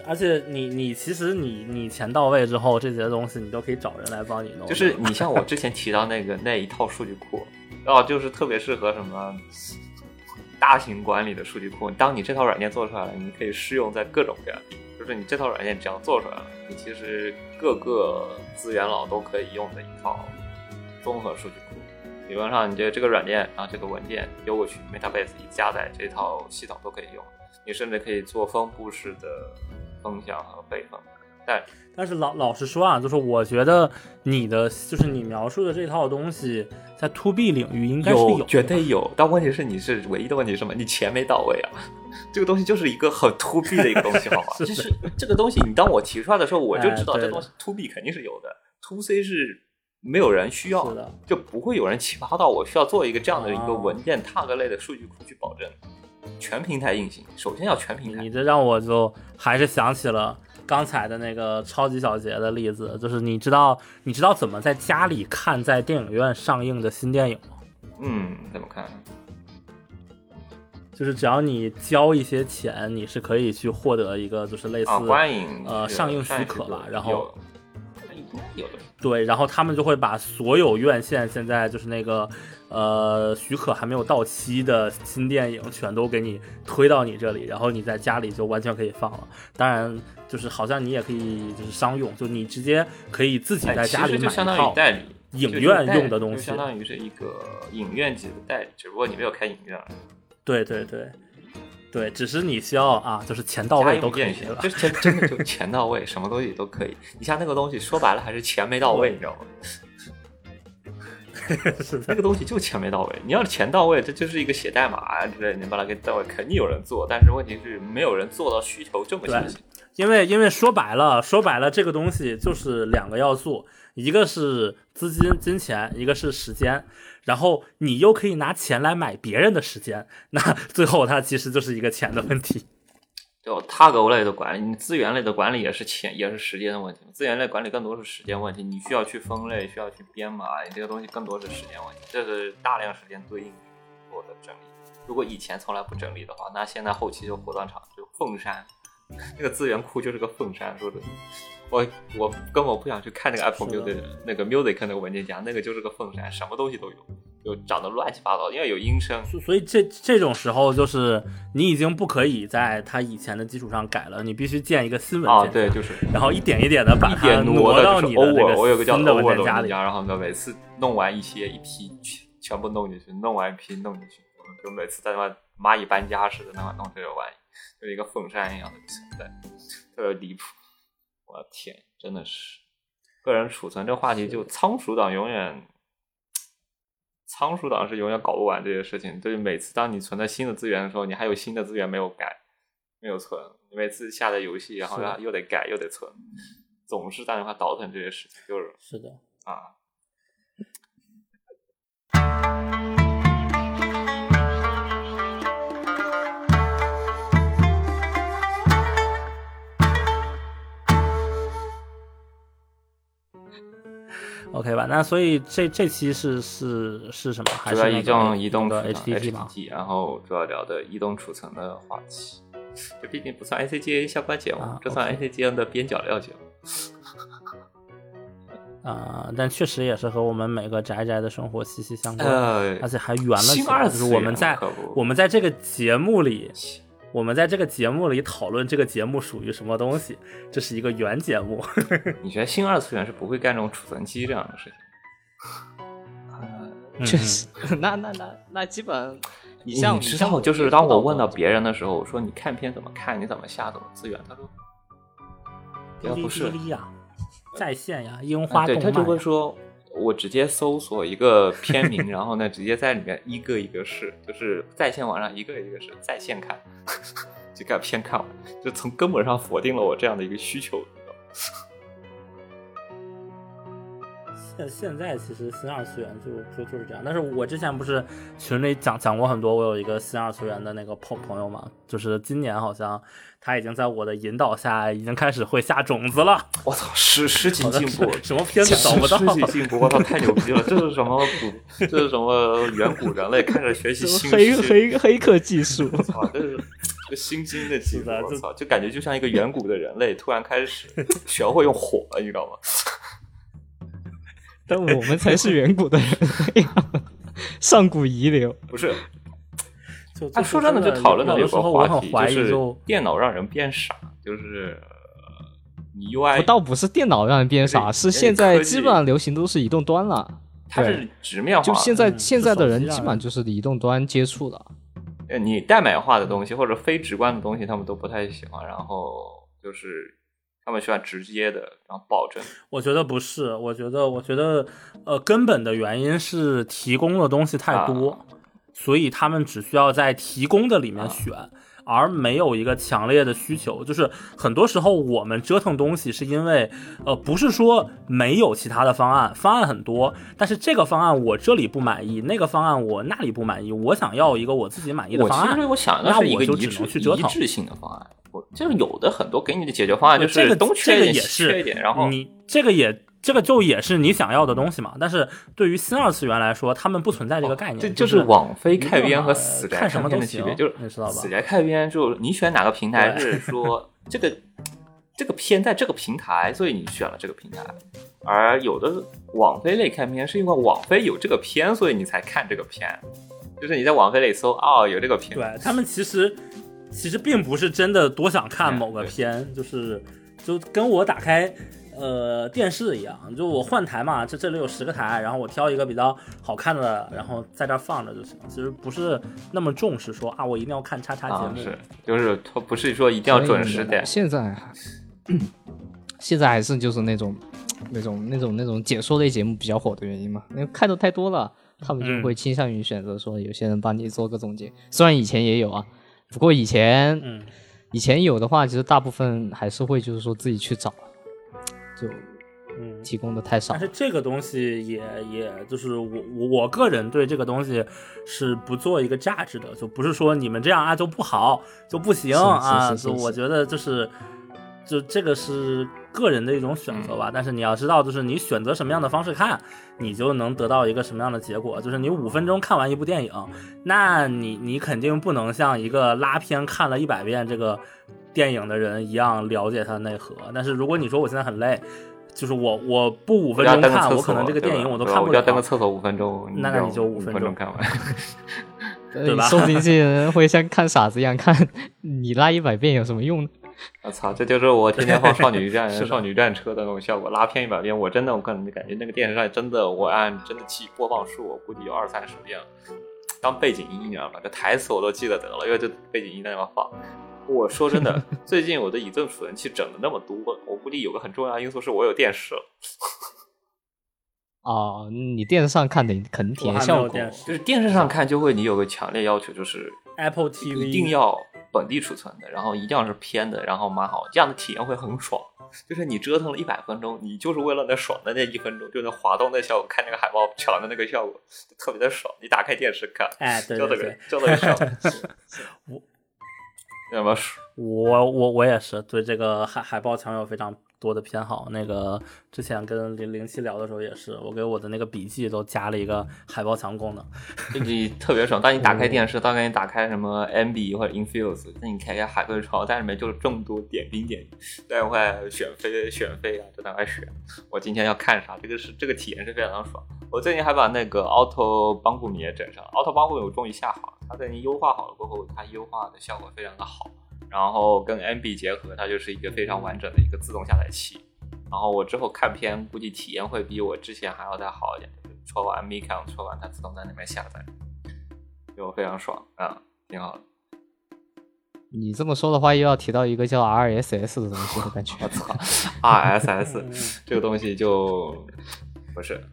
而且你你其实你你钱到位之后，这些东西你都可以找人来帮你弄，
就是你像我之前提到那个 那一套数据库，哦，就是特别适合什么大型管理的数据库。当你这套软件做出来了，你可以适用在各种各样，就是你这套软件只要做出来了，你其实各个资源佬都可以用的一套综合数据库。理论上，你这这个软件，然后这个文件丢过去，Metabase 一加载，这套系统都可以用。你甚至可以做分布式的风向和备份。但
但是老老实说啊，就是我觉得你的就是你描述的这套东西，在 to B 领域应该是
有
的
绝对有，但问题是你是唯一的问题是什么？你钱没到位啊！这个东西就是一个很 to B 的一个东西，好吗？
是的
就是这个东西，你当我提出来的时候，我就知道这东西 to B 肯定是有的，，to C 是没有人需要
的，
就不会有人奇葩到我需要做一个这样的一个
哦
文件 tag 类的数据库去保证全平台运行。首先要全平台
你，这让我就还是想起了刚才的那个超级小杰的例子，就是你知道你知道怎么在家里看在电影院上映的新电影吗？
嗯，怎么看？
就是只要你交一些钱，你是可以去获得一个就是类似、
啊，观影
呃上映许可吧然后
有应该有的
对，然后他们就会把所有院线现在就是那个呃许可还没有到期的新电影全都给你推到你这里，然后你在家里就完全可以放了。当然，就是好像你也可以就是商用，就你直接可以自己
哎
在家里买一套。
代理
影院用的东西
相当于是一个影院级的代理，只不过你没有开影院而已。
对对对对，只是你需要啊，就是钱到位都可以了。
就是 钱真的就钱到位，什么东西都可以。你像那个东西，说白了还是钱没到位，你知道吗？
是 的
那个东西就钱没到位。你要是钱到位，这就是一个写代码啊之类的，你把它给到位，肯定有人做。但是问题是，没有人做到需求这么清晰。
因为因为说白了，说白了，这个东西就是两个要素，一个是资金金钱，一个是时间。然后你又可以拿钱来买别人的时间，那最后它其实就是一个钱的问题。
就 tag 类的管理，你资源类的管理也是钱，也是时间的问题。资源类管理更多是时间问题，你需要去分类，需要去编码，你这个东西更多是时间问题。这是大量时间对应做的整理。如果以前从来不整理的话，那现在后期就火葬场就凤山，那个资源库就是个凤山。说的，我我根本不想去看那个 Apple Music 那个 Music 那个文件夹，那个就是个凤山，什么东西都有，就长得乱七八糟，因为有音声。
所所以这这种时候，就是你已经不可以在它以前的基础上改了，你必须建一个新文
啊，
件啊，
对，就是
然后一点一点的把
一
它
点挪的，
到
就是
你的这
over，我有个叫
个新的
over
文件夹里。
的文件夹，然后呢，每次弄完一些一批，全全部弄进去，弄完一批弄进去，就每次在那蚂蚁搬家似的，那么弄这个玩意，就是一个凤山一样的存在，特别离谱。我的天，真的是个人储存这话题，就仓鼠党永远。仓鼠党是永远搞不完这些事情，就是每次当你存在新的资源的时候，你还有新的资源没有改，没有存，你每次下载游戏，然后又得改又得存，总是打电话倒腾这些事情，就是
是的，
啊。
，OK 吧？那所以这这期是是是什么？还是
移动移动
的 HTT 吗
？HTT，然后主要聊的移动储存的话题。这毕竟不算 ACGA 相关节目，
啊
这算
OK
ACGN 的边角料节目。
啊、但确实也是和我们每个宅宅的生活息息相关，
呃
而且还圆了起来。就是
二次元
我们在我们在这个节目里，我们在这个节目里讨论这个节目属于什么东西，这是一个原节目。
你觉得新二次元是不会干这种储存机这样的事情？
嗯
确实，那那那那基本，你像
你知
像
道，就是当我问到别人的时候，我说你看片怎么看？你怎么下？怎么资源？他说，
哔哩
要不是
哔哩呀，在线呀，樱花
啊对，他就会说，我直接搜索一个片名，然后呢，直接在里面一个一个试，就是在线网上一个一个试，在线看，就看片看完，就从根本上否定了我这样的一个需求。你知道吗
现现在其实新二次元就就就是这样，但是我之前不是群里讲讲过很多，我有一个新二次元的那个朋朋友嘛，就是今年好像他已经在我的引导下已经开始会下种子了，
我操，十十级进步，
什么片子找不到
十级进步，我操，太牛逼了！这是什么古？这是什么远古人类开始学习新
黑黑黑客技术，
我操，这是这新兴的技术，我操，就感觉就像一个远古的人类突然开始学会用火了，你知道吗？
但我们才是远古的人上古遗留。
不是，
就
啊，说真的，就讨论到
有时候我
话题，
很怀疑，
就是电脑让人变傻，就是呃你 UI
不倒不是电脑让人变傻，是现在基本上流行都是移动端了。
它是直面化，
就现在
嗯
现在的人基本上就是移动端接触的。
呃你代码化的东西或者非直观的东西，他们都不太喜欢，然后就是他们喜欢直接的，然后保证。
我觉得不是，我觉得我觉得呃根本的原因是提供的东西太多，
啊
所以他们只需要在提供的里面选，而没有一个强烈的需求。就是很多时候我们折腾东西是因为，呃，不是说没有其他的方案，方案很多，但是这个方案我这里不满意，那个方案我那里不满意，我想要一个我自己满意的方案。
我其实我想的是一个一
我就只能
致
去折腾
一致性的方案。我就是有的很多给你的解决方案就是
这个
是东缺一点
这个也是
缺一点，然后
你这个也这个就也是你想要的东西嘛。但是对于新二次元来说，他们不存在这个概念，
这
就
就是网飞开篇和死宅
看什么都
开篇的区别，就是
你知道吧
死宅开篇就你选哪个平台是说 这个这个片在这个平台，所以你选了这个平台，而有的网飞类开篇是因为网飞有这个片，所以你才看这个片，就是你在网飞里搜哦有这个片，
对他们其实其实并不是真的多想看
嗯
某个
对
片，就是就跟我打开呃电视一样，就我换台嘛，这这里有十个台，然后我挑一个比较好看的，然后在这儿放着就行。其实不是那么重视说啊，我一定要看叉叉节目。
啊是就是它不是说一定要准时点，
现在还，现在还是就是那种那种那种那种解说类节目比较火的原因嘛，因为看的太多了，他们就会倾向于选择说有些人帮你做个总结。虽然以前也有啊，不过以前
嗯，
以前有的话，其实大部分还是会就是说自己去找，就
嗯。
提供的太少
但。是这个东西也也就是我我我个人对这个东西是不做一个价值的，就不是说你们这样啊就不好就不行啊，就我觉得就是就这个是个人的一种选择吧。但是你要知道，就是你选择什么样的方式看，你就能得到一个什么样的结果。就是你五分钟看完一部电影，那你你肯定不能像一个拉片看了一百遍这个电影的人一样了解它的内核。但是如果你说我现在很累，就是我我不五分钟看，我可能这个电影我都看不了。
我要登个厕所五分钟，
那那你就
五
五分钟
看完。
对吧
呃说不定这些人会像看傻子一样看，你拉一百遍有什么用呢？
我操，这就是我天天放少女战 少女战车的那种效果，拉片一百遍，我真的我个人感觉那个电视上真的，我按真的记播放数，我估计有二三十遍了，当背景音，你知道吧？这台词我都记得得了，因为这背景音在那边放。我说真的，最近我的移动储存器整的那么多，我估计有个很重要的因素是我有电视了，
哦，你电视上看的肯定体验效果。
有电视
就是电视上看就会你有个强烈要求，就是
Apple TV
一定要本地储存的，然后一定要是偏的，然后码好，这样的体验会很爽。就是你折腾了一百分钟，你就是为了那爽的那一分钟，就那滑动那效果，看那个海报抢的那个效果，就特别的爽。你打开电视看，
哎，对
就那个
对对，
就那个爽。
我
要么说
我我我也是对这个海海报墙有非常多的偏好。那个之前跟零零七聊的时候也是，我给我的那个笔记都加了一个海报墙功能。
你特别爽。当你打开电视，当你打开什么 MB 或者 Infuse，那你开开海龟潮，在里面就是这么多点兵点将，在那块选飞选飞啊，就在那块选。我今天要看啥，这个是这个体验是非常的爽。我最近还把那个 Auto 帮助你也整上了，Auto 帮助我终于下好了，它在你优化好了过后，它优化的效果非常的好。然后跟 MB 结合，它就是一个非常完整的一个自动下载器。然后我之后看片，估计体验会比我之前还要再好一点。就是戳完 m i c o n 戳完它自动在那边下载，就非常爽啊，挺好的。
你这么说的话，又要提到一个叫 RSS 的东西，我感觉。
我操，RSS 这个东西就不是，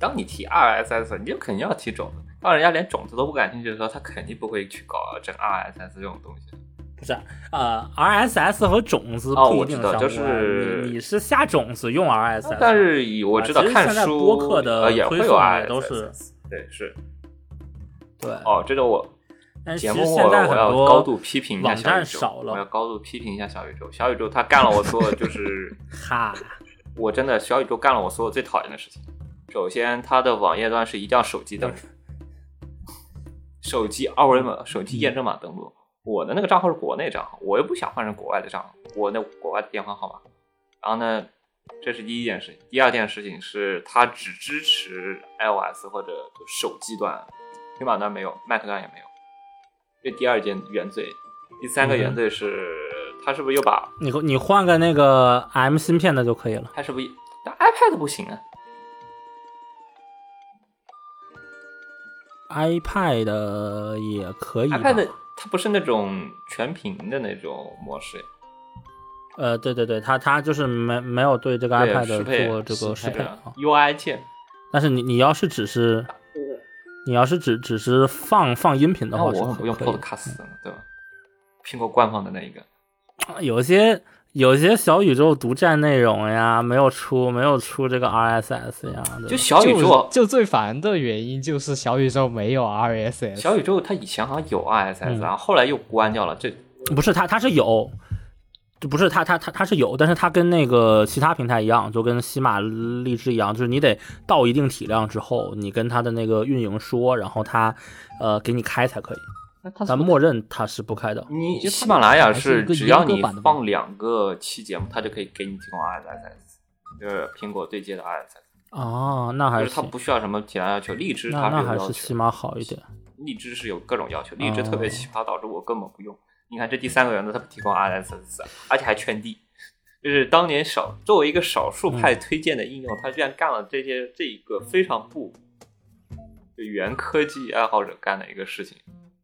当你提 RSS，你就肯定要提种子。当人家连种子都不感兴趣的时候，他肯定不会去搞整 RSS 这种东西。
不是，呃，RSS 和种子
哦
不一
我知道就
定相关。
是
你你是下种子用 RSS，
但是以我知道看书
播客的
呃也会有
推送也
RSS，
都是
对是
对，
哦，这个我
但是其实现在
我要
很多
高度批评一下
网站
小宇宙，
少了
我要高度批评一下小宇宙。小宇宙他干了我所有就是
哈，
我真的小宇宙干了我所有最讨厌的事情。首先，它的网页端是一定要手机登录，手机二维码、手机验证码登录。我的那个账号是国内账号，我又不想换成国外的账号，我那国外的电话号码。然后呢，这是第一件事情。第二件事情是它只支持 iOS 或者就手机端，平板端没有，Mac 端也没有。这第二件原罪。第三个原罪是，它是不是又把
你你换个那个 M 芯片的就可以了。
它是不是？但 iPad 不行啊。
iPad 也可以
它不是那种全屏的那种模式，
呃，对对对，它它就是没没有对这个 iPad 做这个适配。
UI 键。
但是你你要是只是你要是只只是放放音频的话，
我很不用 Podcast 的，对吧？苹果官方的那一个。
有些有些小宇宙独占内容呀，没有出没有出这个 RSS 呀，
就小宇宙，
就最烦的原因就是小宇宙没有 RSS。
小宇宙它以前好像有 RSS，、
嗯
然后后来又关掉了。这
不是它它是有，就不是它它它它是有，但是它跟那个其他平台一样，就跟喜马、荔枝一样，就是你得到一定体量之后，你跟它的那个运营说，然后它呃给你开才可以，
那它
但默认它是不开的。
你喜马拉雅
是
只要你放两个期节目，它就可以给你提供 RSS，就是苹果对接的 RSS，
哦，那还
就是它，不需要什么其他要求。荔枝它
那那还
有要求，
是起码好一点。
荔枝是有各种要求，荔枝
哦
特别奇葩，导致我根本不用。你看这第三个原则，它不提供 RSS，而且还圈地，就是当年少作为一个少数
嗯
派推荐的应用，它居然干了这些这一个非常不就原科技爱好者干的一个事情，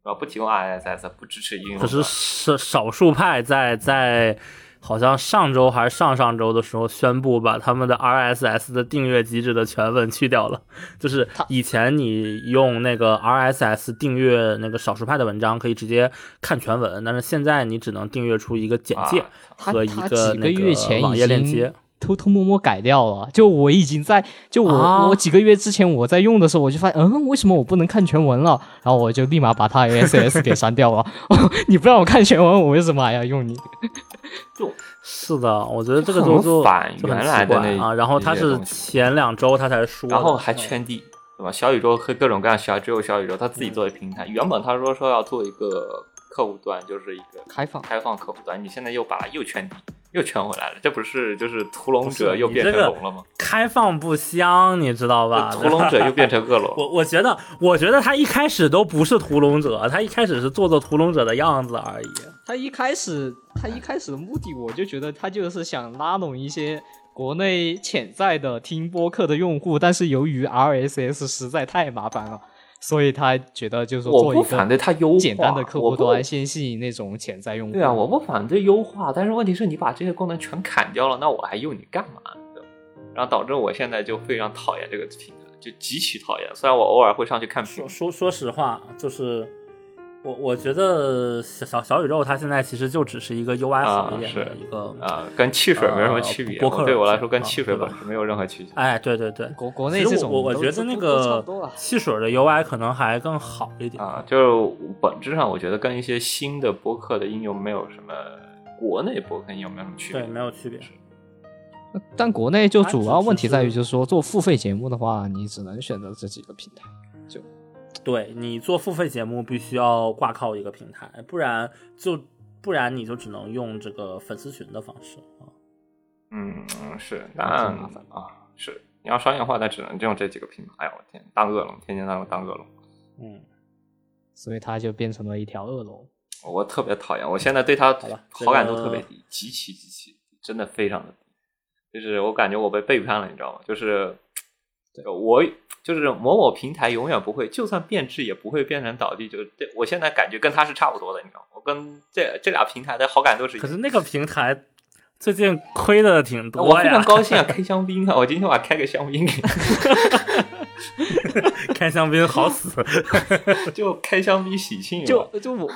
然后不提供 RSS，不支持应用
可是
端。
少少数派在在好像上周还是上上周的时候宣布把他们的 RSS 的订阅机制的全文去掉了，就是以前你用那个 RSS 订阅那个少数派的文章可以直接看全文，但是现在你只能订阅出一个简介
啊
和一个那
个
网页链接。
偷偷摸摸改掉了。就我已经在，就我、
啊
我几个月之前我在用的时候，我就发现，嗯，为什么我不能看全文了？然后我就立马把它 RSS 给删掉了。你不让我看全文，我为什么还要用你？
就是的，我觉得这个
很
就就
反原来的那
啊。然后他是前两周他才说，
然后还圈地，对吧？小宇宙和各种各样小只有小宇宙他自己做的平台，原本他说说要做一个客户端，就是一个
开放
开放客户端，你现在又把它又圈地，又圈回来了，这不是就是屠龙者又变成龙了吗？
开放不香，你知道吧？
屠龙者又变成恶龙，
我我觉得，我觉得他一开始都不是屠龙者，他一开始是做做屠龙者的样子而已。
他一开始，他一开始的目的，我就觉得他就是想拉拢一些国内潜在的听播客的用户，但是由于 RSS 实在太麻烦了，所以他觉得就是说
我
做一
不反对他优化，
简单的客户端，先吸引那种潜在用户。
对啊，我不反对优化，但是问题是你把这些功能全砍掉了，那我还用你干嘛？对然后导致我现在就非常讨厌这个平台，就极其讨厌。虽然我偶尔会上去看评
说
论，
说说实话，就是我我觉得小小小宇宙它现在其实就只是一个 UI 好一点的一个，
啊、跟汽水没什么区别。
客
对我来说跟汽水
吧
本身没有任何区别。
哎，对对对。
国国
其实
内这种
我我觉得那个汽水的 UI 可能还更好一点
啊，就是本质上我觉得跟一些新的播客的应用没有什么，国内播客应用没有什么区别。
对，没有区别。
但国内就主要问题在于，就是说做付费节目的话，你只能选择这几个平台。
对你做付费节目必须要挂靠一个平台，不然就不然你就只能用这个粉丝群的方式啊。
嗯，是，
挺
但
麻烦
啊，是你要商业化，那只能用这几个平台。哎呀，我天，当恶龙，天天当当恶龙，
嗯，
所以他就变成了一条恶龙。
我特别讨厌。我现在对他
好
感度特别低，极其极其，真的非常的低。就是我感觉我被背叛了，你知道吗？就是我就是某某平台永远不会，就算变质也不会变成倒地。就是这，我现在感觉跟他是差不多的，你知道吗？我跟这这俩平台的好感度是一样。
可是那个平台最近亏的挺多我
非常，高兴啊，开香槟啊！我今天晚上开个香槟给
开香槟好死。
就开香槟喜庆，
就就我，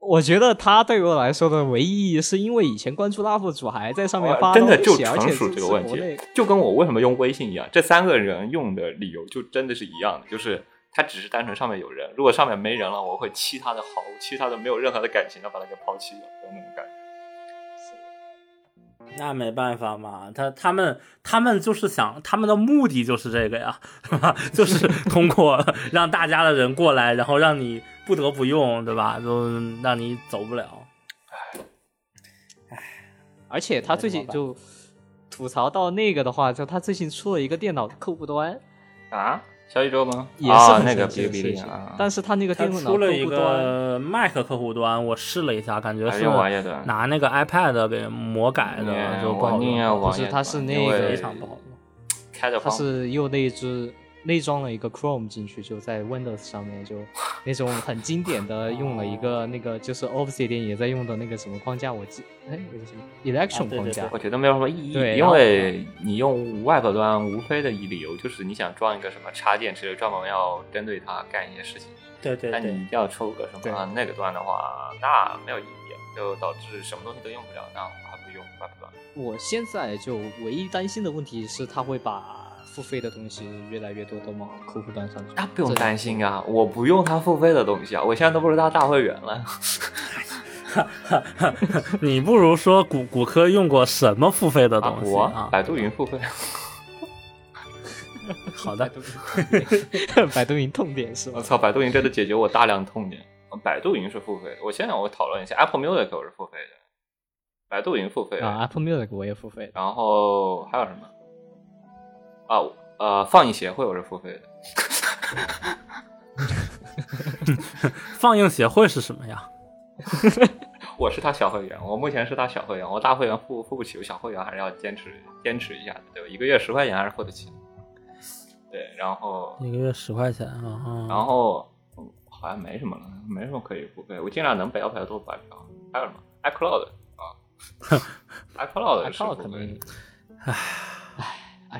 我觉得他对我来说的唯一意义，是因为以前关注 UP 主还在上面发
哇真的就纯属这个问题，就跟我为什么用微信一样，这三个人用的理由就真的是一样的，就是他只是单纯上面有人，如果上面没人了，我会弃他的好，弃他的没有任何的感情的把他给抛弃了，有那种感觉。
那没办法嘛，他他们他们就是想，他们的目的就是这个呀，是吧？就是通过让大家的人过来，然后让你不得不用，对吧？就让你走不了。
唉而且他最近就吐槽到那个的话，就他最近出了一个电脑客户端，
啊，小宇宙吗？
也是
那个哔哩哔哩啊，
但是他那个
他
电脑
出了一个 Mac 客户端，我试了一下，感觉是拿那个 iPad 给魔改的，
嗯
就不好用，
不是他是那个
非常不好用。
它
开着方
是又内置内装了一个 Chrome 进去，就在 Windows 上面，就那种很经典的用了一个那个就是 Obsidian 也在用的那个什么框架，我记哎那个什么？Election
啊对对
框架。
对，
我觉得没有什么意义，因
对然后
为你用 Web 端无非的理由就是你想装一个什么插件之类，专门要针对它干一些事情。
对对对
但你一定要抽个什么那个端的话，那没有意义，就导致什么东西都用不了，那我还不如用 Web 端。
我现在就唯一担心的问题是，它会把付费的东西越来越多的往客户端上去。
那不用担心啊，我不用他付费的东西啊，我现在都不是他大会员了。
你不如说骨骨科用过什么付费的
啊
东，西
我
啊？
百度云付费，
好的，
百度云痛点是吧？
我操，百度云真的解决我大量痛点。百度云是付费的，我现在我讨论一下，Apple Music 我是付费的，百度云付费，
啊，Apple Music 我也付费。
然后还有什么？啊，呃，放映协会我是付费的，
放映协会是什么呀？
我是他小会员，我目前是他小会员，我大会员付付不起，我小会员还是要坚持坚持一下的，对吧？一个月十块钱还是付得起。对，然后
一个月十块钱啊。啊
然后、嗯好像没什么了，没什么可以付费，我尽量能白嫖多白嫖。还有什么 iCloud 啊，
iCloud，iCloud 可能唉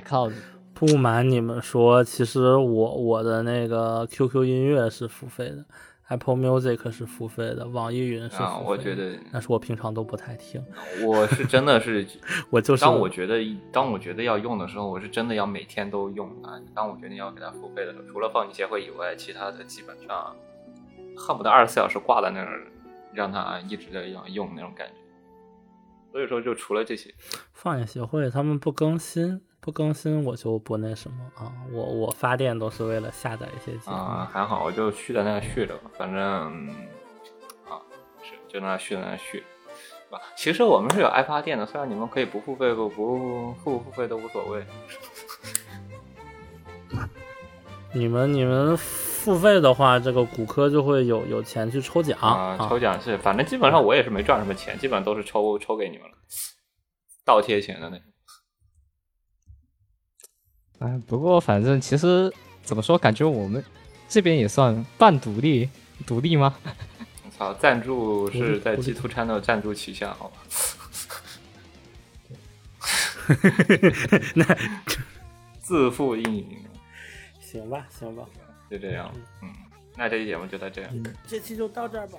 ，iCloud
不瞒你们说，其实我我的那个 QQ 音乐是付费的，Apple Music 是付费的，网易云是付费的。
啊，我觉得
但是我平常都不太听，
我是真的是
我就是
当我觉得当我觉得要用的时候，我是真的要每天都用它。当我决定要给它付费的时候，除了放映协会以外，其他的基本上恨不得二十四小时挂在那儿，让它一直在用用那种感觉。所以说，就除了这些，
放映协会他们不更新，不更新我就不那什么啊，我我发电都是为了下载一些节目。
啊、还好，我就续在那续着吧，反正嗯啊是就那续在那续？其实我们是有爱发电的，虽然你们可以不付费不不付付费都无所谓。
你们你们付费的话，这个骨科就会有有钱去抽奖
啊，抽奖是，反正基本上我也是没赚什么钱，基本上都是抽抽给你们了，倒贴钱的那种。
哎，不过反正其实怎么说，感觉我们这边也算半独立，独立吗？
我操，赞助是在 G Two Channel 赞助旗下，好吧？
那
自负运营，
行吧行吧，
就这样。嗯，那这期节目就到这样。
这期就到这儿吧。